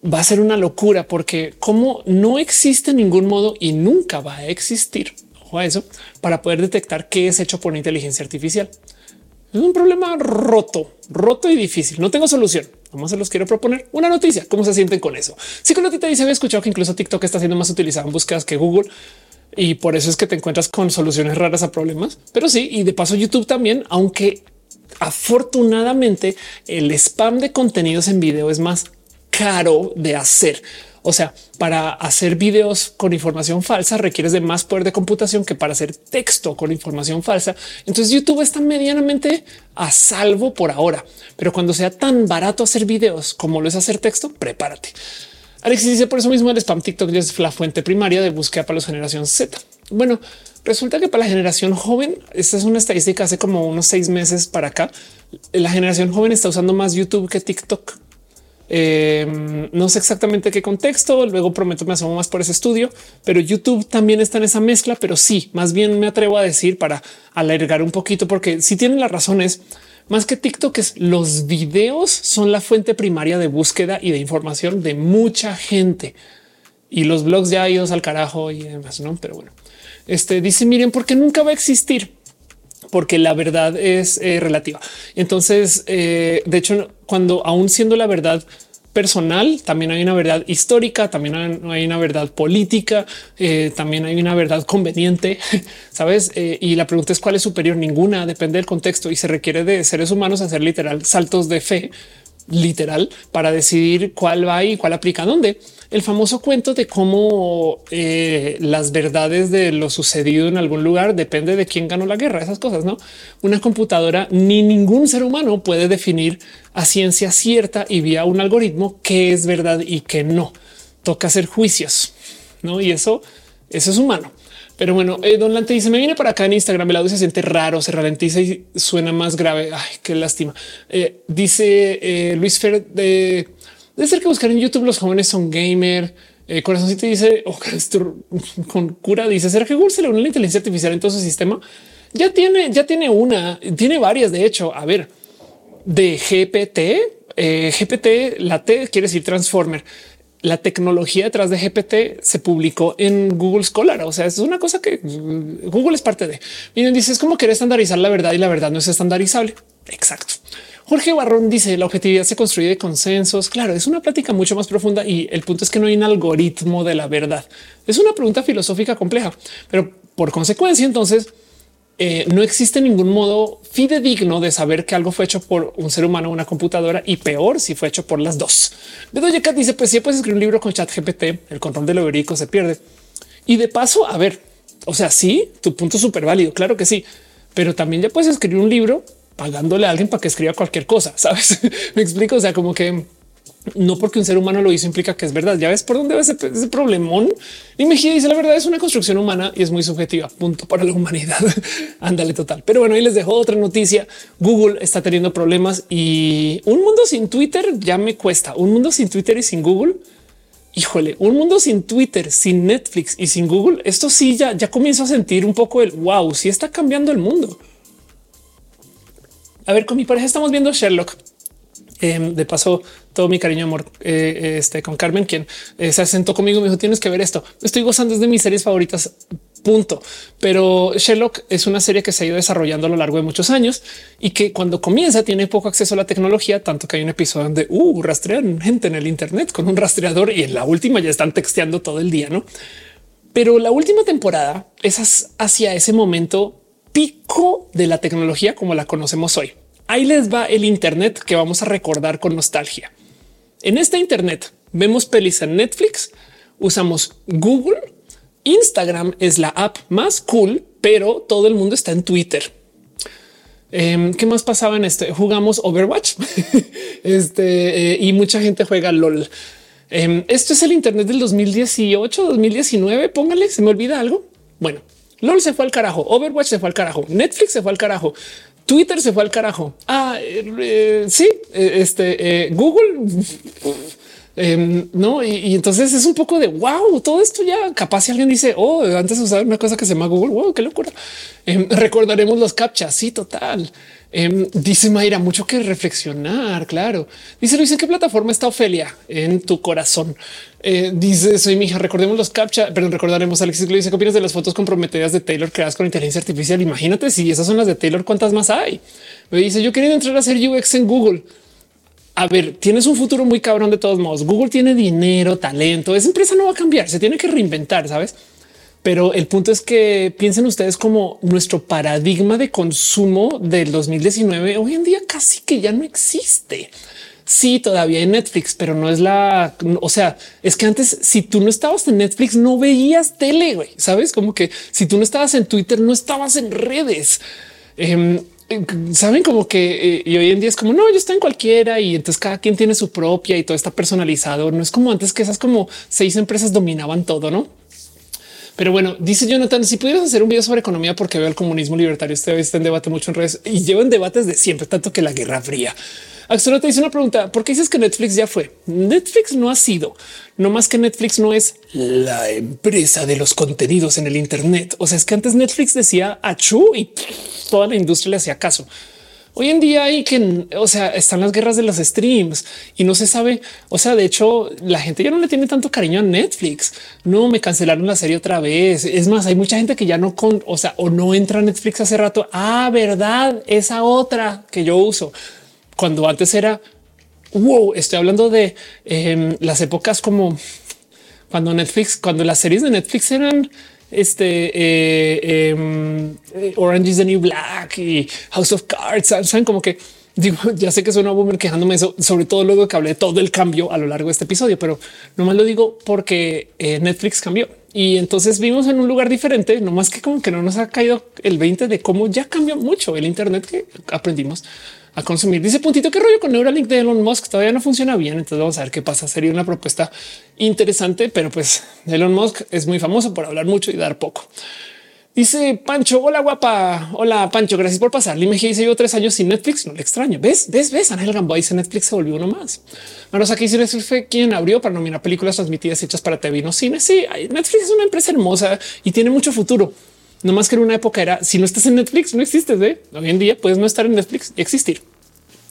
va a ser una locura porque como no existe ningún modo y nunca va a existir ojo a eso para poder detectar qué es hecho por inteligencia artificial. Es un problema roto, roto y difícil. No tengo solución. Vamos se los quiero proponer una noticia. ¿Cómo se sienten con eso? Sí, con te dice, había escuchado que incluso TikTok está siendo más utilizado en búsquedas que Google y por eso es que te encuentras con soluciones raras a problemas. Pero sí, y de paso YouTube también, aunque afortunadamente el spam de contenidos en video es más caro de hacer. O sea, para hacer videos con información falsa requieres de más poder de computación que para hacer texto con información falsa. Entonces YouTube está medianamente a salvo por ahora, pero cuando sea tan barato hacer videos como lo es hacer texto, prepárate. Alexis dice por eso mismo el spam TikTok es la fuente primaria de búsqueda para la generación Z. Bueno, resulta que para la generación joven, esta es una estadística hace como unos seis meses para acá. La generación joven está usando más YouTube que TikTok. Em, no sé exactamente qué contexto. Luego prometo me asomo más por ese estudio, pero YouTube también está en esa mezcla. Pero sí, más bien me atrevo a decir para alargar un poquito, porque si tienen las razones más que TikTok, es los videos son la fuente primaria de búsqueda y de información de mucha gente y los blogs ya idos al carajo y demás, no? Pero bueno, este dice miren, porque nunca va a existir porque la verdad es eh, relativa. Entonces, eh, de hecho, cuando aún siendo la verdad personal, también hay una verdad histórica, también hay una verdad política, eh, también hay una verdad conveniente, *laughs* sabes? y la pregunta es cuál es superior. Ninguna depende del contexto y se requiere de seres humanos hacer literal saltos de fe literal para decidir cuál va y cuál aplica dónde. El famoso cuento de cómo eh, las verdades de lo sucedido en algún lugar depende de quién ganó la guerra, esas cosas, no? Una computadora ni ningún ser humano puede definir a ciencia cierta y vía un algoritmo qué es verdad y qué no. Toca hacer juicios, no? Y eso, eso es humano. Pero bueno, eh, Don Lante dice: Me viene para acá en Instagram. El audio se siente raro, se ralentiza y suena más grave. Ay, qué lástima. Eh, dice eh, Luis Fer de, de ser que buscar en YouTube. Los jóvenes son gamer. Corazoncito dice oh, *laughs* con cura. Dice: ¿Será que Google se le une la inteligencia artificial en todo su sistema? Ya tiene, ya tiene una, tiene varias. De hecho, a ver, de GPT, GPT, la T quiere decir Transformer la tecnología detrás de GPT se publicó en Google Scholar. O sea, es una cosa que Google es parte de. Miren, dice es como querer estandarizar la verdad y la verdad no es estandarizable. Exacto. Jorge Barrón dice la objetividad se construye de consensos. Claro, es una plática mucho más profunda y el punto es que no hay un algoritmo de la verdad. Es una pregunta filosófica compleja, pero por consecuencia, entonces eh, no existe ningún modo fidedigno de saber que algo fue hecho por un ser humano, una computadora y peor si fue hecho por las dos. Cat dice: Pues si puedes escribir un libro con chat GPT, el control de lo verídico se pierde. Y de paso, a ver, o sea, sí, tu punto es súper válido. Claro que sí, pero también ya puedes escribir un libro pagándole a alguien para que escriba cualquier cosa. Sabes? *laughs* Me explico. O sea, como que no porque un ser humano lo hizo implica que es verdad. Ya ves por dónde va ese, problemón. Y dice la verdad es una construcción humana y es muy subjetiva. Punto para la humanidad. *laughs* Ándale total. Pero bueno, ahí les dejo otra noticia. Google está teniendo problemas y un mundo sin Twitter ya me cuesta. Un mundo sin Twitter y sin Google. Híjole, un mundo sin Twitter, sin Netflix y sin Google. Esto sí ya, ya comienzo a sentir un poco el wow. Si sí está cambiando el mundo. A ver, con mi pareja estamos viendo Sherlock. Em, de paso, todo mi cariño, amor, eh, este con Carmen, quien eh, se asentó conmigo, me dijo: Tienes que ver esto. Estoy gozando de mis series favoritas punto. Pero Sherlock es una serie que se ha ido desarrollando a lo largo de muchos años y que cuando comienza tiene poco acceso a la tecnología, tanto que hay un episodio donde uh, rastrean gente en el Internet con un rastreador y en la última ya están texteando todo el día, no? Pero la última temporada es hacia ese momento pico de la tecnología como la conocemos hoy. Ahí les va el Internet que vamos a recordar con nostalgia. En este Internet vemos pelis en Netflix, usamos Google, Instagram es la app más cool, pero todo el mundo está en Twitter. Em, ¿Qué más pasaba en este? Jugamos Overwatch *laughs* este, eh, y mucha gente juega LOL. Em, esto es el Internet del 2018, 2019. Póngale, se me olvida algo. Bueno, LOL se fue al carajo, Overwatch se fue al carajo, Netflix se fue al carajo, Twitter se fue al carajo. Ah, eh, eh, sí, este Google no, y, entonces es un poco de wow, todo esto ya capaz si alguien dice, oh, antes usaba una cosa que se llama Google, wow, qué locura. Em, recordaremos los captchas. Sí, total. Em, dice Mayra, mucho que reflexionar. Claro. Dice Luis, ¿en qué plataforma está Ofelia? En tu corazón. Eh, dice, soy mi hija. Recordemos los captcha, pero recordaremos. Alexis le dice, ¿qué opinas de las fotos comprometidas de Taylor creadas con inteligencia artificial? Imagínate si esas son las de Taylor, ¿cuántas más hay? Me dice, yo quería entrar a hacer UX en Google a ver, tienes un futuro muy cabrón de todos modos. Google tiene dinero, talento. Esa empresa no va a cambiar, se tiene que reinventar, sabes? Pero el punto es que piensen ustedes como nuestro paradigma de consumo del 2019 hoy en día casi que ya no existe. Sí, todavía hay Netflix, pero no es la, o sea, es que antes si tú no estabas en Netflix no veías tele, güey, sabes? Como que si tú no estabas en Twitter no estabas en redes. Em, saben como que eh, y hoy en día es como no, yo estoy en cualquiera y entonces cada quien tiene su propia y todo está personalizado. No es como antes que esas como seis empresas dominaban todo, no? Pero bueno, dice Jonathan, si pudieras hacer un video sobre economía, porque veo el comunismo libertario, este está en debate mucho en redes y llevan debates de siempre, tanto que la Guerra Fría. Axel te dice una pregunta. ¿Por qué dices que Netflix ya fue? Netflix no ha sido, no más que Netflix no es la empresa de los contenidos en el Internet. O sea, es que antes Netflix decía achú y toda la industria le hacía caso. Hoy en día hay que, o sea, están las guerras de los streams y no se sabe. O sea, de hecho, la gente ya no le tiene tanto cariño a Netflix. No me cancelaron la serie otra vez. Es más, hay mucha gente que ya no con, o sea, o no entra a Netflix hace rato. Ah, verdad, esa otra que yo uso cuando antes era wow, estoy hablando de em, las épocas como cuando Netflix, cuando las series de Netflix eran este eh, em, Orange is the New Black y House of Cards, saben como que digo, *laughs* ya sé que suena boomer quejándome eso, sobre todo luego que hablé de todo el cambio a lo largo de este episodio, pero no más lo digo porque eh, Netflix cambió y entonces vimos en un lugar diferente, no más que como que no nos ha caído el 20 de cómo ya cambió mucho el Internet que aprendimos a consumir. Dice puntito qué rollo con Neuralink de Elon Musk todavía no funciona bien. Entonces vamos a ver qué pasa. Sería una propuesta interesante, pero pues Elon Musk es muy famoso por hablar mucho y dar poco. Dice Pancho, hola guapa. Hola Pancho, gracias por pasar. Lime dice yo tres años sin Netflix, no le extraño. ¿Ves? ¿Ves? ¿Ves? Ángel Gamboa dice Netflix se volvió uno más. Manos aquí Netflix fue quien abrió para nominar películas transmitidas hechas para TV no cine. Sí, Netflix es una empresa hermosa y tiene mucho futuro. No más que en una época era si no estás en Netflix, no existes. ¿eh? Hoy en día puedes no estar en Netflix y existir.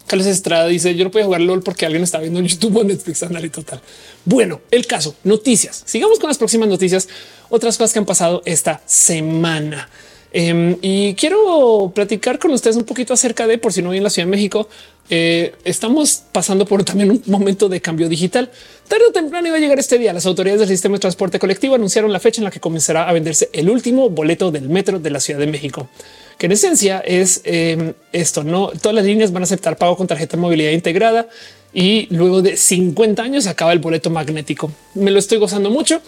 Carlos Estrada dice yo no puedo jugar LOL porque alguien está viendo en YouTube o Netflix. y total. Bueno, el caso, noticias. Sigamos con las próximas noticias. Otras cosas que han pasado esta semana. Em, y quiero platicar con ustedes un poquito acerca de por si no vi en la Ciudad de México. Eh, estamos pasando por también un momento de cambio digital. Tarde o temprano iba a llegar este día. Las autoridades del sistema de transporte colectivo anunciaron la fecha en la que comenzará a venderse el último boleto del metro de la Ciudad de México, que en esencia es em, esto. No todas las líneas van a aceptar pago con tarjeta de movilidad integrada y luego de 50 años acaba el boleto magnético. Me lo estoy gozando mucho.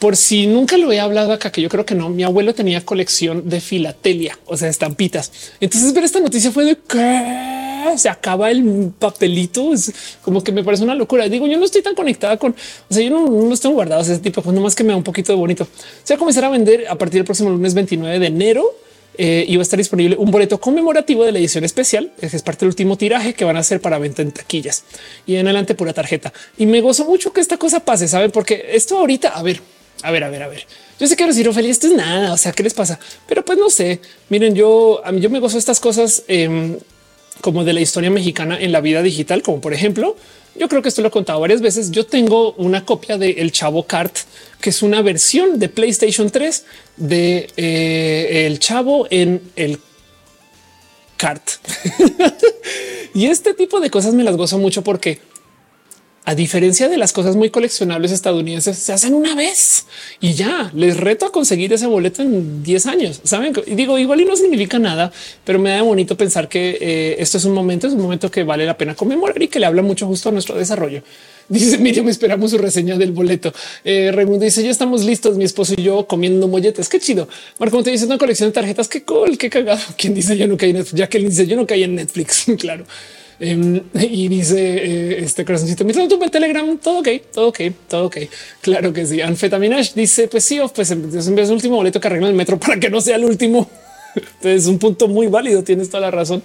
Por si nunca lo he hablado acá, que yo creo que no, mi abuelo tenía colección de filatelia, o sea, estampitas. Entonces ver esta noticia fue de que se acaba el papelito. Es como que me parece una locura. Digo, yo no estoy tan conectada con, o sea, yo no, no los tengo guardados ese tipo, pues más que me da un poquito de bonito. Se va a comenzar a vender a partir del próximo lunes 29 de enero eh, y va a estar disponible un boleto conmemorativo de la edición especial, que es parte del último tiraje que van a hacer para venta en taquillas y en adelante pura tarjeta. Y me gozo mucho que esta cosa pase, saben, porque esto ahorita, a ver, a ver, a ver, a ver. Yo sé que decir feliz, esto es nada. O sea, ¿qué les pasa? Pero pues no sé. Miren, yo yo me gozo estas cosas. Em, como de la historia mexicana en la vida digital, como por ejemplo, yo creo que esto lo he contado varias veces. Yo tengo una copia de El Chavo Kart, que es una versión de PlayStation 3 de eh, El Chavo en el Kart. *laughs* y este tipo de cosas me las gozo mucho porque a diferencia de las cosas muy coleccionables estadounidenses, se hacen una vez y ya les reto a conseguir ese boleto en 10 años. Saben, y digo, igual y no significa nada, pero me da bonito pensar que eh, esto es un momento, es un momento que vale la pena conmemorar y que le habla mucho justo a nuestro desarrollo. *laughs* Dice Miriam, esperamos su reseña del boleto. Eh, dice ya estamos listos, mi esposo y yo comiendo molletes. Qué chido. Marco te dice una colección de tarjetas. Qué cool, qué cagado. *laughs* Quien dice yo no caí en ya que dice yo no caí en Netflix. *laughs* claro. Em, *laughs* y dice eh, este corazoncito, me tu en Telegram, todo ok, todo ok, todo ok. Claro que sí. Anfetaminash dice, pues sí, pues es el último boleto que arregla el metro *laughs* para que no sea el último. Entonces *laughs* es un punto muy válido, tienes toda la razón.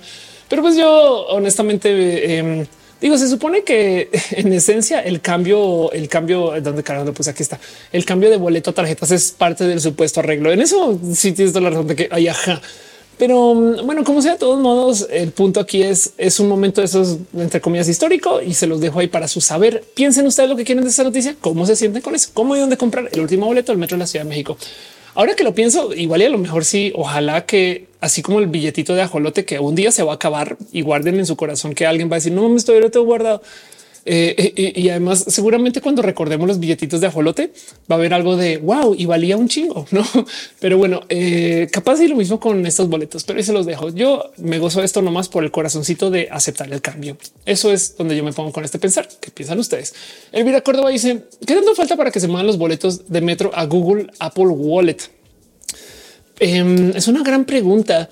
Pero pues yo honestamente em, digo, se supone que en esencia el cambio, el cambio, donde cargando, pues aquí está, el cambio de boleto a tarjetas es parte del supuesto arreglo. En eso sí tienes toda la razón de que, ay, ajá, pero mm, bueno, como sea, de todos modos, el punto aquí es, es un momento de esos, entre comillas, histórico y se los dejo ahí para su saber. Piensen ustedes lo que quieren de esta noticia, cómo se sienten con eso, cómo y dónde comprar el último boleto del metro de la Ciudad de México. Ahora que lo pienso, igual y a lo mejor sí, ojalá que así como el billetito de ajolote que un día se va a acabar y guarden en su corazón que alguien va a decir no me estoy lo guardado eh, eh, y además, seguramente cuando recordemos los billetitos de ajolote, va a haber algo de wow y valía un chingo, *laughs* no? Pero bueno, capaz y lo mismo con estos boletos, pero ahí se los dejo. Yo me gozo esto nomás por el corazoncito de aceptar el cambio. Eso es donde yo me pongo con este pensar. ¿Qué piensan ustedes? Elvira Córdoba dice qué tanto falta para que se muevan los boletos de metro a Google Apple Wallet. Em, es una gran pregunta.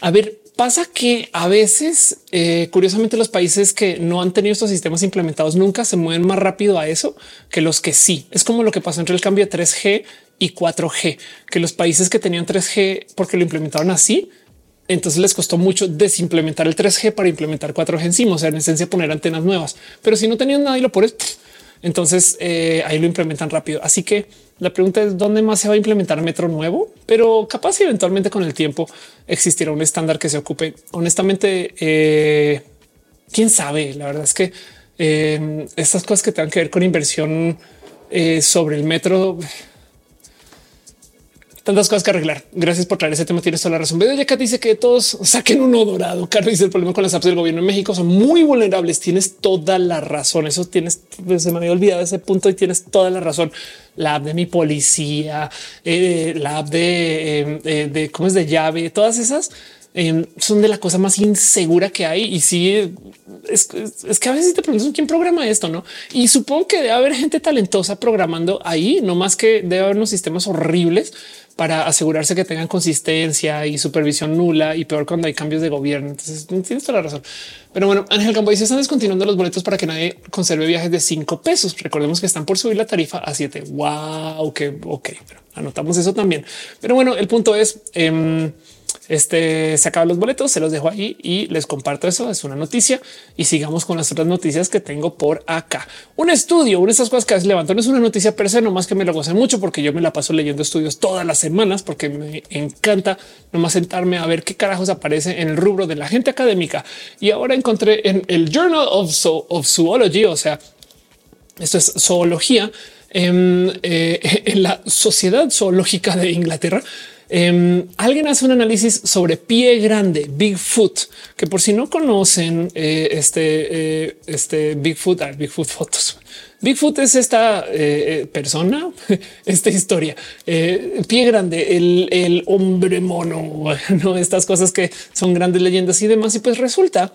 A ver, Pasa que a veces, eh, curiosamente, los países que no han tenido estos sistemas implementados nunca se mueven más rápido a eso que los que sí. Es como lo que pasó entre el cambio de 3G y 4G, que los países que tenían 3G porque lo implementaron así, entonces les costó mucho desimplementar el 3G para implementar 4G encima, o sea, en esencia poner antenas nuevas. Pero si no tenían nada y lo pones, entonces eh, ahí lo implementan rápido. Así que la pregunta es dónde más se va a implementar metro nuevo, pero capaz eventualmente con el tiempo existirá un estándar que se ocupe. Honestamente, eh, quién sabe. La verdad es que eh, estas cosas que tengan que ver con inversión eh, sobre el metro tantas cosas que arreglar. Gracias por traer ese tema. Tienes toda la razón. Veo ya dice que todos saquen uno dorado. Carlos dice el problema con las apps del gobierno en México son muy vulnerables. Tienes toda la razón. Eso tienes, pues, se me había olvidado ese punto y tienes toda la razón. La app de mi policía, eh, la app de, eh, eh, de cómo es de llave, todas esas son de la cosa más insegura que hay. Y sí, es, que a veces te preguntas quién programa esto, no? Y supongo que debe haber gente talentosa programando ahí, no más que debe haber unos sistemas horribles para asegurarse que tengan consistencia y supervisión nula y peor cuando hay cambios de gobierno. Entonces tienes toda la razón. Pero bueno, Ángel Campo dice están descontinuando los boletos para que nadie conserve viajes de cinco pesos. Recordemos que están por subir la tarifa a siete. Wow, que ok, anotamos eso también. Pero bueno, el punto es em, este se acaban los boletos, se los dejo ahí y les comparto eso. Es una noticia y sigamos con las otras noticias que tengo por acá. Un estudio, una de esas cosas que levantó no es una noticia per se, nomás que me lo gocen mucho porque yo me la paso leyendo estudios todas las semanas porque me encanta nomás sentarme a ver qué carajos aparece en el rubro de la gente académica. Y ahora encontré en el Journal of, Zoology, o sea, esto es zoología en, eh, *laughs* en la Sociedad Zoológica de Inglaterra Em, alguien hace un análisis sobre pie grande, Bigfoot, que por si no conocen eh, este, eh, este Bigfoot, ah, Bigfoot fotos. Bigfoot es esta eh, persona, *laughs* esta historia, pie grande, el, el hombre mono, *laughs* no estas cosas que son grandes leyendas y demás. Y pues resulta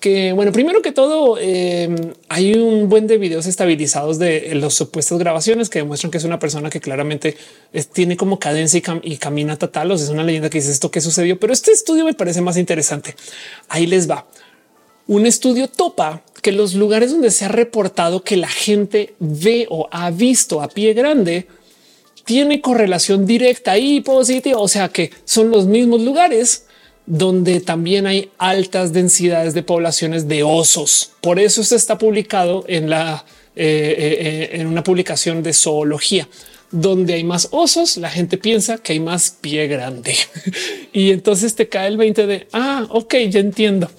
que bueno, primero que todo, em, hay un buen de videos estabilizados de los supuestas grabaciones que demuestran que es una persona que claramente tiene como cadencia y, camina total. O sea, es una leyenda que dice esto que sucedió, pero este estudio me parece más interesante. Ahí les va. Un estudio topa que los lugares donde se ha reportado que la gente ve o ha visto a pie grande tiene correlación directa y positiva. O sea que son los mismos lugares donde también hay altas densidades de poblaciones de osos. Por eso se está publicado en la eh, eh, eh, en una publicación de zoología donde hay más osos, la gente piensa que hay más pie grande *laughs* y entonces te cae el 20 de ah, ok, ya entiendo.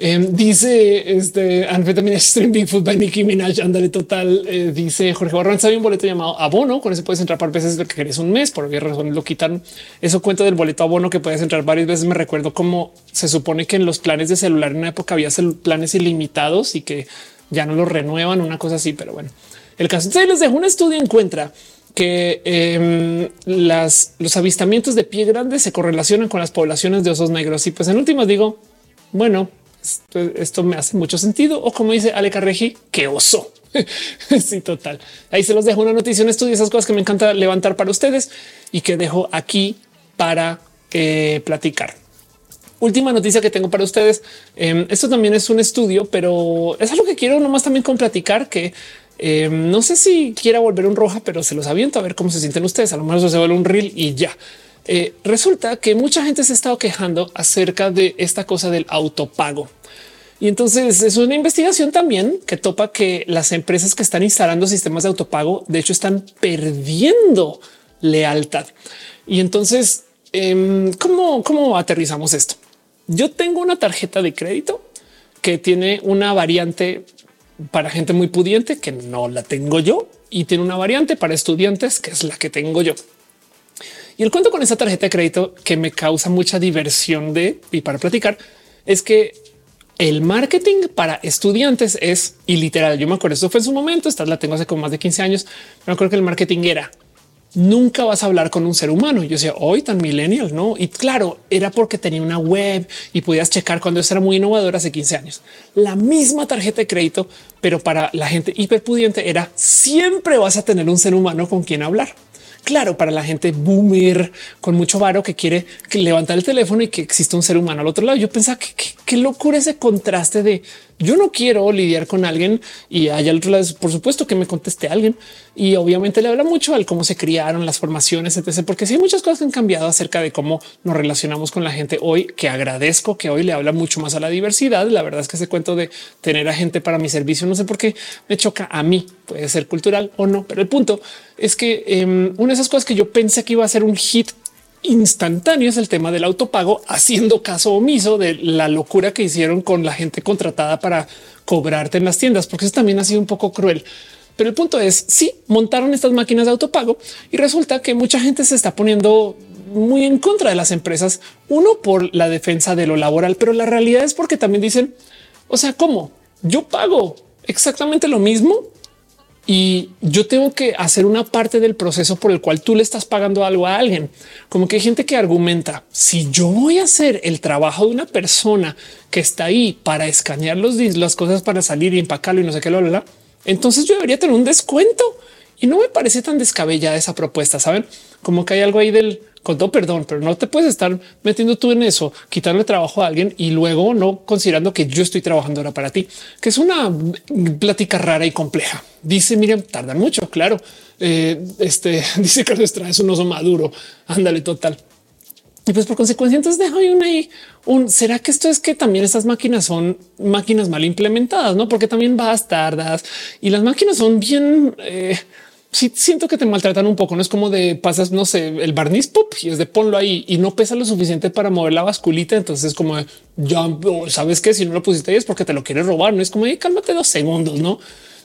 Em, dice este anfetamina Stream Bigfoot by Nicki Minaj. Ándale total. Eh, dice Jorge Barranza había un boleto llamado abono. Con ese puedes entrar par veces lo que querés un mes. Por obvias razones lo quitan. Eso cuento del boleto abono que puedes entrar varias veces. Me recuerdo cómo se supone que en los planes de celular en una época había planes ilimitados y que ya no los renuevan, una cosa así. Pero bueno, el caso. Entonces les dejo un estudio encuentra que em, las, los avistamientos de pie grande se correlacionan con las poblaciones de osos negros. Y pues en últimas digo, bueno, esto, me hace mucho sentido. O como dice Ale Carregi, que oso. *laughs* sí, total. Ahí se los dejo una noticia, un estudio, esas cosas que me encanta levantar para ustedes y que dejo aquí para eh, platicar. Última noticia que tengo para ustedes. Em, esto también es un estudio, pero es algo que quiero nomás también con platicar que em, no sé si quiera volver un roja, pero se los aviento a ver cómo se sienten ustedes. A lo mejor se vuelve un reel y ya. Eh, resulta que mucha gente se ha estado quejando acerca de esta cosa del autopago. Y entonces es una investigación también que topa que las empresas que están instalando sistemas de autopago, de hecho, están perdiendo lealtad. Y entonces, em, ¿cómo, cómo aterrizamos esto? Yo tengo una tarjeta de crédito que tiene una variante para gente muy pudiente que no la tengo yo y tiene una variante para estudiantes que es la que tengo yo. Y el cuento con esa tarjeta de crédito que me causa mucha diversión de y para platicar es que el marketing para estudiantes es y literal. Yo me acuerdo, esto fue en su momento. Esta la tengo hace como más de 15 años. Me acuerdo que el marketing era nunca vas a hablar con un ser humano. Yo decía hoy tan millennial, no? Y claro, era porque tenía una web y podías checar cuando eso era muy innovador hace 15 años. La misma tarjeta de crédito, pero para la gente hiperpudiente era siempre vas a tener un ser humano con quien hablar. Claro, para la gente boomer con mucho varo que quiere levantar el teléfono y que exista un ser humano al otro lado. Yo pensaba que qué locura ese contraste de yo no quiero lidiar con alguien y allá al otro lado, por supuesto que me conteste alguien y obviamente le habla mucho al cómo se criaron las formaciones, etc. Porque sí hay muchas cosas que han cambiado acerca de cómo nos relacionamos con la gente hoy, que agradezco que hoy le habla mucho más a la diversidad. La verdad es que ese cuento de tener a gente para mi servicio, no sé por qué me choca a mí, puede ser cultural o no, pero el punto es que em, una de esas cosas que yo pensé que iba a ser un hit instantáneo es el tema del autopago, haciendo caso omiso de la locura que hicieron con la gente contratada para cobrarte en las tiendas, porque eso también ha sido un poco cruel. Pero el punto es, si montaron estas máquinas de autopago y resulta que mucha gente se está poniendo muy en contra de las empresas, uno por la defensa de lo laboral, pero la realidad es porque también dicen, o sea, ¿cómo? Yo pago exactamente lo mismo y yo tengo que hacer una parte del proceso por el cual tú le estás pagando algo a alguien. Como que hay gente que argumenta si yo voy a hacer el trabajo de una persona que está ahí para escanear los las cosas para salir y empacarlo y no sé qué, lo entonces yo debería tener un descuento y no me parece tan descabellada esa propuesta. Saben como que hay algo ahí del con todo perdón, pero no te puedes estar metiendo tú en eso, quitarle trabajo a alguien y luego no considerando que yo estoy trabajando ahora para ti, que es una plática rara y compleja. Dice Miriam, tardan mucho. Claro, eh, este *laughs* dice Carlos es un oso maduro. Ándale, total. Y pues por consecuencia, entonces dejo ahí una un será que esto es que también estas máquinas son máquinas mal implementadas, no? Porque también vas tardas y las máquinas son bien eh, sí siento que te maltratan un poco. No es como de pasas, no sé, el barniz pop y es de ponlo ahí y no pesa lo suficiente para mover la basculita. Entonces, como ya sabes que si no lo pusiste ahí es porque te lo quieres robar. No es como cálmate dos segundos, no?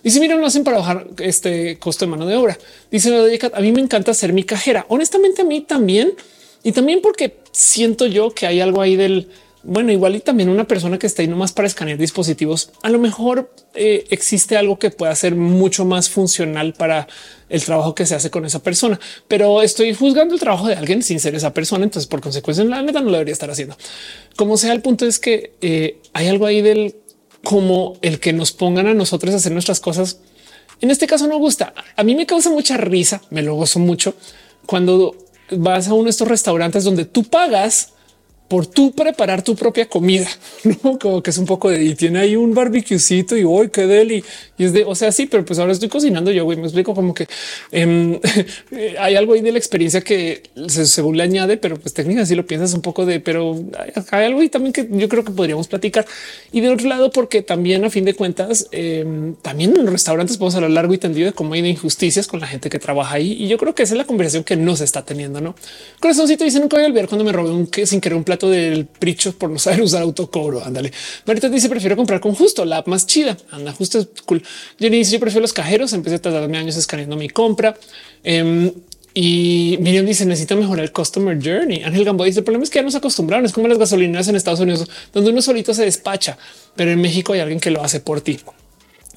Si miran, lo hacen para bajar este costo de mano de obra. Dice a mí me encanta ser mi cajera. Honestamente, a mí también. Y también porque siento yo que hay algo ahí del bueno, igual y también una persona que está ahí nomás para escanear dispositivos, a lo mejor eh, existe algo que pueda ser mucho más funcional para el trabajo que se hace con esa persona, pero estoy juzgando el trabajo de alguien sin ser esa persona. Entonces, por consecuencia, la neta no lo debería estar haciendo. Como sea, el punto es que eh, hay algo ahí del como el que nos pongan a nosotros a hacer nuestras cosas. En este caso no gusta. A mí me causa mucha risa, me lo gozo mucho cuando vas a uno de estos restaurantes donde tú pagas por tú preparar tu propia comida, *laughs* ¿no? Como que es un poco de y tiene ahí un barbecuecito y hoy qué deli y es de, o sea, sí, pero pues ahora estoy cocinando yo, güey, me explico como que em, *laughs* hay algo ahí de la experiencia que según le añade, pero pues técnica si lo piensas un poco de, pero hay, algo ahí también que yo creo que podríamos platicar. Y de otro lado, porque también a fin de cuentas, em, también en restaurantes podemos hablar largo y tendido de cómo hay injusticias con la gente que trabaja ahí. Y yo creo que esa es la conversación que no se está teniendo, ¿no? Corazoncito dice, nunca voy a olvidar cuando me robé un, sin querer un plato del Pricho por no saber usar autocobro. Ándale. Marita dice prefiero comprar con justo la más chida. Anda, justo es cool. Jenny dice yo prefiero los cajeros. Empecé a tardarme años escaneando mi compra. Em, y Miriam dice necesita mejorar el customer journey. Ángel Gamboa dice el problema es que ya nos acostumbraron. Es como las gasolineras en Estados Unidos, donde uno solito se despacha, pero en México hay alguien que lo hace por ti.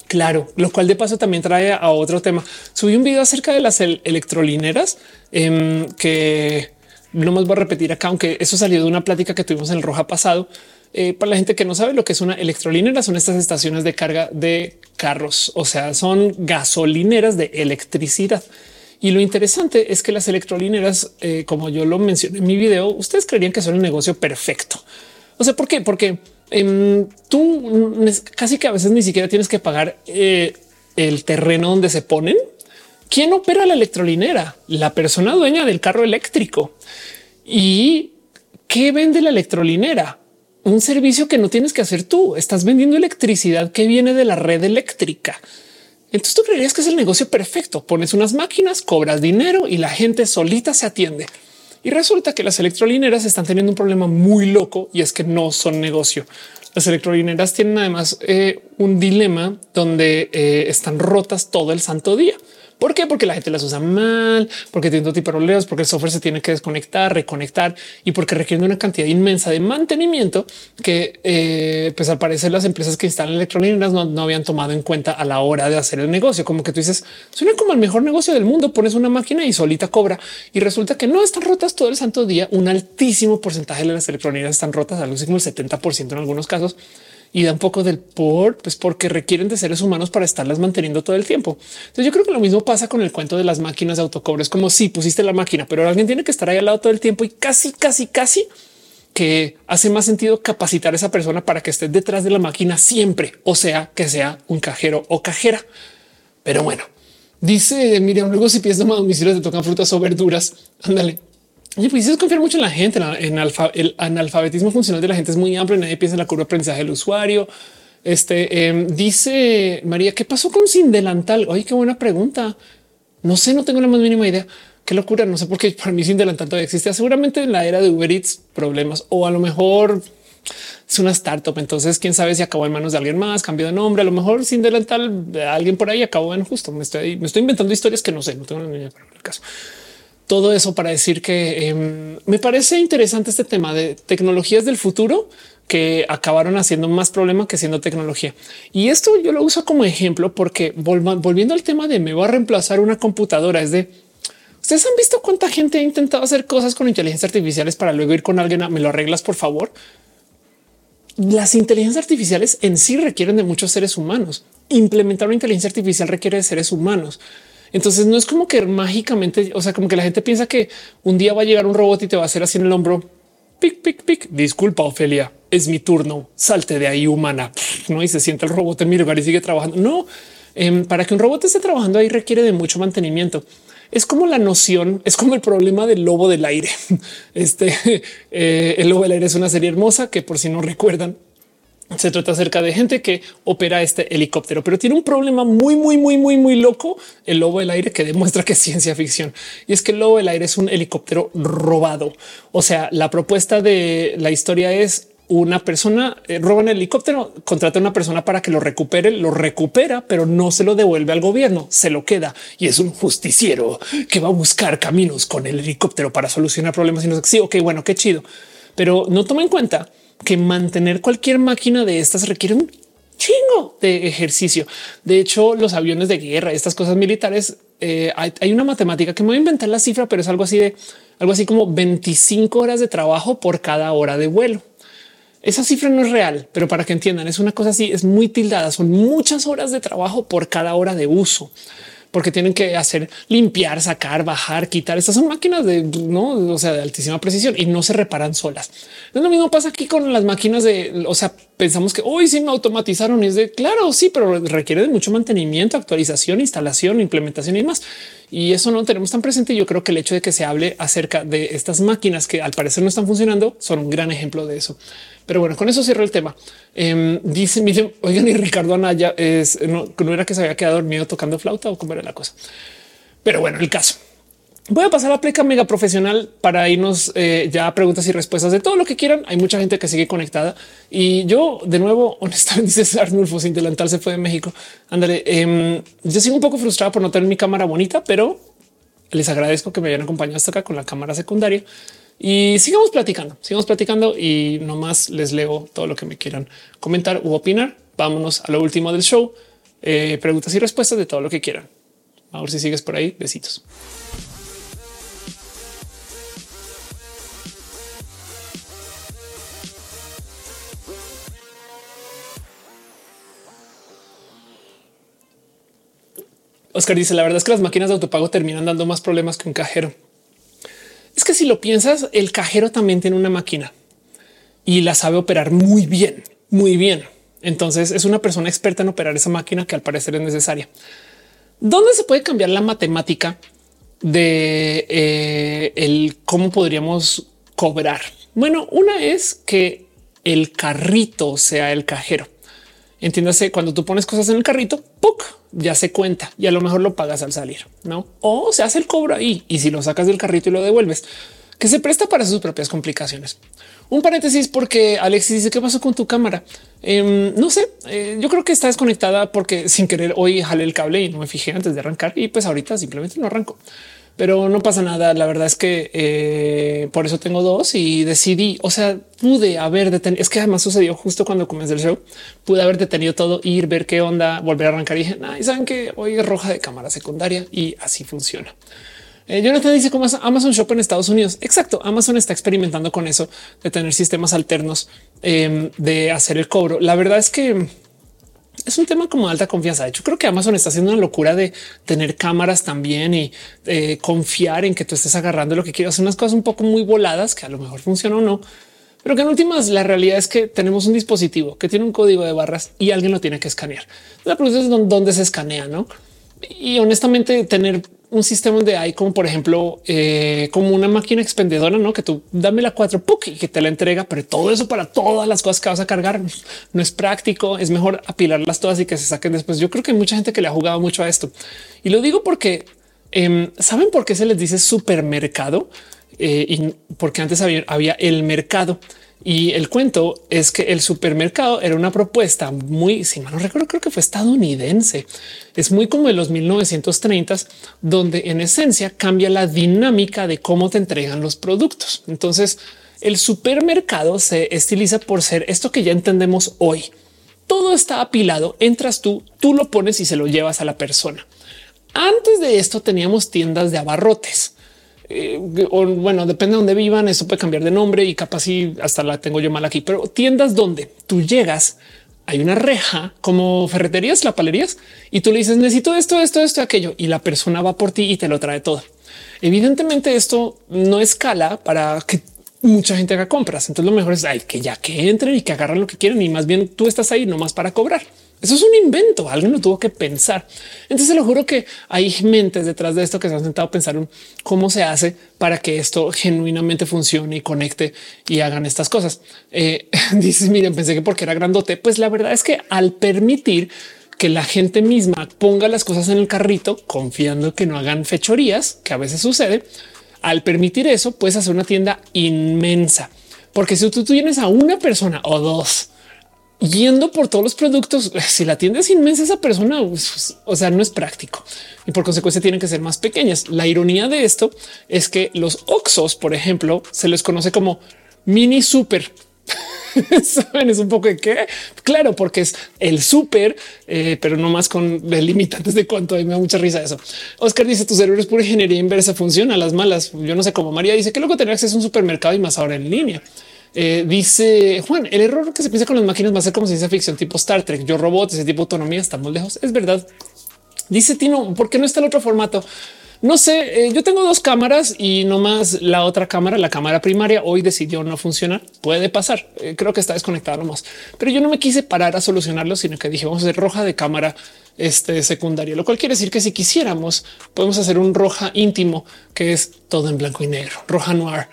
Claro, lo cual de paso también trae a otro tema. Subí un video acerca de las electrolineras em, que no más voy a repetir acá, aunque eso salió de una plática que tuvimos en el Roja pasado. Eh, para la gente que no sabe lo que es una electrolinera, son estas estaciones de carga de carros, o sea, son gasolineras de electricidad. Y lo interesante es que las electrolineras, eh, como yo lo mencioné en mi video, ustedes creerían que son un negocio perfecto. O sea, ¿por qué? Porque em, tú casi que a veces ni siquiera tienes que pagar eh, el terreno donde se ponen. ¿Quién opera la electrolinera? La persona dueña del carro eléctrico. ¿Y qué vende la electrolinera? Un servicio que no tienes que hacer tú. Estás vendiendo electricidad que viene de la red eléctrica. Entonces tú creerías que es el negocio perfecto. Pones unas máquinas, cobras dinero y la gente solita se atiende. Y resulta que las electrolineras están teniendo un problema muy loco y es que no son negocio. Las electrolineras tienen además eh, un dilema donde eh, están rotas todo el santo día. ¿Por qué? Porque la gente las usa mal, porque tiene todo tipo de problemas, porque el software se tiene que desconectar, reconectar y porque requiere una cantidad inmensa de mantenimiento que, eh, pues al parecer, las empresas que instalan electrónicas no, no, habían tomado en cuenta a la hora de hacer el negocio. Como que tú dices, suena como el mejor negocio del mundo. Pones una máquina y solita cobra y resulta que no están rotas todo el santo día. Un altísimo porcentaje de las electrónicas están rotas, algo así como el 70 en algunos casos y da un poco del por, pues porque requieren de seres humanos para estarlas manteniendo todo el tiempo. Entonces yo creo que lo mismo pasa con el cuento de las máquinas de autocobro. Es como si pusiste la máquina, pero alguien tiene que estar ahí al lado todo el tiempo y casi, casi, casi que hace más sentido capacitar a esa persona para que esté detrás de la máquina siempre, o sea, que sea un cajero o cajera. Pero bueno, dice Miriam, luego si pides domicilio te tocan frutas o verduras. Ándale. Y pues es confiar mucho en la gente. En el analfabetismo funcional de la gente es muy amplio. Nadie piensa en la curva de aprendizaje del usuario. Este em, dice María, ¿qué pasó con sin delantal? Oye, qué buena pregunta. No sé, no tengo la más mínima idea. Qué locura. No sé por qué para mí sin delantal todavía existe. Seguramente en la era de Uber Eats problemas o a lo mejor es una startup. Entonces, quién sabe si acabó en manos de alguien más, cambió de nombre. A lo mejor sin delantal alguien por ahí acabó en justo. Me estoy, me estoy inventando historias que no sé, no tengo ni idea para el caso todo eso para decir que em, me parece interesante este tema de tecnologías del futuro que acabaron haciendo más problema que siendo tecnología. Y esto yo lo uso como ejemplo porque volviendo al tema de me va a reemplazar una computadora es de ustedes han visto cuánta gente ha intentado hacer cosas con inteligencia artificiales para luego ir con alguien a me lo arreglas por favor. Las inteligencias artificiales en sí requieren de muchos seres humanos. Implementar una inteligencia artificial requiere de seres humanos. Entonces no es como que mágicamente, o sea, como que la gente piensa que un día va a llegar un robot y te va a hacer así en el hombro. Pic, pic, pic. Disculpa, Ofelia, es mi turno. Salte de ahí, humana. No y se siente el robot en mi lugar y sigue trabajando. No, em, para que un robot esté trabajando ahí requiere de mucho mantenimiento. Es como la noción, es como el problema del lobo del aire. *laughs* Este *laughs* eh, el lobo del aire es una serie hermosa que, por si no recuerdan, se trata acerca de gente que opera este helicóptero, pero tiene un problema muy, muy, muy, muy, muy loco. El lobo del aire que demuestra que es ciencia ficción y es que el lobo del aire es un helicóptero robado. O sea, la propuesta de la historia es una persona eh, roba un helicóptero, contrata a una persona para que lo recupere, lo recupera, pero no se lo devuelve al gobierno, se lo queda y es un justiciero que va a buscar caminos con el helicóptero para solucionar problemas. Y no sé, sí, ok, bueno, qué chido, pero no toma en cuenta que mantener cualquier máquina de estas requiere un chingo de ejercicio. De hecho, los aviones de guerra, estas cosas militares, eh, hay, una matemática que me voy a inventar la cifra, pero es algo así de algo así como 25 horas de trabajo por cada hora de vuelo. Esa cifra no es real, pero para que entiendan, es una cosa así, es muy tildada. Son muchas horas de trabajo por cada hora de uso porque tienen que hacer limpiar, sacar, bajar, quitar. Estas son máquinas de no, o sea, de altísima precisión y no se reparan solas. Lo mismo pasa aquí con las máquinas de, o sea, pensamos que hoy sí me automatizaron y es de claro, sí, pero requiere de mucho mantenimiento, actualización, instalación, implementación y más. Y eso no tenemos tan presente. Yo creo que el hecho de que se hable acerca de estas máquinas que al parecer no están funcionando son un gran ejemplo de eso. Pero bueno, con eso cierro el tema. Eh, dice, dicen, oigan, y Ricardo Anaya es no, no era que se había quedado dormido tocando flauta o cómo era la cosa. Pero bueno, el caso voy a pasar a pleca mega profesional para irnos eh, ya preguntas y respuestas de todo lo que quieran. Hay mucha gente que sigue conectada y yo de nuevo, *laughs* honestamente, dice Arnulfo sin delantal se fue de México. Ándale, em, yo sigo un poco frustrado por no tener mi cámara bonita, pero les agradezco que me hayan acompañado hasta acá con la cámara secundaria y sigamos platicando, sigamos platicando y nomás les leo todo lo que me quieran comentar u opinar. Vámonos a lo último del show. Eh, preguntas y respuestas de todo lo que quieran. A si sigues por ahí. Besitos. Oscar dice la verdad es que las máquinas de autopago terminan dando más problemas que un cajero. Es que si lo piensas, el cajero también tiene una máquina y la sabe operar muy bien, muy bien. Entonces es una persona experta en operar esa máquina que al parecer es necesaria. ¿Dónde se puede cambiar la matemática de eh, el cómo podríamos cobrar? Bueno, una es que el carrito sea el cajero. Entiéndase, cuando tú pones cosas en el carrito, ¡puc! ya se cuenta y a lo mejor lo pagas al salir, no? O se hace el cobro ahí y si lo sacas del carrito y lo devuelves, que se presta para sus propias complicaciones. Un paréntesis porque Alexis dice qué pasó con tu cámara. Em, no sé, eh, yo creo que está desconectada porque sin querer hoy jalé el cable y no me fijé antes de arrancar y pues ahorita simplemente no arranco pero no pasa nada. La verdad es que eh, por eso tengo dos y decidí, o sea, pude haber detenido. Es que además sucedió justo cuando comencé el show. Pude haber detenido todo, ir, ver qué onda, volver a arrancar y dije, y saben que hoy es roja de cámara secundaria y así funciona. Eh, Jonathan dice cómo Amazon Shop en Estados Unidos. Exacto. Amazon está experimentando con eso de tener sistemas alternos em, de hacer el cobro. La verdad es que es un tema como alta confianza. De hecho, creo que Amazon está haciendo una locura de tener cámaras también y eh, confiar en que tú estés agarrando lo que quieras. Hacer unas cosas un poco muy voladas que a lo mejor funcionan o no, pero que en últimas la realidad es que tenemos un dispositivo que tiene un código de barras y alguien lo tiene que escanear. La pregunta es dónde se escanea, no? Y honestamente, tener un sistema donde hay como por ejemplo eh, como una máquina expendedora, no que tú dame la cuatro y que te la entrega, pero todo eso para todas las cosas que vas a cargar no es práctico. Es mejor apilarlas todas y que se saquen después. Yo creo que hay mucha gente que le ha jugado mucho a esto y lo digo porque em, saben por qué se les dice supermercado eh, y porque antes había el mercado. Y el cuento es que el supermercado era una propuesta muy, si mal no recuerdo, creo que fue estadounidense. Es muy como de los 1930, donde en esencia cambia la dinámica de cómo te entregan los productos. Entonces, el supermercado se estiliza por ser esto que ya entendemos hoy. Todo está apilado, entras tú, tú lo pones y se lo llevas a la persona. Antes de esto teníamos tiendas de abarrotes eh, o bueno, depende de dónde vivan, eso puede cambiar de nombre y capaz si hasta la tengo yo mal aquí, pero tiendas donde tú llegas, hay una reja como ferreterías, la palerías y tú le dices necesito esto, esto, esto, aquello y la persona va por ti y te lo trae todo. Evidentemente esto no escala para que mucha gente haga compras. Entonces lo mejor es que ya que entren y que agarran lo que quieren y más bien tú estás ahí nomás para cobrar. Eso es un invento. Alguien lo tuvo que pensar. Entonces lo juro que hay mentes detrás de esto que se han sentado a pensar cómo se hace para que esto genuinamente funcione y conecte y hagan estas cosas. Eh, *laughs* dices, miren, pensé que porque era grandote, pues la verdad es que al permitir que la gente misma ponga las cosas en el carrito, confiando que no hagan fechorías, que a veces sucede, al permitir eso, puedes hacer una tienda inmensa. Porque si tú tienes a una persona o dos yendo por todos los productos. *laughs* Si la tienda es inmensa, esa persona, pues, o sea, no es práctico y por consecuencia tienen que ser más pequeñas. La ironía de esto es que los Oxos, por ejemplo, se les conoce como mini super. *laughs* Saben, es un poco de qué? Claro, porque es el súper, eh, pero no más con limitantes de cuánto. me da mucha risa eso. Oscar dice tu cerebro es pura ingeniería inversa, funciona las malas. Yo no sé cómo María dice que luego tener acceso a un supermercado y más ahora en línea. Eh, dice Juan, el error que se piensa con las máquinas va a ser como ciencia ficción tipo Star Trek, yo robot, ese tipo de autonomía, estamos lejos. Es verdad. Dice Tino, ¿por qué no está el otro formato? No sé, eh, yo tengo dos cámaras y no más la otra cámara, la cámara primaria, hoy decidió no funcionar. Puede pasar. Eh, creo que está desconectada nomás, pero yo no me quise parar a solucionarlo, sino que dije vamos a hacer roja de cámara este secundario, lo cual quiere decir que si quisiéramos podemos hacer un roja íntimo que es todo en blanco y negro, roja noir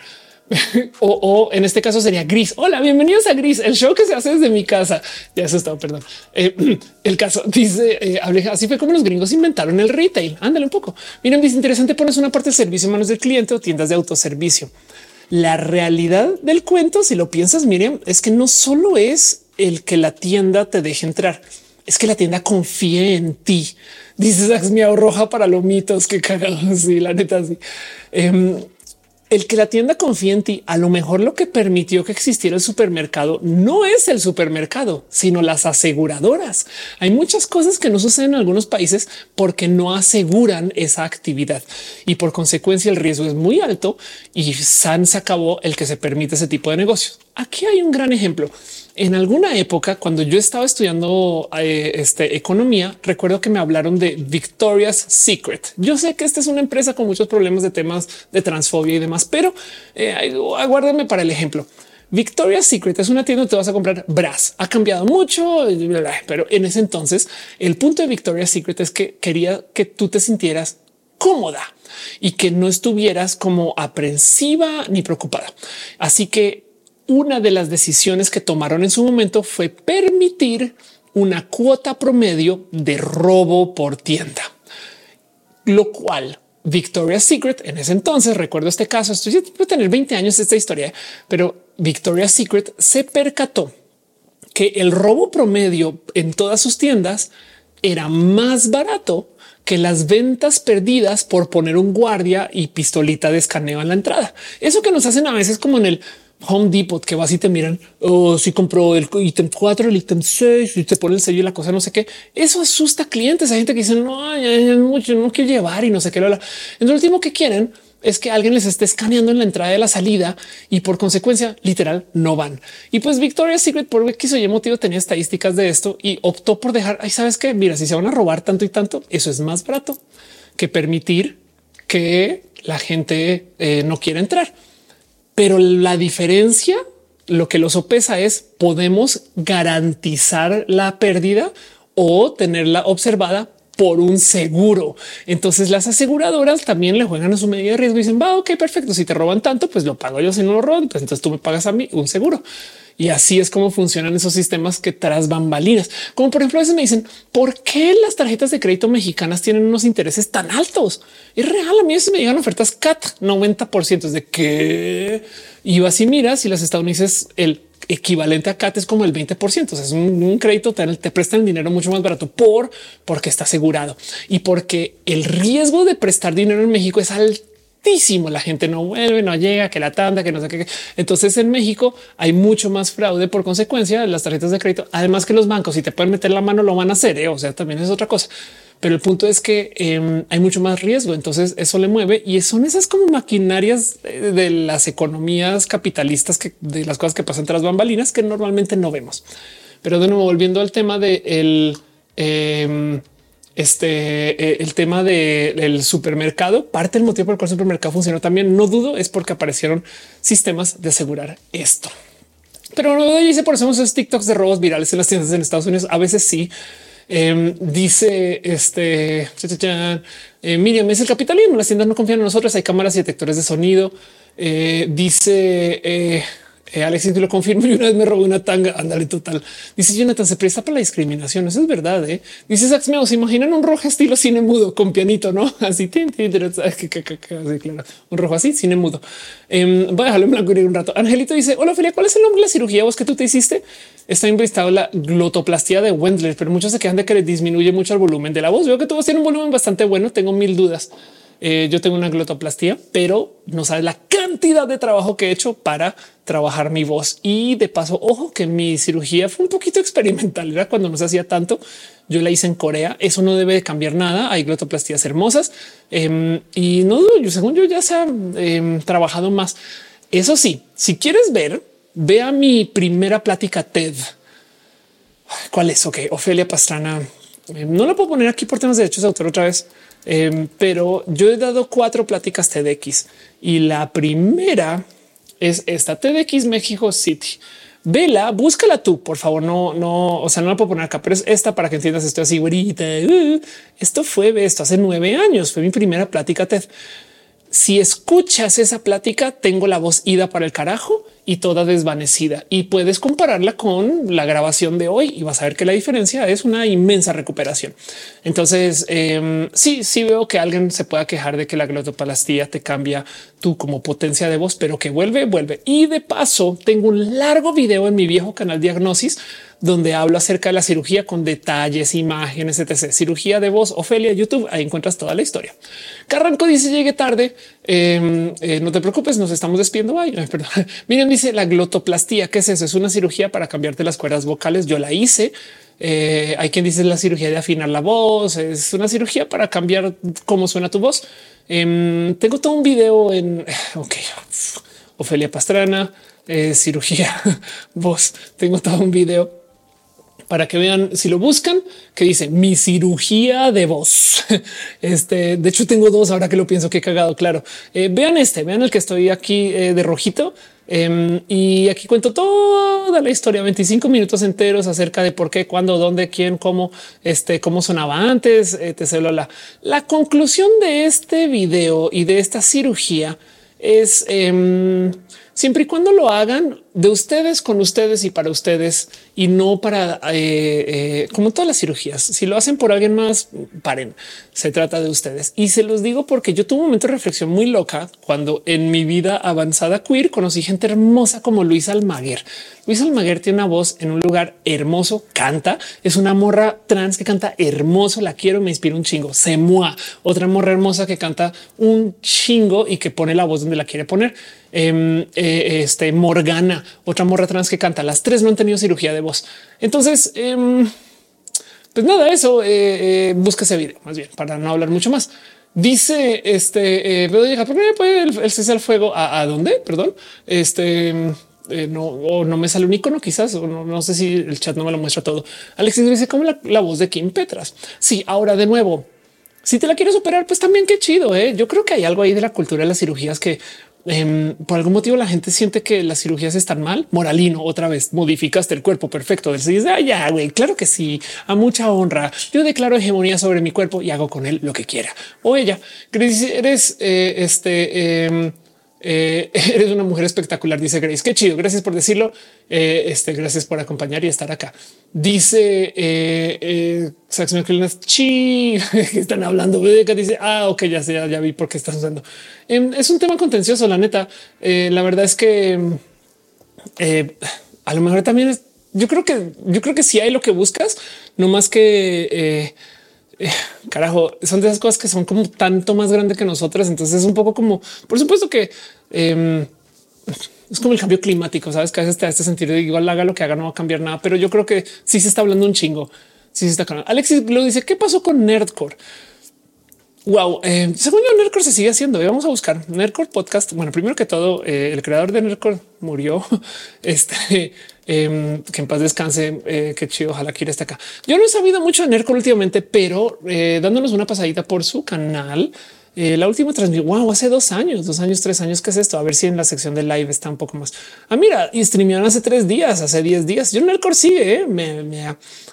o, en este caso sería Gris. Hola, bienvenidos a Gris, el show que se hace desde mi casa. Ya eso está, perdón. Eh, *clears throat* el caso dice, eh, así fue como los gringos inventaron el retail. Ándale un poco. Miren, dice interesante, pones una parte de servicio en manos del cliente o tiendas de autoservicio. La realidad del cuento, si lo piensas, Miriam, es que no solo es el que la tienda te deje entrar, es que la tienda confíe en ti. Dices, mi roja para los mitos, que cagado. *laughs* Sí, la neta, sí. Em, el que la tienda confíe en ti, a lo mejor lo que permitió que existiera el supermercado no es el supermercado, sino las aseguradoras. Hay muchas cosas que no suceden en algunos países porque no aseguran esa actividad y por consecuencia el riesgo es muy alto y San se acabó el que se permite ese tipo de negocios. Aquí hay un gran ejemplo. En alguna época, cuando yo estaba estudiando eh, este, economía, recuerdo que me hablaron de Victoria's Secret. Yo sé que esta es una empresa con muchos problemas de temas de transfobia y demás, pero eh, aguárdenme para el ejemplo. Victoria's Secret es una tienda donde te vas a comprar bras. Ha cambiado mucho, pero en ese entonces el punto de Victoria's Secret es que quería que tú te sintieras cómoda y que no estuvieras como aprensiva ni preocupada. Así que una de las decisiones que tomaron en su momento fue permitir una cuota promedio de robo por tienda, lo cual Victoria's Secret en ese entonces, recuerdo este caso, estoy puede tener 20 años esta historia, pero Victoria's Secret se percató que el robo promedio en todas sus tiendas era más barato que las ventas perdidas por poner un guardia y pistolita de escaneo en la entrada. Eso que nos hacen a veces como en el Home Depot que vas y te miran o oh, si compró el ítem 4, el ítem 6 y te pone el sello y la cosa no sé qué. Eso asusta a clientes. Hay gente que dice no, mucho, no quiero llevar y no sé qué. Entonces, lo último que quieren es que alguien les esté escaneando en la entrada y la salida y por consecuencia literal no van. Y pues Victoria's Secret por X o Y motivo tenía estadísticas de esto y optó por dejar ahí. Sabes que mira, si se van a robar tanto y tanto, eso es más barato que permitir que la gente eh, no quiera entrar. Pero la diferencia, lo que lo sopesa es podemos garantizar la pérdida o tenerla observada por un seguro. Entonces las aseguradoras también le juegan a su medida de riesgo y dicen, va, ok, perfecto. Si te roban tanto, pues lo pago yo. Si no lo roban, pues entonces tú me pagas a mí un seguro. Y así es como funcionan esos sistemas que tras bambalinas. Como por ejemplo, a veces me dicen, ¿por qué las tarjetas de crédito mexicanas tienen unos intereses tan altos? Es real, a mí veces me llegan ofertas CAT 90% es de que iba así miras y las estadounidenses el equivalente a CAT es como el 20%. O sea, es un, crédito, te, te prestan el dinero mucho más barato por porque está asegurado y porque el riesgo de prestar dinero en México es alto la gente no vuelve, no llega, que la tanda, que no sé qué. Entonces en México hay mucho más fraude por consecuencia de las tarjetas de crédito. Además que los bancos, si te pueden meter la mano, lo van a hacer. ¿eh? O sea, también es otra cosa. Pero el punto es que em, hay mucho más riesgo. Entonces eso le mueve y son esas como maquinarias de, las economías capitalistas que de las cosas que pasan tras bambalinas que normalmente no vemos. Pero de nuevo, volviendo al tema de el em, este eh, el tema del supermercado, parte del motivo por el cual el supermercado funcionó también, no dudo, es porque aparecieron sistemas de asegurar esto. Pero no dice por eso esos TikToks de robos virales en las tiendas en Estados Unidos. A veces sí. Em, dice este eh, Miriam es el capitalismo. Las tiendas no confían en nosotros. Hay cámaras y detectores de sonido. Eh, dice eh, Alexis, lo confirmo. *laughs* Y una vez me robó una tanga. Ándale, total. Dice Jonathan, se presta para la discriminación. Eso es verdad. ¿eh? Dice Sax se imaginan un rojo estilo cine mudo con pianito, no *laughs* así. Tin, *laughs* claro. Un rojo así, cine mudo. Eh, voy a dejarlo en blanco y un rato. Angelito dice: Hola, Felia, ¿cuál es el nombre de la cirugía vos que tú te hiciste? Está investado la glotoplastia de Wendler, pero muchos se quejan de que le disminuye mucho el volumen de la voz. Veo que todos tienen un volumen bastante bueno. Tengo mil dudas. Eh, yo tengo una glotoplastia, pero no sabes la cantidad de trabajo que he hecho para trabajar mi voz. Y de paso, ojo que mi cirugía fue un poquito experimental. Era cuando no se hacía tanto. Yo la hice en Corea. Eso no debe cambiar nada. Hay glotoplastías hermosas em, y no yo según yo ya se ha em, trabajado más. Eso sí, si quieres ver, vea mi primera plática TED. ¿Cuál es? Ok, Ofelia Pastrana. Em, no la puedo poner aquí por temas de derechos de autor otra vez. Pero yo he dado cuatro pláticas TEDx y la primera es esta TDX México City. Vela, búscala tú, por favor. No, no, o sea, no la puedo poner acá, pero es esta para que entiendas esto así. Uh, esto fue esto hace nueve años. Fue mi primera plática TED. Si escuchas esa plática, tengo la voz ida para el carajo y toda desvanecida y puedes compararla con la grabación de hoy y vas a ver que la diferencia es una inmensa recuperación. Entonces, eh, sí, sí veo que alguien se pueda quejar de que la glotoplastía te cambia tú como potencia de voz, pero que vuelve, vuelve. Y de paso, tengo un largo video en mi viejo canal Diagnosis donde hablo acerca de la cirugía con detalles, imágenes, etc. Cirugía de voz, Ofelia, YouTube, ahí encuentras toda la historia. Carranco dice llegue tarde, em, eh, no te preocupes, nos estamos despidiendo. *laughs* Miren, dice la glotoplastía. ¿Qué es eso? Es una cirugía para cambiarte las cuerdas vocales. Yo la hice. Eh, hay quien dice la cirugía de afinar la voz. Es una cirugía para cambiar cómo suena tu voz. Em, tengo todo un video en *sighs* ok, Ofelia Pastrana, eh, cirugía *laughs* voz. Tengo todo un video para que vean si lo buscan, que dice mi cirugía de voz. *laughs* Este de hecho, tengo dos ahora que lo pienso que he cagado. Claro, eh, vean este, vean el que estoy aquí de rojito Em, y aquí cuento toda la historia, 25 minutos enteros acerca de por qué, cuándo, dónde, quién, cómo, este, cómo sonaba antes, etc. La, la conclusión de este video y de esta cirugía es em, siempre y cuando lo hagan de ustedes con ustedes y para ustedes y no para eh, eh, como todas las cirugías. Si lo hacen por alguien más, paren. Se trata de ustedes y se los digo porque yo tuve un momento de reflexión muy loca cuando en mi vida avanzada queer conocí gente hermosa como Luis Almaguer. Luis Almaguer tiene una voz en un lugar hermoso, canta, es una morra trans que canta hermoso, la quiero, me inspira un chingo. Semua, otra morra hermosa que canta un chingo y que pone la voz donde la quiere poner. Em, eh, este Morgana, otra morra trans que canta. Las tres no han tenido cirugía de voz. Entonces, em, pues nada, eso eh, eh, busca ese video más bien para no hablar mucho más. Dice este, eh, llega ¿por el, el cese al fuego? ¿A, dónde? Perdón. Este eh, no, o no me sale un icono, quizás, o no, sé si el chat no me lo muestra todo. Alexis dice como la, voz de Kim Petras. Sí, ahora de nuevo, si te la quieres operar, pues también qué chido. ¿eh? Yo creo que hay algo ahí de la cultura de las cirugías que Em, por algún motivo la gente siente que las cirugías están mal. Moralino, otra vez modificaste el cuerpo perfecto. del dice, ah, ya, güey, claro que sí, a mucha honra. Yo declaro hegemonía sobre mi cuerpo y hago con él lo que quiera. O ella, eres eh, este... Eh, eh, *laughs* eres una mujer espectacular, dice Grace. Qué chido. Gracias por decirlo. Eh, este, gracias por acompañar y estar acá. Dice eh, eh chi *laughs* que están hablando. Dice ah, ok, ya sé, ya vi por qué estás usando. Em, es un tema contencioso. La neta, eh, la verdad es que a lo mejor también es, yo creo que yo creo que si hay lo que buscas, no más que eh, carajo, son de esas cosas que son como tanto más grande que nosotras. Entonces es un poco como, por supuesto que em, es como el cambio climático. Sabes que a veces te da este sentido de igual haga lo que haga, no va a cambiar nada, pero yo creo que sí se está hablando un chingo. Sí se está. Alexis lo dice. ¿Qué pasó con Nerdcore? Wow, eh, según yo, Nerdcore se sigue haciendo. Vamos a buscar Nerdcore podcast. Bueno, primero que todo, eh, el creador de Nerdcore murió. *laughs* Este Em, que en paz descanse. Eh, qué chido. Ojalá quiera estar acá. Yo no he sabido mucho de Nerco últimamente, pero eh, dándonos una pasadita por su canal. Eh, la última transmisión, wow, hace dos años, dos años, tres años. ¿Qué es esto? A ver si en la sección de live está un poco más. Ah, mira, y streamearon hace tres días, hace diez días. Yo Nercor sigue, ¿eh? me, me,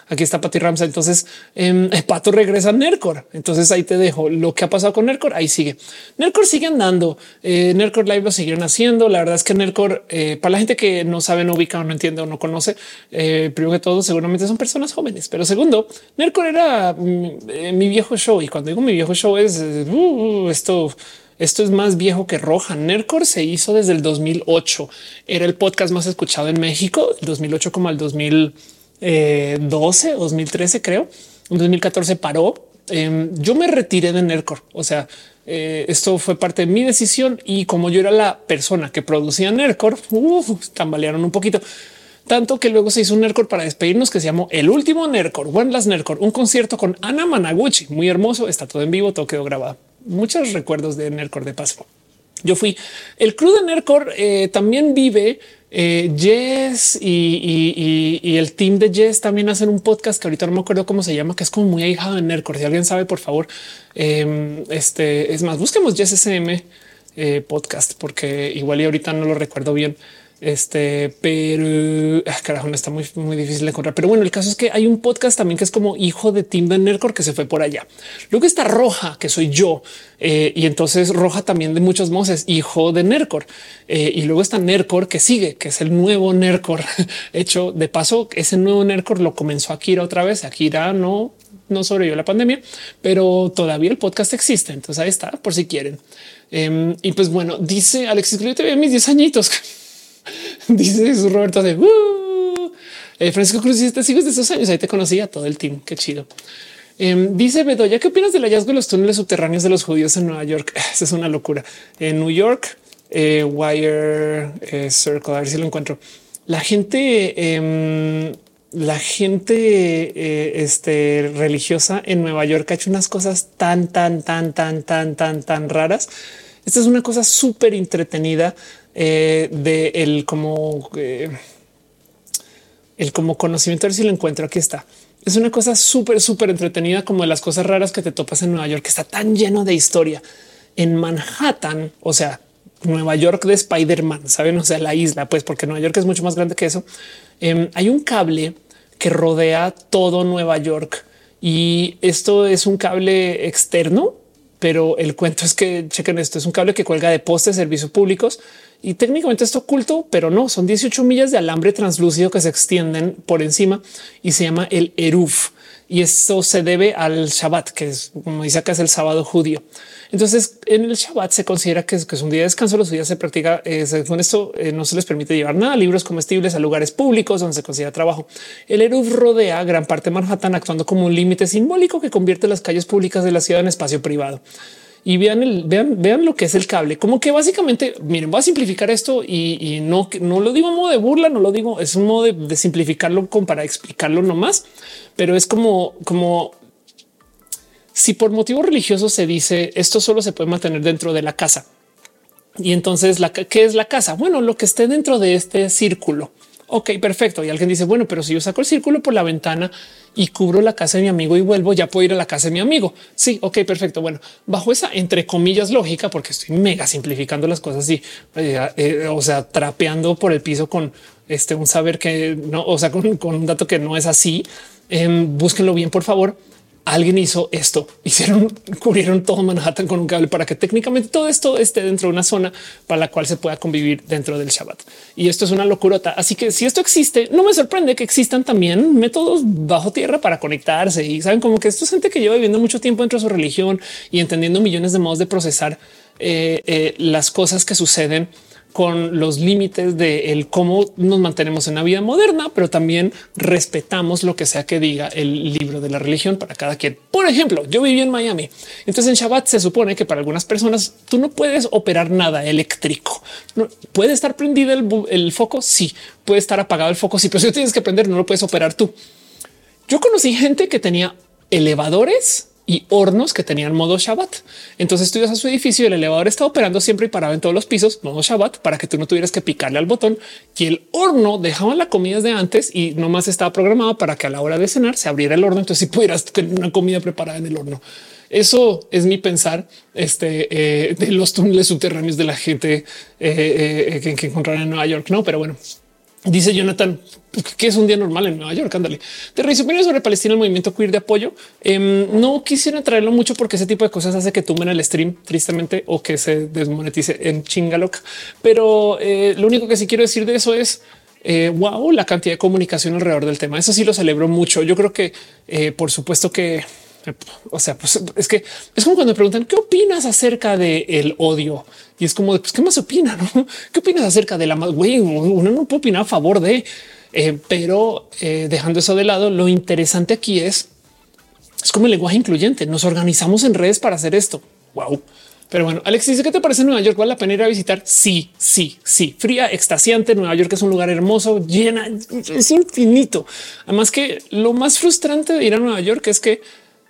aquí está Pati Ramsa. Entonces, eh, *laughs* Pato regresa a Nercor. Entonces ahí te dejo lo que ha pasado con Nercor. Ahí sigue. Nercor sigue andando. Eh, Nercor Live lo siguieron haciendo. La verdad es que Nercor, eh, para la gente que no sabe, no ubica o no entiende o no conoce, primero que todo, seguramente son personas jóvenes. Pero segundo, Nercor era mm, mi viejo show. Y cuando digo mi viejo show es uh, esto. Esto es más viejo que Roja. Nercor se hizo desde el 2008. Era el podcast más escuchado en México, 2008 como al 2000. 12 o 2013, creo. En 2014 paró. Em, yo me retiré de Nercor. O sea, eh, esto fue parte de mi decisión y como yo era la persona que producía Nercor, tambalearon un poquito. Tanto que luego se hizo un Nercor para despedirnos que se llamó El Último Nercor, One Last Nercor, un concierto con Ana Managuchi, muy hermoso, está todo en vivo, todo quedó grabado. Muchos recuerdos de Nercor de paso. Yo fui. El crew de Nercor eh, también vive eh, Jess y, el team de Jess también hacen un podcast que ahorita no me acuerdo cómo se llama, que es como muy ahijado en Nerdcore. Si alguien sabe, por favor, em, este es más, busquemos Jess SM eh, podcast, porque igual y ahorita no lo recuerdo bien. Este, pero ah, carajo, está muy, muy difícil de encontrar. Pero bueno, el caso es que hay un podcast también que es como hijo de Tim de Nercor que se fue por allá. Luego está Roja, que soy yo. Eh, y entonces Roja también de muchos modos hijo de Nercor. Eh, y luego está Nercor que sigue, que es el nuevo Nercor. *laughs* Hecho de paso, ese nuevo Nercor lo comenzó Akira otra vez. Akira no, no sobrevivió la pandemia, pero todavía el podcast existe. Entonces ahí está por si quieren. Em, y pues bueno, dice Alexis que yo te veo mis 10 añitos. *laughs* *laughs* Dice Roberto de uh". eh, Francisco Cruz. Te sigues de esos años, ahí te conocía todo el team. Qué chido. Em, dice Bedoya, ¿qué opinas del hallazgo de los túneles subterráneos de los judíos en Nueva York? *laughs* Esa es una locura. En New York, eh, Wire eh, Circle, a ver si lo encuentro. La gente, em, la gente este, religiosa en Nueva York ha hecho unas cosas tan, tan, tan, tan, tan, tan, tan raras. Esta es una cosa súper entretenida eh, de el como eh, el como conocimiento. A ver si lo encuentro. Aquí está. Es una cosa súper, súper entretenida, como de las cosas raras que te topas en Nueva York, que está tan lleno de historia. En Manhattan, o sea, Nueva York de Spider-Man, saben? O sea, la isla, pues porque Nueva York es mucho más grande que eso. Em, hay un cable que rodea todo Nueva York y esto es un cable externo, pero el cuento es que chequen esto. Es un cable que cuelga de postes servicios públicos y técnicamente está oculto, pero no son 18 millas de alambre translúcido que se extienden por encima y se llama el Eruf. Y esto se debe al Shabbat, que es como dice acá, es el sábado judío. Entonces, en el Shabbat se considera que es, un día de descanso. Los días se practica eh, con esto. Eh, no se les permite llevar nada, libros comestibles a lugares públicos donde se considera trabajo. El Eruf rodea gran parte de Manhattan, actuando como un límite simbólico que convierte las calles públicas de la ciudad en espacio privado y vean el, vean, vean lo que es el cable. Como que básicamente, miren, voy a simplificar esto y, no, no lo digo en modo de burla, no lo digo, es un modo de, simplificarlo como para explicarlo nomás, pero es como, como si por motivos religiosos se dice esto solo se puede mantener dentro de la casa. Y entonces, la, ¿qué es la casa? Bueno, lo que esté dentro de este círculo. Ok, perfecto. Y alguien dice, bueno, pero si yo saco el círculo por la ventana y cubro la casa de mi amigo y vuelvo, ya puedo ir a la casa de mi amigo. Sí, ok, perfecto. Bueno, bajo esa entre comillas lógica, porque estoy mega simplificando las cosas y eh, eh, o sea, trapeando por el piso con este un saber que no, o sea, con, un dato que no es así. Em, búsquenlo bien, por favor alguien hizo esto, *laughs* hicieron, cubrieron todo Manhattan con un cable para que técnicamente todo esto esté dentro de una zona para la cual se pueda convivir dentro del Shabbat. Y esto es una locurota. Así que si esto existe, no me sorprende que existan también métodos bajo tierra para conectarse y saben como que esto es gente que lleva viviendo mucho tiempo dentro de su religión y entendiendo millones de modos de procesar eh, eh, las cosas que suceden con los límites de el cómo nos mantenemos en la vida moderna, pero también respetamos lo que sea que diga el libro de la religión para cada quien. Por ejemplo, yo viví en Miami. Entonces en Shabbat se supone que para algunas personas tú no puedes operar nada eléctrico. Puede estar prendido el, foco. Sí, puede estar apagado el foco. Sí, pero si tienes que prender, no lo puedes operar tú. Yo conocí gente que tenía elevadores y hornos que tenían modo Shabbat. Entonces tú ibas a su edificio, el elevador estaba operando siempre y paraba en todos los pisos, modo Shabbat, para que tú no tuvieras que picarle al botón y el horno dejaba la comida de antes y nomás estaba programado para que a la hora de cenar se abriera el horno. Entonces si pudieras tener una comida preparada en el horno. Eso es mi pensar este, eh, de los túneles subterráneos de la gente eh, eh, que, que encontraron en Nueva York. No, pero bueno, Dice Jonathan que es un día normal en Nueva York. Ándale. De superior sobre Palestina, el movimiento queer de apoyo. Em, no quisiera traerlo mucho porque ese tipo de cosas hace que tumben el stream tristemente o que se desmonetice en chingaloca. Pero eh, lo único que sí quiero decir de eso es wow, eh, la cantidad de comunicación alrededor del tema. Eso sí lo celebro mucho. Yo creo que eh, por supuesto que o sea, pues es que es como cuando me preguntan qué opinas acerca del el odio y es como pues, qué más opina, *laughs* ¿no? ¿Qué opinas acerca de la güey? Uno no puede opinar a favor de, eh, pero eh, dejando eso de lado, lo interesante aquí es es como el lenguaje incluyente. Nos organizamos en redes para hacer esto. Wow. Pero bueno, Alex dice que te parece Nueva York. ¿Vale la pena ir a visitar? Sí, sí, sí. Fría, extasiante. Nueva York es un lugar hermoso, llena, es infinito. Además que lo más frustrante de ir a Nueva York es que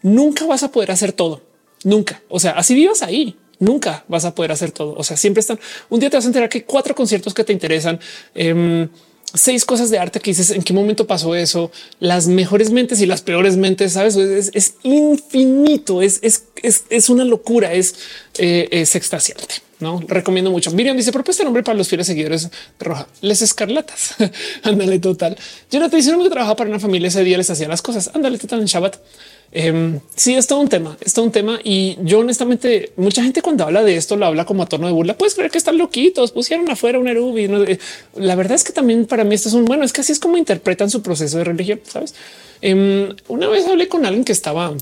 nunca vas a poder hacer todo. Nunca. O sea, así vivas ahí. Nunca vas a poder hacer todo. O sea, siempre están. Un día te vas a enterar que cuatro conciertos que te interesan. Em, seis cosas de arte que dices en qué momento pasó eso, las mejores mentes y las peores mentes, sabes, es, infinito, es, es, es, una locura, es, eh, es extasiante. No recomiendo mucho. Miriam dice propuesta nombre para los fieles seguidores de Roja. Les escarlatas. *laughs* Ándale total. Yo no te hicieron que trabajaba para una familia ese día les hacía las cosas. Ándale total en Shabbat. Eh, sí, es todo un tema, es todo un tema. Y yo honestamente, mucha gente cuando habla de esto lo habla como a tono de burla. Puedes creer que están loquitos, pusieron afuera un erubi. Eh, la verdad es que también para mí esto es un bueno, es que así es como interpretan su proceso de religión. Sabes? Eh, una vez hablé con alguien que estaba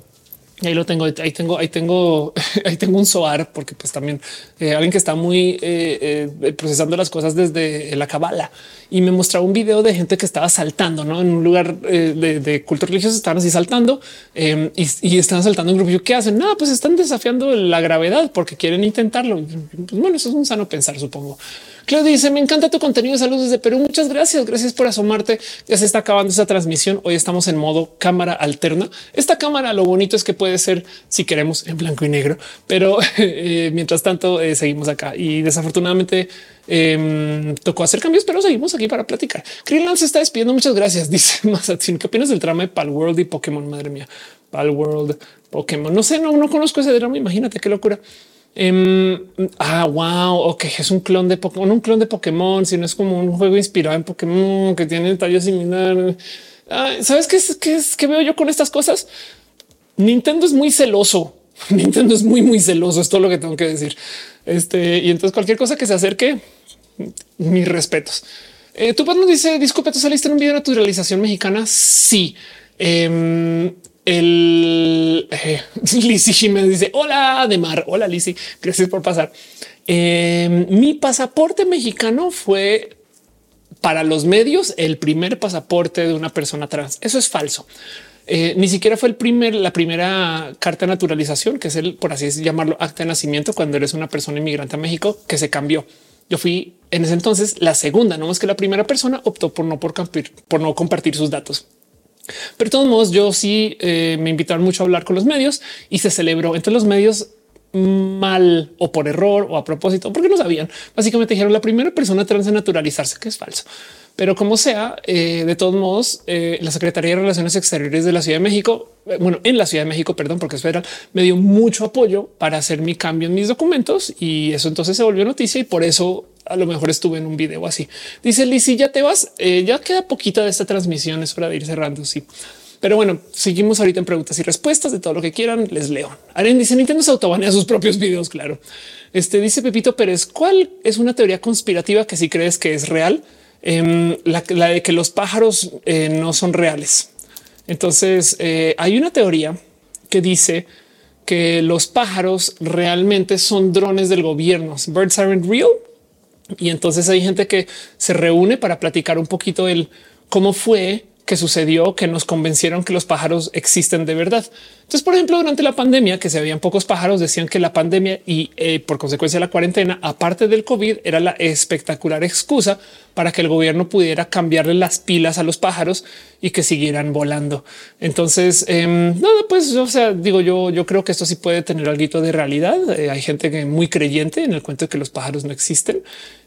y ahí lo tengo, ahí tengo, ahí tengo, *laughs* ahí tengo un soar, porque pues también eh, alguien que está muy eh, eh, procesando las cosas desde la cabala y me mostraba un video de gente que estaba saltando ¿no? en un lugar de, de, culto religioso, estaban así saltando em, y, y, están saltando un grupo. ¿Qué hacen? No, pues están desafiando la gravedad porque quieren intentarlo. Pues bueno, eso es un sano pensar, supongo. Claudia dice: Me encanta tu contenido. Saludos desde Perú. Muchas gracias. Gracias por asomarte. Ya se está acabando esa transmisión. Hoy estamos en modo cámara alterna. Esta cámara, lo bonito es que puede ser si queremos en blanco y negro, pero *laughs* eh, mientras tanto eh, seguimos acá y desafortunadamente eh, tocó hacer cambios, pero seguimos aquí para platicar. Greenland se está despidiendo. Muchas gracias. *laughs* Dice Mazatzin. ¿Qué opinas del drama de Palworld y Pokémon? Madre mía, Palworld, Pokémon. No sé, no, no conozco ese drama. Imagínate qué locura. Um, ah, wow. Ok, es un clon de Pokémon, un clon de Pokémon, si no es como un juego inspirado en Pokémon que tiene tallo similar. Sabes qué es, qué es que veo yo con estas cosas? Nintendo es muy celoso. *laughs* Nintendo es muy, muy celoso. Es todo lo que tengo que decir. Este y entonces cualquier cosa que se acerque, mis respetos. Eh, tu nos dice: Disculpe, tú saliste en un video de naturalización mexicana. Sí. Eh, el eh, *laughs* Jiménez dice hola de mar. Hola Lizzie, gracias por pasar. Eh, mi pasaporte mexicano fue para los medios el primer pasaporte de una persona trans. Eso es falso. Eh, ni siquiera fue el primer, la primera carta de naturalización, que es el, por así llamarlo, acta de nacimiento cuando eres una persona inmigrante a México, que se cambió. Yo fui en ese entonces la segunda, no más que la primera persona optó por no por, por no compartir sus datos. Pero de todos modos, yo sí eh, me invitaron mucho a hablar con los medios y se celebró entre los medios mal o por error o a propósito, porque no sabían. Básicamente dijeron la primera persona trans en naturalizarse, que es falso. Pero como sea, eh, de todos modos, eh, la Secretaría de Relaciones Exteriores de la Ciudad de México, bueno, en la Ciudad de México, perdón, porque es federal, me dio mucho apoyo para hacer mi cambio en mis documentos y eso entonces se volvió noticia y por eso a lo mejor estuve en un video así. Dice Lizzie, ya te vas, ya queda poquita de esta transmisión, es hora de ir cerrando. Sí. Pero bueno, seguimos ahorita en preguntas y respuestas de todo lo que quieran. Les leo. Aren dice Nintendo se autobanea sus propios videos. Claro. Este dice Pepito Pérez. ¿Cuál es una teoría conspirativa que si crees que es real? Em, la, de que los pájaros eh, no son reales. Entonces eh, hay una teoría que dice que los pájaros realmente son drones del gobierno. Birds aren't real. Y entonces hay gente que se reúne para platicar un poquito el cómo fue que sucedió que nos convencieron que los pájaros existen de verdad. Entonces, por ejemplo, durante la pandemia, que se habían pocos pájaros, decían que la pandemia y eh, por consecuencia la cuarentena, aparte del COVID, era la espectacular excusa para que el gobierno pudiera cambiarle las pilas a los pájaros y que siguieran volando. Entonces, eh, nada, pues, o sea, digo yo, yo creo que esto sí puede tener algo de realidad. Eh, hay gente que muy creyente en el cuento de que los pájaros no existen.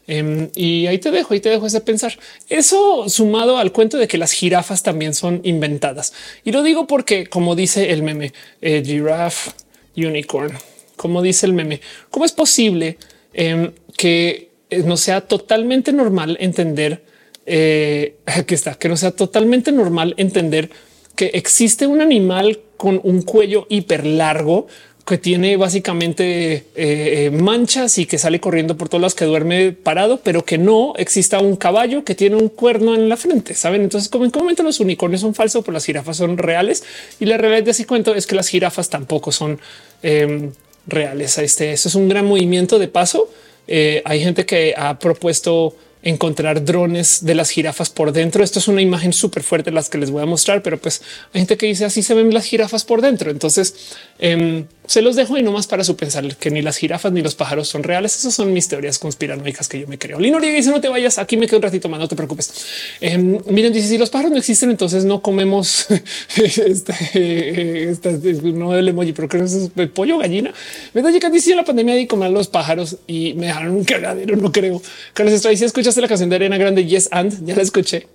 Em, y ahí te dejo, ahí te dejo ese pensar. Eso sumado al cuento de que las jirafas también son inventadas. Y lo digo porque, como dice el meme, eh, giraffe, unicorn, como dice el meme, ¿cómo es posible em, que eh, no sea totalmente normal entender eh, *laughs* está, que no sea totalmente normal entender que existe un animal con un cuello hiper largo que tiene básicamente eh, eh, manchas y que sale corriendo por todas las que duerme parado, pero que no exista un caballo que tiene un cuerno en la frente. Saben? Entonces, como en qué momento los unicornios son falsos, pero las jirafas son reales y la realidad de ese cuento es que las jirafas tampoco son em, reales. Este, esto es un gran movimiento de paso. Eh, hay gente que ha propuesto encontrar drones de las jirafas por dentro. Esto es una imagen súper fuerte las que les voy a mostrar, pero pues hay gente que dice así se ven las jirafas por dentro. Entonces eh, se los dejo y no más para su pensar que ni las jirafas ni los pájaros son reales. Esas son mis teorías conspiranoicas que yo me creo. Lino dice no te vayas. Aquí me quedo un ratito más. No te preocupes. Eh, miren, dice si los pájaros no existen, entonces no comemos *laughs* este, este, no el emoji, pero creo que es el pollo gallina. Me da dice la pandemia de comer los pájaros y me dejaron un cagadero. No creo. Carlos si escuchaste la canción de Arena Grande Yes and ya la escuché.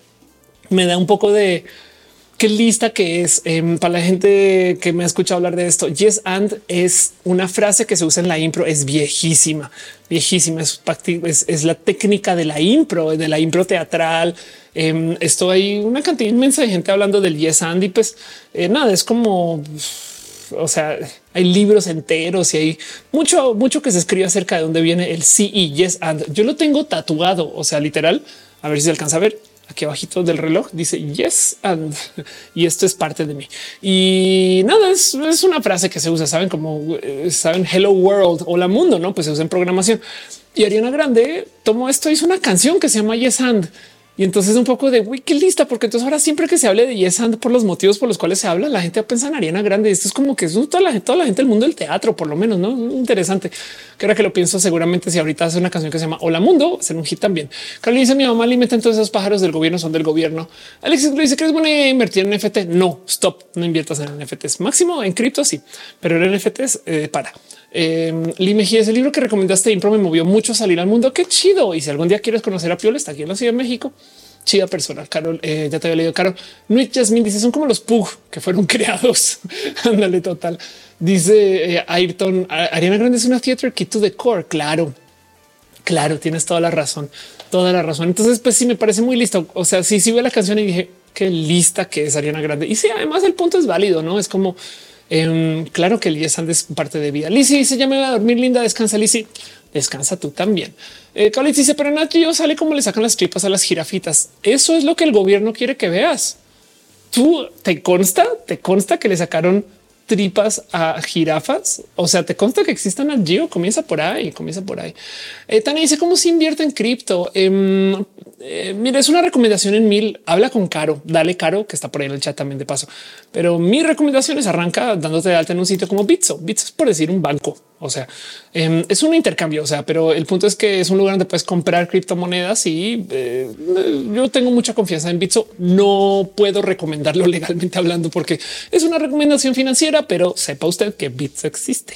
Me da un poco de qué lista que es em, para la gente que me ha escuchado hablar de esto. Yes and es una frase que se usa en la impro, es viejísima, viejísima. Es, la técnica de la impro, de la impro teatral. Eh, esto hay una cantidad inmensa de gente hablando del yes and y pues eh, nada, es como o sea, hay libros enteros y hay mucho, mucho que se escribe acerca de dónde viene el sí y yes and. Yo lo tengo tatuado, o sea, literal. A ver si se alcanza a ver aquí abajito del reloj dice yes and y esto es parte de mí. Y nada, es, es una frase que se usa, saben como eh, saben hello world, hola mundo, no? Pues se usa en programación. Y Ariana Grande tomó esto, hizo una canción que se llama Yes and y entonces un poco de qué lista, porque entonces ahora siempre que se hable de Yes and por los motivos por los cuales se habla, la gente piensa en Ariana Grande. Esto es como que es toda la, toda la gente del mundo del teatro, por lo menos, no interesante. Que ahora que lo pienso, seguramente si ahorita hace una canción que se llama Hola Mundo, ser un hit también. Carly dice mi mamá alimenta todos esos pájaros del gobierno, son del gobierno. Alexis dice que es buena invertir en NFT. No, stop, no inviertas en NFTs. Máximo en cripto, sí, pero en NFTs eh, para. Eh, Lee Mejía, ese libro que recomendaste Impro me movió mucho salir al mundo. Qué chido. Y si algún día quieres conocer a Piola, está aquí en la Ciudad de México. Chida persona. Carol, eh, ya te había leído. Carol, Nuit Jasmine dice son como los Pug que fueron *laughs* creados. Ándale, total. Dice eh, Ayrton, Ariana Grande es una theater kit to the core. Claro, claro, tienes toda la razón, toda la razón. Entonces, pues sí, me parece muy listo. O sea, sí, sí veo la canción y dije qué lista que es Ariana Grande. Y sí, además el punto es válido, no es como Em, claro que el Yes es parte de vida. Lizzie dice ya me voy a dormir linda. Descansa Lizzie. Descansa tú también. Eh, dice pero Nacho sale como le sacan las tripas a las jirafitas. Eso es lo que el gobierno quiere que veas. Tú te consta, te consta que le sacaron tripas a jirafas. O sea, te consta que existan allí o comienza por ahí, comienza por ahí. Eh, Tania dice cómo se invierte en cripto. Em, eh, mira, es una recomendación en mil. Habla con Caro, dale Caro, que está por ahí en el chat también de paso. Pero mi recomendación es arranca dándote de alta en un sitio como Bitso. Bitso es por decir un banco. O sea, em, es un intercambio. O sea, pero el punto es que es un lugar donde puedes comprar criptomonedas y eh, yo tengo mucha confianza en Bitso. No puedo recomendarlo legalmente hablando porque es una recomendación financiera, pero sepa usted que Bitso existe.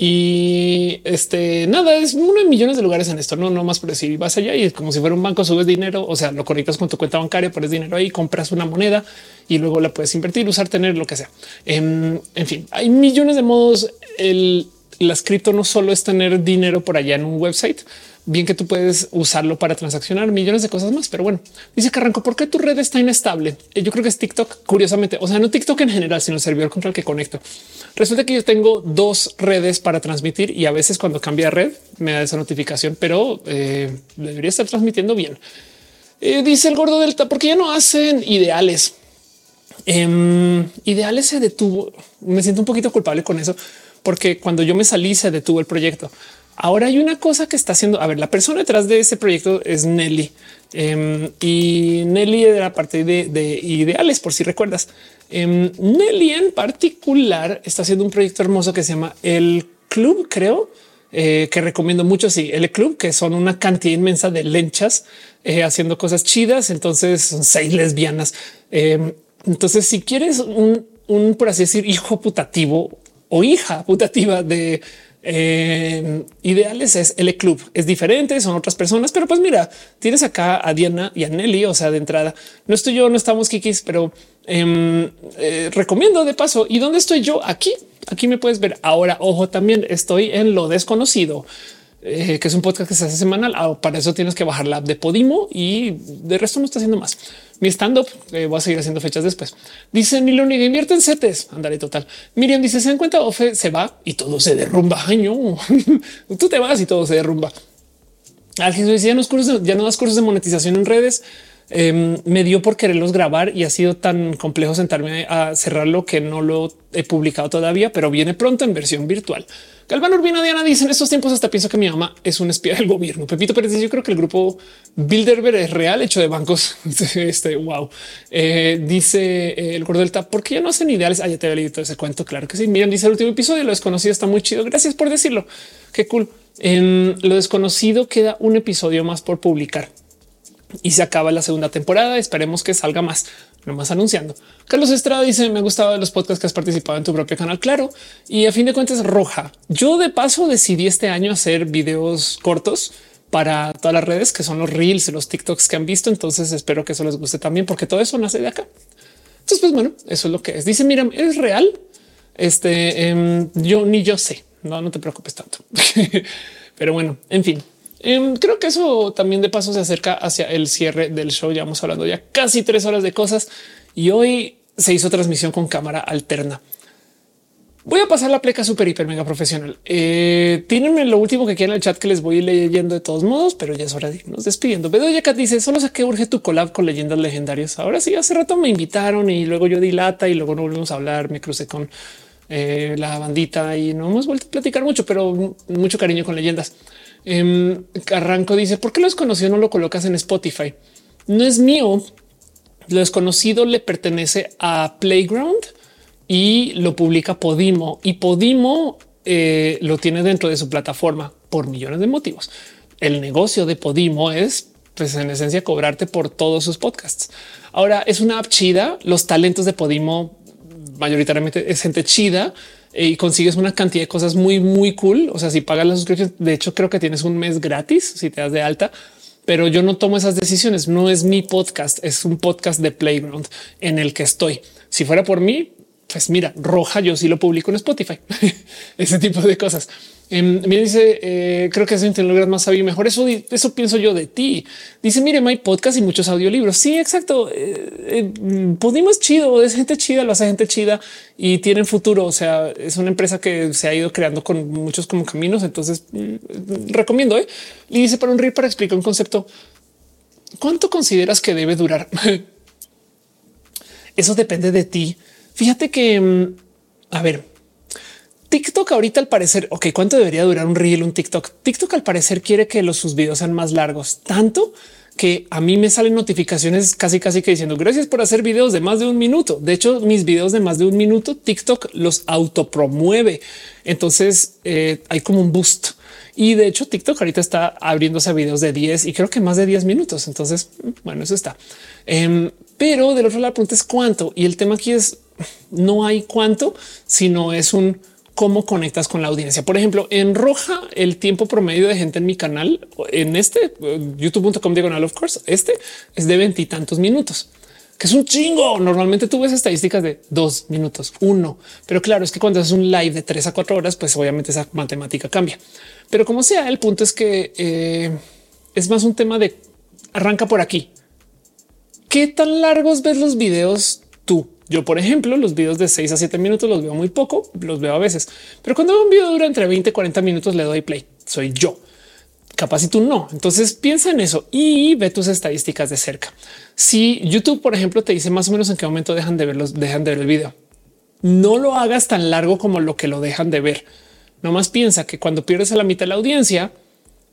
Y este nada es uno de millones de lugares en esto. No, no más por decir vas allá y es como si fuera un banco, subes dinero, o sea, lo conectas con tu cuenta bancaria, pones dinero ahí, compras una moneda y luego la puedes invertir, usar, tener lo que sea. En, en fin, hay millones de modos. El, las cripto no solo es tener dinero por allá en un website, bien que tú puedes usarlo para transaccionar millones de cosas más. Pero bueno, dice que arrancó porque tu red está inestable. Eh, yo creo que es TikTok, curiosamente, o sea, no TikTok en general, sino el servidor contra el que conecto. Resulta que yo tengo dos redes para transmitir y a veces cuando cambia red me da esa notificación, pero eh, debería estar transmitiendo bien. Eh, dice el gordo delta, porque ya no hacen ideales. Em, ideales se detuvo. Me siento un poquito culpable con eso, porque cuando yo me salí se detuvo el proyecto. Ahora hay una cosa que está haciendo. A ver, la persona detrás de ese proyecto es Nelly em, y Nelly era parte de, ideales, por si recuerdas. Em, Nelly en particular está haciendo un proyecto hermoso que se llama el Club, creo. Eh, que recomiendo mucho. Sí, el club, que son una cantidad inmensa de lenchas eh, haciendo cosas chidas. Entonces son seis lesbianas. Em, entonces, si quieres un, un, por así decir, hijo putativo o hija putativa de eh, ideales es el club. Es diferente, son otras personas, pero pues mira, tienes acá a Diana y a Nelly. O sea, de entrada, no estoy yo, no estamos kikis, pero em, eh, recomiendo de paso. ¿Y dónde estoy yo? Aquí, aquí me puedes ver. Ahora, ojo, también estoy en lo desconocido. Eh, que es un podcast que se hace semanal. Ah, para eso tienes que bajar la app de Podimo y de resto no está haciendo más. Mi stand up eh, voy a seguir haciendo fechas después. Dice ni lo ni invierte en setes. Andaré total. Miriam dice se dan cuenta Ofe se va y todo se derrumba. *laughs* Año *laughs* tú te vas y todo se derrumba. Alguien dice ya no, ya no das cursos de monetización en redes. Em, me dio por quererlos grabar y ha sido tan complejo sentarme a cerrarlo que no lo he publicado todavía, pero viene pronto en versión virtual. Galván Urbina Diana dice en estos tiempos hasta pienso que mi mamá es un espía del gobierno. Pepito Pérez yo creo que el grupo Bilderberg es real hecho de bancos. *laughs* este wow. Eh, dice eh, el gordo del tap porque ya no hacen ideales. Ah, ya te leído todo ese cuento. Claro que sí. Miriam dice el último episodio lo desconocido está muy chido. Gracias por decirlo. Qué cool. En lo desconocido queda un episodio más por publicar y se acaba la segunda temporada. Esperemos que salga más, no más anunciando. Carlos Estrada dice: Me ha gustado los podcasts que has participado en tu propio canal. Claro, y a fin de cuentas, roja. Yo de paso decidí este año hacer videos cortos para todas las redes que son los reels y los TikToks que han visto. Entonces espero que eso les guste también, porque todo eso nace de acá. Entonces, pues bueno, eso es lo que es. Dice, mira, ¿eres real? Este, em, yo ni yo sé. No, no te preocupes tanto. *laughs* Pero bueno, en fin, creo que eso también de paso se acerca hacia el cierre del show. Ya vamos hablando ya casi tres horas de cosas y hoy se hizo transmisión con cámara alterna. Voy a pasar la pleca super hiper mega profesional. Eh, tienen lo último que quieran en el chat que les voy leyendo de todos modos, pero ya es hora de irnos despidiendo. Bedoya Cat dice solo sé que urge tu collab con leyendas legendarias. Ahora sí, hace rato me invitaron y luego yo dilata y luego no volvimos a hablar. Me crucé con eh, la bandita y no hemos vuelto a platicar mucho, pero mucho cariño con leyendas. Eh, Arranco dice por qué lo desconocido no lo colocas en Spotify. No es mío. Lo desconocido le pertenece a Playground y lo publica Podimo y Podimo eh, lo tiene dentro de su plataforma por millones de motivos. El negocio de Podimo es pues en esencia cobrarte por todos sus podcasts. Ahora es una app chida. Los talentos de Podimo mayoritariamente es gente chida y consigues una cantidad de cosas muy, muy cool. O sea, si pagas la suscripción, de hecho, creo que tienes un mes gratis si te das de alta, pero yo no tomo esas decisiones. No es mi podcast, es un podcast de Playground en el que estoy. Si fuera por mí, pues mira, roja, yo sí lo publico en Spotify, *laughs* ese tipo de cosas. Eh, me dice, creo que es un lograr más sabio y mejor. Eso, eso pienso yo de ti. Dice, mire, hay podcast y muchos audiolibros. Sí, exacto. Eh, eh, Podimos chido, es gente chida, lo hace gente chida y tienen futuro. O sea, es una empresa que se ha ido creando con muchos como caminos. Entonces mm, recomiendo. ¿eh? Y dice para un rir para explicar un concepto. ¿Cuánto consideras que debe durar? *laughs* Eso depende de ti Fíjate que, mm, a ver, TikTok ahorita al parecer, ok, ¿cuánto debería durar un reel, un TikTok? TikTok al parecer quiere que los, sus videos sean más largos, tanto que a mí me salen notificaciones casi casi que diciendo gracias por hacer videos de más de un minuto. De hecho, mis videos de más de un minuto, TikTok los autopromueve. Entonces eh, hay como un boost. Y de hecho, TikTok ahorita está abriéndose a videos de 10 y creo que más de 10 minutos. Entonces, bueno, eso está. Em, pero del otro lado, la pregunta es cuánto. Y el tema aquí es no hay cuánto, sino es un cómo conectas con la audiencia. Por ejemplo, en roja, el tiempo promedio de gente en mi canal, en este youtube.com diagonal, of course, este es de veintitantos minutos que es un chingo. Normalmente tú ves estadísticas de dos minutos, uno, pero claro, es que cuando haces un live de tres a cuatro horas, pues obviamente esa matemática cambia. Pero como sea, el punto es que eh, es más un tema de arranca por aquí. ¿Qué tan largos ves los videos tú? Yo, por ejemplo, los videos de 6 a 7 minutos los veo muy poco, los veo a veces, pero cuando un video dura entre 20 y 40 minutos le doy play. Soy yo. Capaz si tú no. Entonces piensa en eso y ve tus estadísticas de cerca. Si YouTube, por ejemplo, te dice más o menos en qué momento dejan de verlos, dejan de ver el video. No lo hagas tan largo como lo que lo dejan de ver. No más piensa que cuando pierdes a la mitad de la audiencia,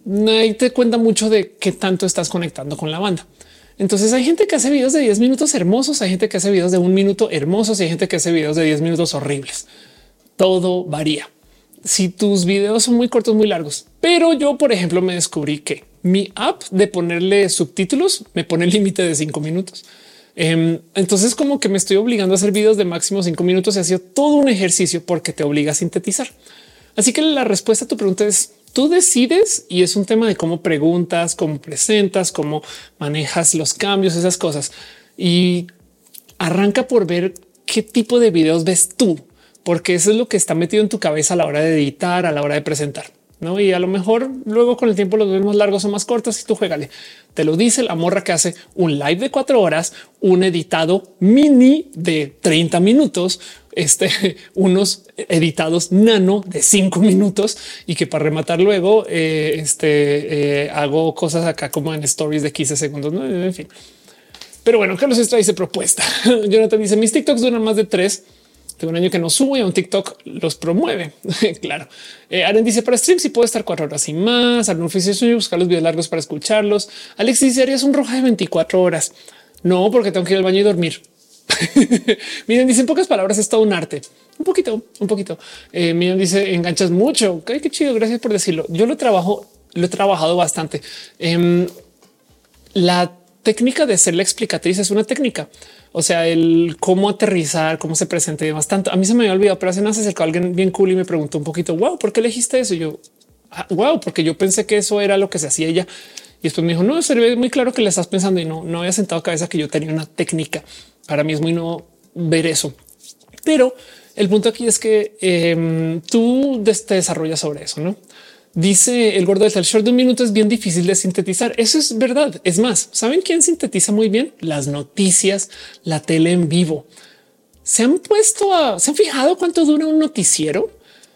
nadie te cuenta mucho de qué tanto estás conectando con la banda. Entonces hay gente que hace videos de 10 minutos hermosos, hay gente que hace videos de un minuto hermosos y hay gente que hace videos de 10 minutos horribles. Todo varía. Si tus videos son muy cortos, muy largos, pero yo, por ejemplo, me descubrí que mi app de ponerle subtítulos me pone el límite de cinco minutos. Em, entonces, como que me estoy obligando a hacer videos de máximo cinco minutos y ha sido todo un ejercicio porque te obliga a sintetizar. Así que la respuesta a tu pregunta es tú decides y es un tema de cómo preguntas, cómo presentas, cómo manejas los cambios, esas cosas. Y arranca por ver qué tipo de videos ves tú, porque eso es lo que está metido en tu cabeza a la hora de editar, a la hora de presentar. ¿No? Y a lo mejor luego con el tiempo los vemos largos o más cortos y tú juégale. Te lo dice la morra que hace un live de cuatro horas, un editado mini de 30 minutos, este, *laughs* unos editados nano de cinco minutos y que para rematar luego eh, este, eh, hago cosas acá como en stories de 15 segundos. ¿no? En fin. Pero bueno, Carlos Estrada dice propuesta. *laughs* Jonathan dice mis TikToks duran más de tres. Tengo un año que no subo y a un TikTok los promueve. *laughs* claro. Eh, Aren dice para stream si puedo estar cuatro horas y más. Oficio y buscar los videos largos para escucharlos. Alex dice harías un roja de 24 horas. No, porque tengo que ir al baño y dormir. *laughs* Miren, dice en pocas palabras, es todo un arte. Un poquito, un poquito. Eh, miren, dice enganchas mucho. Qué, qué chido. Gracias por decirlo. Yo lo trabajo, lo he trabajado bastante. Em, la técnica de ser la explicatriz es una técnica. O sea, el cómo aterrizar, cómo se presenta y demás. Tanto a mí se me había olvidado, pero hace nada se acercó alguien bien cool y me preguntó un poquito, wow, ¿por qué elegiste eso? Y yo, wow, ah, porque yo pensé que eso era lo que se hacía ella. Y después me dijo, no, se ve muy claro que le estás pensando y no, no había sentado cabeza que yo tenía una técnica para mí es muy no ver eso. Pero el punto aquí es que em, tú te desarrollas sobre eso, ¿no? Dice el gordo del short de un minuto es bien difícil de sintetizar. Eso es verdad. Es más, ¿saben quién sintetiza muy bien? Las noticias, la tele en vivo. ¿Se han puesto a... ¿Se han fijado cuánto dura un noticiero?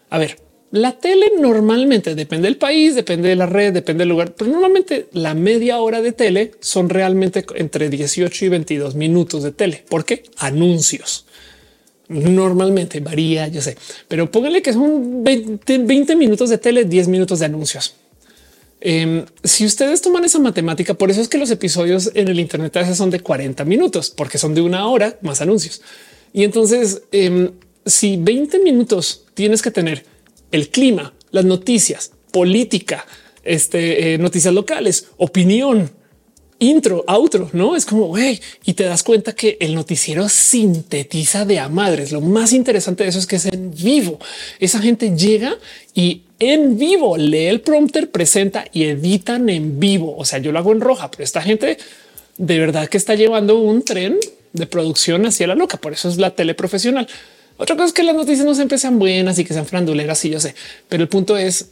A ver, la tele normalmente depende del país, depende de la red, depende del lugar, pero normalmente la media hora de tele son realmente entre 18 y 22 minutos de tele. ¿Por qué? Anuncios. Normalmente varía, yo sé, pero póngale que son 20, minutos de tele, 10 minutos de anuncios. Em, si ustedes toman esa matemática, por eso es que los episodios en el Internet a veces son de 40 minutos, porque son de una hora más anuncios. Y entonces, em, si 20 minutos tienes que tener el clima, las noticias, política, este, eh, noticias locales, opinión, intro, outro, no es como güey, y te das cuenta que el noticiero sintetiza de a madres. Lo más interesante de eso es que es en vivo. Esa gente llega y en vivo lee el prompter, presenta y editan en vivo. O sea, yo lo hago en roja, pero esta gente de verdad que está llevando un tren de producción hacia la loca. Por eso es la tele profesional. Otra cosa es que las noticias no siempre sean buenas y que sean franduleras. Y yo sé, pero el punto es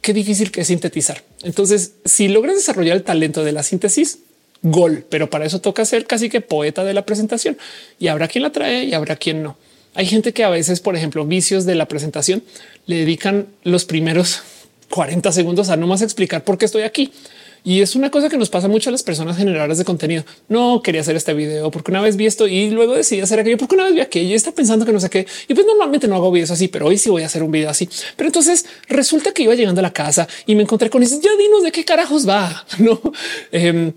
qué difícil que es sintetizar. Entonces, si logras desarrollar el talento de la síntesis, gol, pero para eso toca ser casi que poeta de la presentación y habrá quien la trae y habrá quien no. Hay gente que a veces, por ejemplo, vicios de la presentación le dedican los primeros *laughs* 40 segundos a no más explicar por qué estoy aquí. Y es una cosa que nos pasa mucho a las personas generadoras de contenido. No quería hacer este video porque una vez vi esto y luego decidí hacer aquello porque una vez vi aquello y está pensando que no sé qué. Y pues normalmente no hago videos así, pero hoy sí voy a hacer un video así. Pero entonces resulta que iba llegando a la casa y me encontré con eso. Ya dinos de qué carajos va. *laughs* No, em,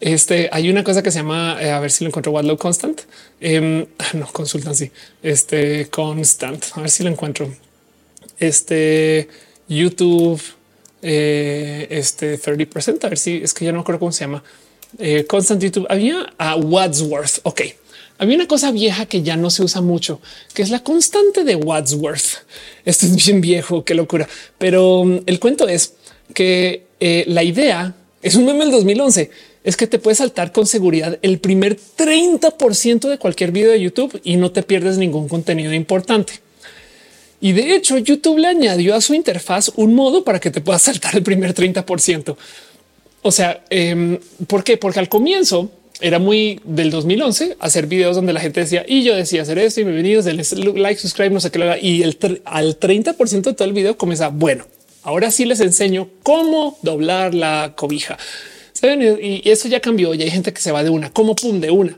este hay una cosa que se llama, eh, a ver si lo encuentro, Wadlow Constant. Eh, no consultan. Sí, este constant. A ver si lo encuentro. Este YouTube, eh, este 30%. A ver si es que ya no me acuerdo cómo se llama. Eh, constant YouTube. Había a Wadsworth. Ok. Había una cosa vieja que ya no se usa mucho, que es la constante de Wadsworth. Esto es bien viejo, qué locura. Pero um, el cuento es que la idea es un meme del 2011 es que te puedes saltar con seguridad el primer 30% de cualquier video de YouTube y no te pierdes ningún contenido importante. Y de hecho, YouTube le añadió a su interfaz un modo para que te puedas saltar el primer 30%. O sea, eh, ¿por qué? Porque al comienzo era muy del 2011 hacer videos donde la gente decía y yo decía hacer esto y bienvenidos, denle like, subscribe, no sé qué lo haga. Y el al 30% de todo el video comienza. Bueno, ahora sí les enseño cómo doblar la cobija y eso ya cambió. Y hay gente que se va de una como pum de una.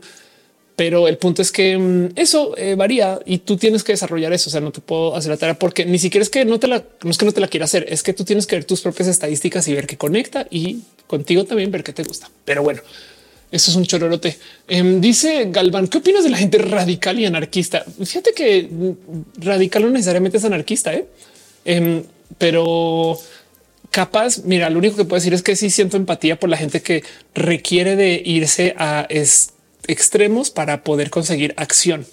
Pero el punto es que mm, eso eh, varía y tú tienes que desarrollar eso. O sea, no te puedo hacer la tarea porque ni siquiera es que no te la, no es que no te la quiera hacer, es que tú tienes que ver tus propias estadísticas y ver qué conecta y contigo también ver qué te gusta. Pero bueno, eso es un chororote. Em, dice Galván, ¿qué opinas de la gente radical y anarquista? Fíjate que mm, radical no necesariamente es anarquista, ¿eh? Em, pero capaz, mira, lo único que puedo decir es que sí siento empatía por la gente que requiere de irse a extremos para poder conseguir acción.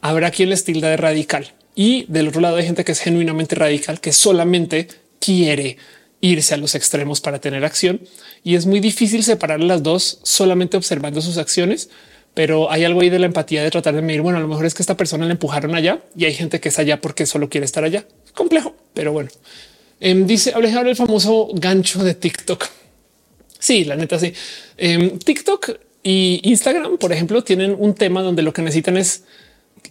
Habrá quien les tilda de radical y del otro lado hay gente que es genuinamente radical, que solamente quiere irse a los extremos para tener acción y es muy difícil separar las dos solamente observando sus acciones. Pero hay algo ahí de la empatía de tratar de medir. Bueno, a lo mejor es que esta persona le empujaron allá y hay gente que es allá porque solo quiere estar allá. Complejo, pero bueno. Em, dice alejar el famoso gancho de TikTok. Sí, la neta, sí. Em, TikTok y Instagram, por ejemplo, tienen un tema donde lo que necesitan es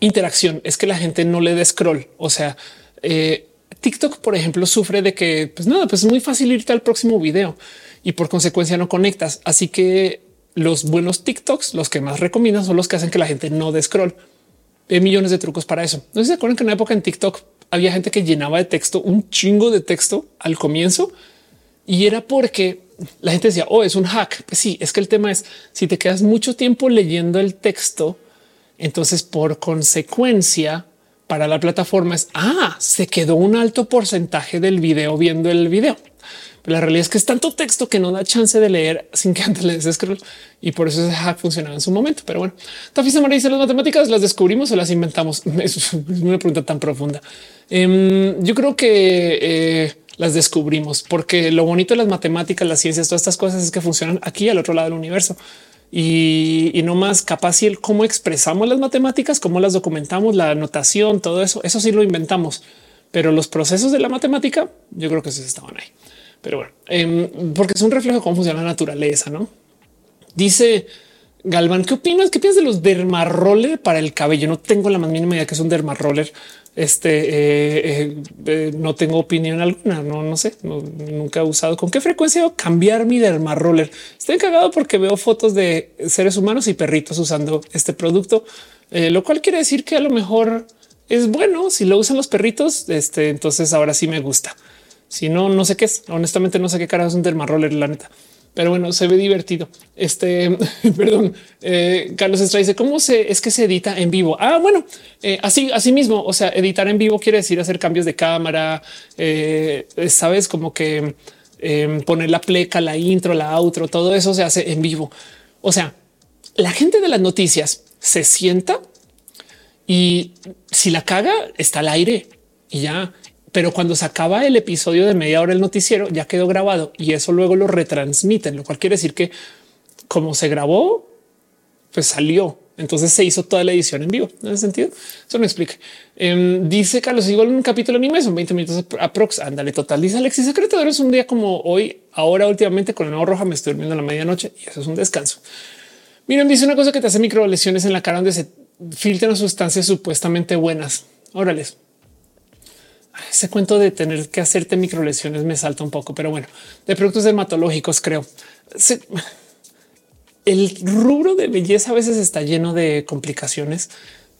interacción, es que la gente no le dé scroll. O sea, eh, TikTok, por ejemplo, sufre de que pues nada, pues es muy fácil irte al próximo video y por consecuencia no conectas. Así que los buenos TikToks, los que más recomiendan son los que hacen que la gente no dé scroll. Hay millones de trucos para eso. No se acuerdan que en una época en TikTok había gente que llenaba de texto un chingo de texto al comienzo y era porque la gente decía, oh, es un hack. Pues sí, es que el tema es si te quedas mucho tiempo leyendo el texto, entonces por consecuencia para la plataforma es, ah, se quedó un alto porcentaje del video viendo el video. La realidad es que es tanto texto que no da chance de leer sin que *laughs* antes le des scroll y por eso ese hack funcionaba en su momento. Pero bueno, Tafisa María dice las matemáticas las descubrimos o las inventamos. *laughs* Es una pregunta tan profunda. Em, yo creo que eh, las descubrimos porque lo bonito de las matemáticas, las ciencias, todas estas cosas es que funcionan aquí al otro lado del universo y, no más capaz y el cómo expresamos las matemáticas, cómo las documentamos, la anotación, todo eso, eso sí lo inventamos. Pero los procesos de la matemática, yo creo que sí estaban ahí. Pero bueno, em, porque es un reflejo de cómo funciona la naturaleza, ¿no? Dice Galván, ¿qué opinas? ¿Qué piensas de los dermaroller para el cabello? No tengo la más mínima idea que es un dermaroller. Este eh, eh, eh, no tengo opinión alguna. No, no sé, nunca he usado. ¿Con qué frecuencia cambiar mi dermaroller? Estoy cagado porque veo fotos de seres humanos y perritos usando este producto, lo cual quiere decir que a lo mejor es bueno si lo usan los perritos. Este entonces ahora sí me gusta. Si no, no sé qué es. Honestamente, no sé qué carajo es un dermaroller, la neta pero bueno, se ve divertido. Este, *laughs* perdón, eh, Carlos Estrada dice cómo se es que se edita en vivo. Ah, bueno, eh, así, así mismo. O sea, editar en vivo quiere decir hacer cambios de cámara. Eh, sabes, como que em, poner la pleca, la intro, la outro, todo eso se hace en vivo. O sea, la gente de las noticias se sienta y si la caga está al aire y ya pero cuando se acaba el episodio de media hora el noticiero ya quedó grabado y eso luego lo retransmiten, lo cual quiere decir que como se grabó, pues salió. Entonces se hizo toda la edición en vivo. En ese sentido, eso no explica. Em, dice Carlos, igual un capítulo anime son 20 minutos aprox. Ándale, total. Dice Alexis Secreto. Es un día como hoy. Ahora, últimamente con el nuevo roja, me estoy durmiendo a la medianoche y eso es un descanso. Miren, dice una cosa que te hace micro lesiones en la cara donde se filtran sustancias supuestamente buenas. Órales ese cuento de tener que hacerte microlesiones me salta un poco, pero bueno, de productos dermatológicos creo. el rubro de belleza a veces está lleno de complicaciones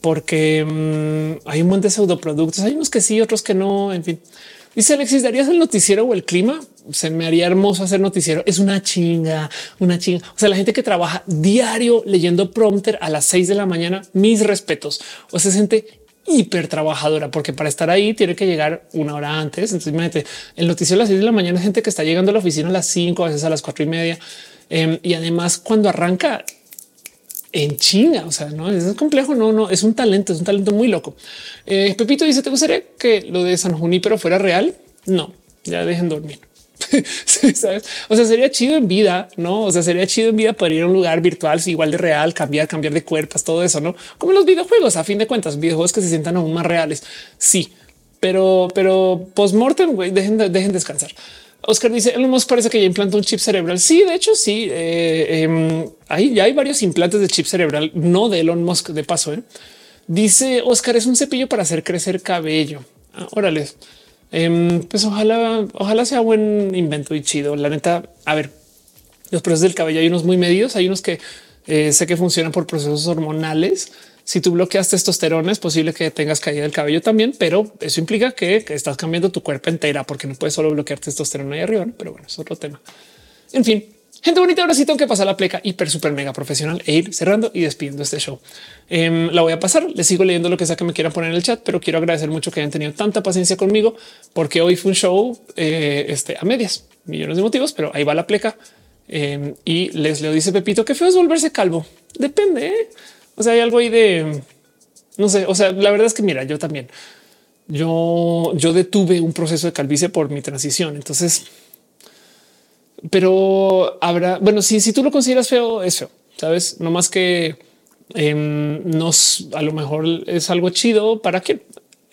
porque mm, hay un montón de pseudoproductos, hay unos que sí, otros que no, en fin. Dice Alexis, ¿darías el noticiero o el clima? Se me haría hermoso hacer noticiero. Es una chinga, una chinga. O sea, la gente que trabaja diario leyendo prompter a las seis de la mañana, mis respetos. O se siente hiper trabajadora, porque para estar ahí tiene que llegar una hora antes. Entonces, imagínate el noticiero a las 6 de la mañana, gente que está llegando a la oficina a las 5, a veces a las cuatro y media. Em, y además, cuando arranca en China, o sea, no es complejo, no, no es un talento, es un talento muy loco. Eh, Pepito dice: ¿Te gustaría que lo de San Junípero fuera real? No, ya dejen dormir. *laughs* O sea, sería chido en vida, no? O sea, sería chido en vida poder ir a un lugar virtual igual de real, cambiar, cambiar de cuerpos, todo eso, no como los videojuegos. A fin de cuentas, videojuegos que se sientan aún más reales. Sí, pero, pero postmortem, güey, dejen, dejen descansar. Oscar dice: Elon Musk parece que ya implantó un chip cerebral. Sí, de hecho, sí. Eh, em, ahí ya hay varios implantes de chip cerebral, no de Elon Musk. De paso, ¿eh? dice Oscar: es un cepillo para hacer crecer cabello. Ah, órale. Em, pues ojalá, ojalá sea buen invento y chido. La neta, a ver, los procesos del cabello hay unos muy medios, hay unos que eh, sé que funcionan por procesos hormonales. Si tú bloqueas testosterona, es posible que tengas caída del cabello también, pero eso implica que, estás cambiando tu cuerpo entera porque no puedes solo bloquear testosterona ahí arriba. Pero bueno, es otro tema. En fin, Gente bonita, ahora sí tengo que pasar la pleca hiper, super mega profesional e ir cerrando y despidiendo este show. Em, la voy a pasar, les sigo leyendo lo que sea que me quieran poner en el chat, pero quiero agradecer mucho que hayan tenido tanta paciencia conmigo, porque hoy fue un show eh, este, a medias, millones de motivos, pero ahí va la pleca. Em, y les leo, dice Pepito, que feo es volverse calvo. Depende. ¿eh? O sea, hay algo ahí de, no sé, o sea, la verdad es que mira, yo también, yo, yo detuve un proceso de calvicie por mi transición. Entonces, pero habrá, bueno, si, si tú lo consideras feo, es feo, sabes, no más que em, nos a lo mejor es algo chido para que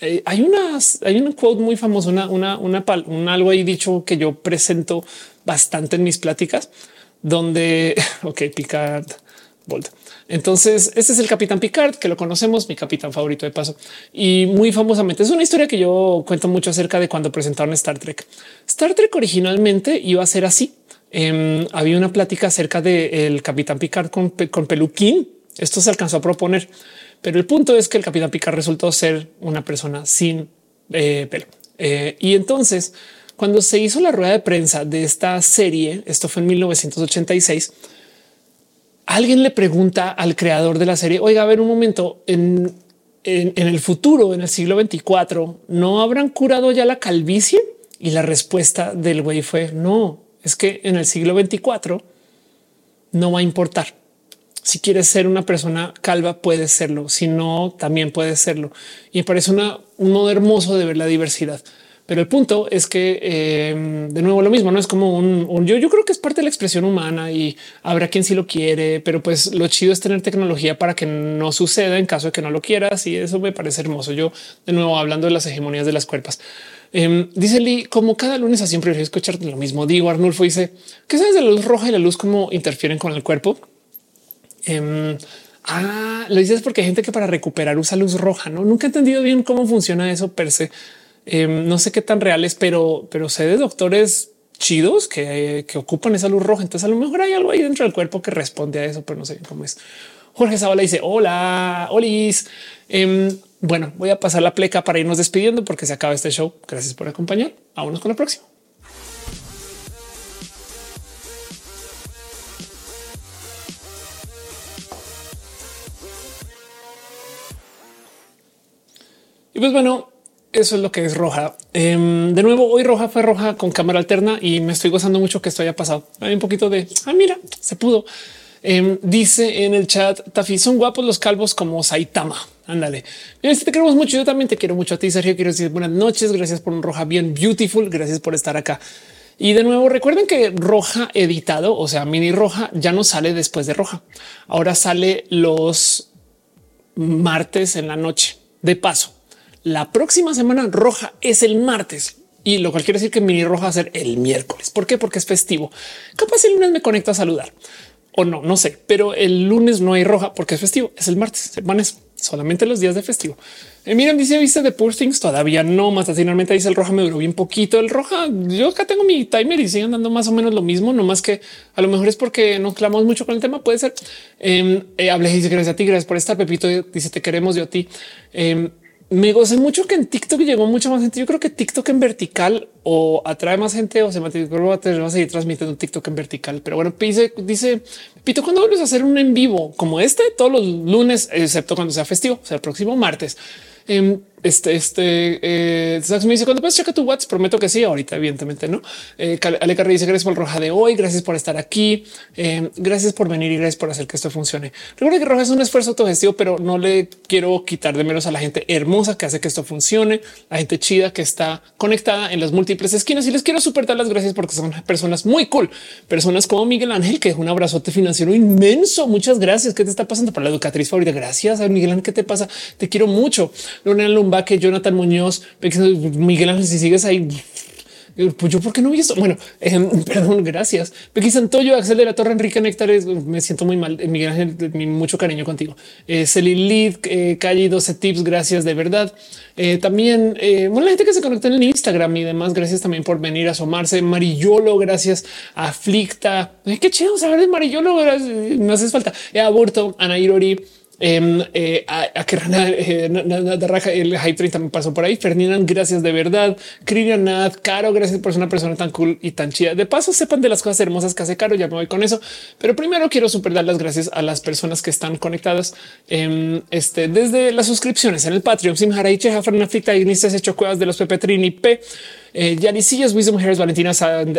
eh, hay unas, hay un quote muy famoso, una, una, una, un algo ahí dicho que yo presento bastante en mis pláticas, donde, *laughs* ok, Picard, Bolt. Entonces, este es el capitán Picard, que lo conocemos, mi capitán favorito de paso. Y muy famosamente es una historia que yo cuento mucho acerca de cuando presentaron Star Trek. Star Trek originalmente iba a ser así. Em, había una plática acerca del capitán Picard con, peluquín. Esto se alcanzó a proponer, pero el punto es que el capitán Picard resultó ser una persona sin eh, pelo. Eh, y entonces, cuando se hizo la rueda de prensa de esta serie, esto fue en 1986, alguien le pregunta al creador de la serie, oiga, a ver un momento, en, en, el futuro, en el siglo 24, ¿no habrán curado ya la calvicie? Y la respuesta del güey fue no, es que en el siglo 24 no va a importar. Si quieres ser una persona calva, puedes serlo. Si no, también puedes serlo. Y me parece una, un modo hermoso de ver la diversidad. Pero el punto es que em, de nuevo lo mismo, no es como un, yo. Yo creo que es parte de la expresión humana y habrá quien sí lo quiere, pero pues lo chido es tener tecnología para que no suceda en caso de que no lo quieras. Y eso me parece hermoso. Yo de nuevo hablando de las hegemonías de las cuerpas. Em, dice Lee, como cada lunes así siempre escucharte lo mismo. Digo, Arnulfo dice que sabes de la luz roja y la luz cómo interfieren con el cuerpo. Em, ah, lo dices porque hay gente que para recuperar usa luz roja. No, nunca he entendido bien cómo funciona eso per se. Em, no sé qué tan reales, pero, pero sé de doctores chidos que, ocupan esa luz roja. Entonces a lo mejor hay algo ahí dentro del cuerpo que responde a eso, pero no sé cómo es. Jorge Zavala dice hola, Olis. Em, bueno, voy a pasar la pleca para irnos despidiendo porque se acaba este show. Gracias por acompañar. Vámonos con la próxima. Y pues bueno, eso es lo que es roja. Em, de nuevo, hoy roja fue roja con cámara alterna y me estoy gozando mucho que esto haya pasado. Hay un poquito de ah, mira, se pudo. Em, dice en el chat Tafi, son guapos los calvos como Saitama. Ándale. Si te queremos mucho. Yo también te quiero mucho a ti, Sergio. Quiero decir buenas noches. Gracias por un roja bien beautiful. Gracias por estar acá. Y de nuevo, recuerden que roja editado, o sea, mini roja ya no sale después de roja. Ahora sale los martes en la noche. De paso, la próxima semana roja es el martes y lo cual quiere decir que mini roja va a ser el miércoles. ¿Por qué? Porque es festivo. Capaz el lunes me conecto a saludar o no, no sé, pero el lunes no hay roja porque es festivo. Es el martes, semanas, solamente los días de festivo. Eh, miren, dice viste de Poor todavía no más. Finalmente dice el roja me duró bien poquito. El roja, yo acá tengo mi timer y siguen dando más o menos lo mismo, no más que a lo mejor es porque no clamamos mucho con el tema. Puede ser. Eh, eh, hablé y dice gracias a ti, gracias por estar. Pepito dice te queremos yo a ti. Me gocé mucho que en TikTok llegó mucha más gente. Yo creo que TikTok en vertical o atrae más gente o se mantiene va a seguir transmitiendo TikTok en vertical. Pero bueno, dice, dice Pito, cuando vuelves a hacer un en vivo como este todos los lunes, excepto cuando sea festivo, o sea, el próximo martes. Em, este, este, eh, me dice cuando puedes checar tu WhatsApp, prometo que sí. Ahorita, evidentemente, no. Eh, Ale dice gracias por el roja de hoy. Gracias por estar aquí. Em, gracias por venir y gracias por hacer que esto funcione. Recuerda que roja es un esfuerzo autogestivo, pero no le quiero quitar de menos a la gente hermosa que hace que esto funcione, la gente chida que está conectada en las múltiples esquinas y les quiero super dar las gracias porque son personas muy cool, personas como Miguel Ángel, que es un abrazote financiero inmenso. Muchas gracias. ¿Qué te está pasando para la educatriz favorita? Gracias a Miguel Ángel. ¿Qué te pasa? Te quiero mucho. Lorena que Jonathan Muñoz, Miguel Ángel, si sigues ahí, pues yo, ¿por qué no vi esto? Bueno, eh, *laughs* perdón, gracias. Pequi Santoyo, Axel de la Torre, Enrique Néctares, me siento muy mal. Eh, Miguel Ángel, mucho cariño contigo. Eh, Lid, eh, Calle 12 Tips, gracias de verdad. Eh, también, bueno, la gente que se conecta en el Instagram y demás, gracias también por venir a asomarse. Marillolo, gracias. Aflicta, qué chido saber de Marillolo, me haces falta. Aborto, Ana Irori, Em, eh, a, que eh, raja el Hype 30 me pasó por ahí. Ferdinand, gracias de verdad. Kririan Nad, Caro, gracias por ser una persona tan cool y tan chida. De paso, sepan de las cosas hermosas que hace Caro. Ya me voy con eso, pero primero quiero super dar las gracias a las personas que están conectadas em, este, desde las suscripciones en el Patreon. Sim Haraiche, Jafran Aflicta, Ignistas, Hecho Cuevas de los Pepe Trini P. Eh, Yanicillas, Wisdom Harris, Valentina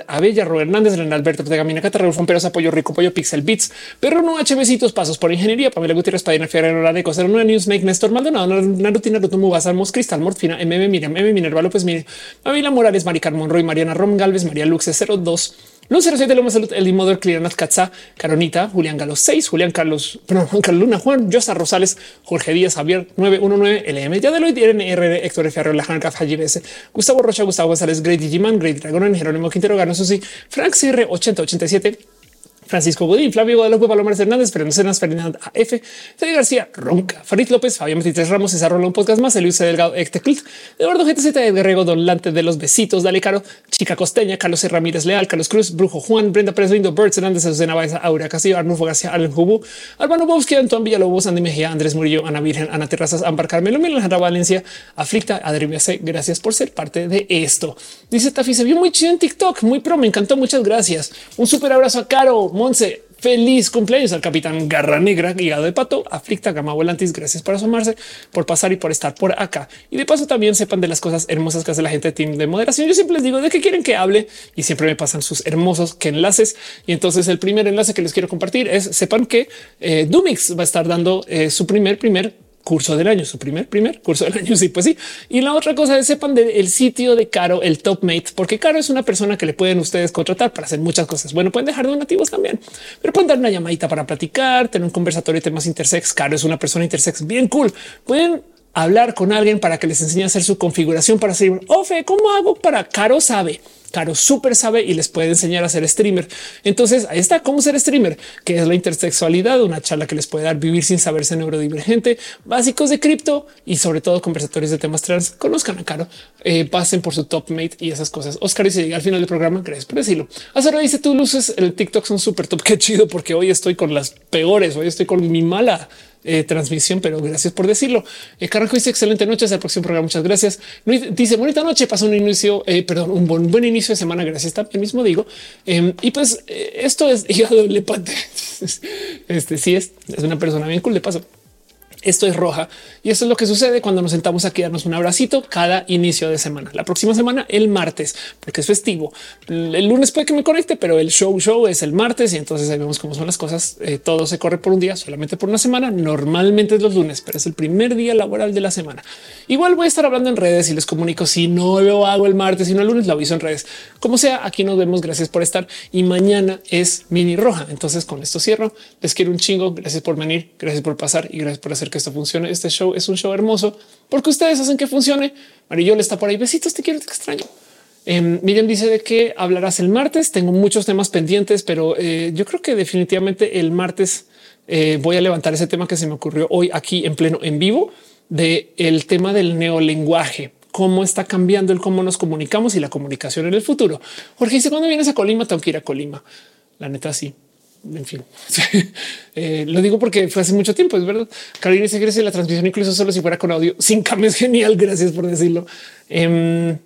Abella, Robert Hernández, Renan Alberto, Tegamina Catarro, Fomperos, Apoyo Rico, Pollo, Pixel Beats, Perro No H, Besitos, Pasos por Ingeniería, Pamela Gutiérrez, Padina Fiera, Nora de Coser, Nueva Newsmake, Néstor Maldonado, Naruto, Naruto, Mubasamos, Cristal, Morfina, MM, Miriam, M, Minerva López, Miriam, Avila Morales, Maricar Monroy, Mariana Rom Galvez, María Luxe 02, Luz 07 Loma Salud, El Model Cliranat Katza, Caronita, Julián Galo 6, Julián Carlos, perdón, Juan Carlos Luna, Juan, Josa Rosales, Jorge Díaz, Javier 919, LM, Yadeloid, NR, Héctor F. Arreola, Hanka, S, Gustavo Rocha, Gustavo González, Great Digiman, Great Dragon, Jerónimo Quintero, Gano Susi, Frank CR 8087, Francisco Godín, Flavio Guadalupe, Palomares Hernández, Fernando Cenas, Fernando AF, Fede García, Ronca, Farid López, Fabián 23 Ramos, César Rolón, podcast más, Elius Delgado, Ecteclit, Eduardo GTZ, Edgar Rego, Don Lante de los Besitos, Dale Caro, Chica Costeña, Carlos C. Ramírez Leal, Carlos Cruz, Brujo Juan, Brenda Pérez Lindo, Birds, Hernández, Azucena Baeza, Aurea Castillo, Arnulfo García, Alan Hubu, Albano Bobsky, Antoine Villalobos, Andy Mejía, Andrés Murillo, Ana Virgen, Ana Terrazas, Ámbar Carmelo, Alejandra Valencia, Aflicta, Adri C. Gracias por ser parte de esto. Dice Tafi, se vio muy chido en TikTok, muy pro, me encantó, muchas gracias. Un súper abrazo a Caro, Monse, Feliz cumpleaños al capitán Garra Negra, guiado de pato, aflicta, gama volantis. Gracias por asomarse, por pasar y por estar por acá. Y de paso también sepan de las cosas hermosas que hace la gente de Team de Moderación. Yo siempre les digo de qué quieren que hable y siempre me pasan sus hermosos que enlaces. Y entonces el primer enlace que les quiero compartir es sepan que eh, Dumix va a estar dando eh, su primer, primer curso del año, su primer, primer curso del año. *laughs* Sí, pues sí. Y la otra cosa es sepan del sitio de Caro, el Top Mate, porque Caro es una persona que le pueden ustedes contratar para hacer muchas cosas. Bueno, pueden dejar donativos también, pero pueden dar una llamadita para platicar, tener un conversatorio de temas intersex. Caro es una persona intersex bien cool. Pueden hablar con alguien para que les enseñe a hacer su configuración para decir, Ofe, ¿cómo hago para Caro sabe? Caro súper sabe y les puede enseñar a ser streamer. Entonces ahí está cómo ser streamer, que es la intersexualidad, una charla que les puede dar vivir sin saberse neurodivergente, básicos de cripto y sobre todo conversatorios de temas trans. Conozcan a Caro, eh, pasen por su top mate y esas cosas. Oscar dice llega al final del programa. Gracias por decirlo. Ahora dice tú luces el TikTok son súper top. *laughs* Qué chido, porque hoy estoy con las peores. Hoy estoy con mi mala eh, transmisión, pero gracias por decirlo. Eh, Carajo dice excelente noche. Hasta el próximo programa. Muchas gracias. Dice bonita noche. Pasó un inicio, eh, perdón, un buen, buen inicio de semana. Gracias. También mismo digo. Em, y pues eh, esto es *laughs* hígado de *laughs* Este sí es, es una persona bien cool. De paso, esto es roja y esto es lo que sucede cuando nos sentamos aquí a darnos un abracito cada inicio de semana. La próxima semana, el martes, porque es festivo. El lunes puede que me conecte, pero el show show es el martes y entonces ahí vemos cómo son las cosas. Eh, todo se corre por un día, solamente por una semana. Normalmente es los lunes, pero es el primer día laboral de la semana. Igual voy a estar hablando en redes y les comunico si no lo hago el martes y no el lunes, lo aviso en redes. Como sea, aquí nos vemos. Gracias por estar y mañana es mini roja. Entonces con esto cierro. Les quiero un chingo. Gracias por venir. Gracias por pasar y gracias por hacer que esto funcione. Este show es un show hermoso porque ustedes hacen que funcione. Marillol está por ahí. Besitos, te quiero, te extraño. Eh, Miriam dice de que hablarás el martes. Tengo muchos temas pendientes, pero eh, yo creo que definitivamente el martes eh, voy a levantar ese tema que se me ocurrió hoy aquí en pleno en vivo de el tema del neolenguaje cómo está cambiando el cómo nos comunicamos y la comunicación en el futuro. Jorge dice cuando vienes a Colima, tengo que ir a Colima. La neta, sí en fin, *laughs* eh, lo digo porque fue hace mucho tiempo. Es verdad. Carolina dice que la transmisión, incluso solo si fuera con audio sin cambios, genial. Gracias por decirlo. Em,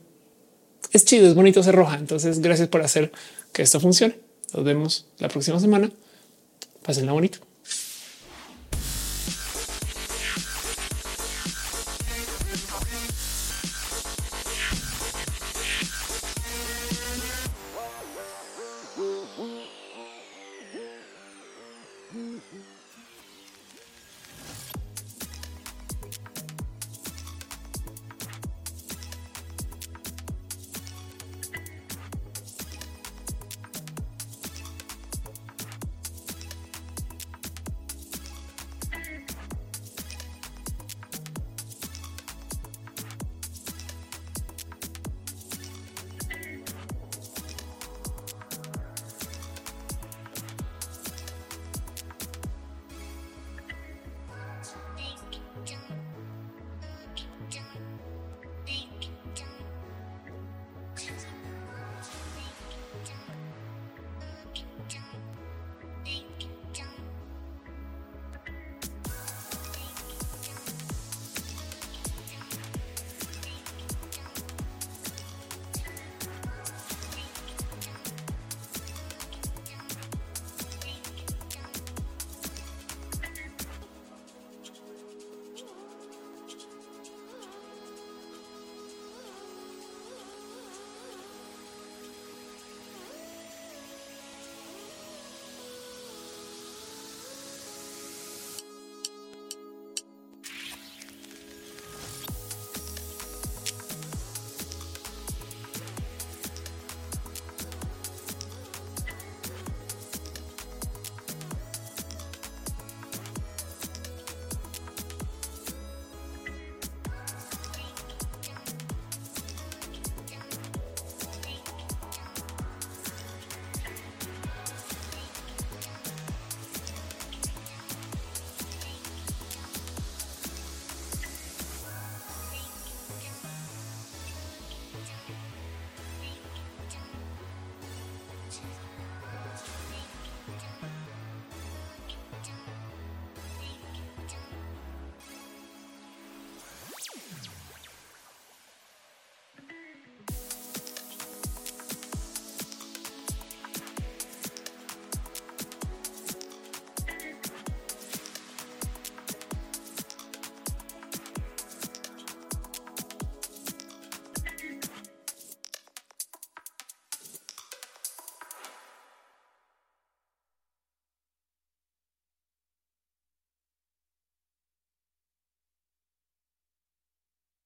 es chido, es bonito ser roja. Entonces, gracias por hacer que esto funcione. Nos vemos la próxima semana. Pásenla bonito.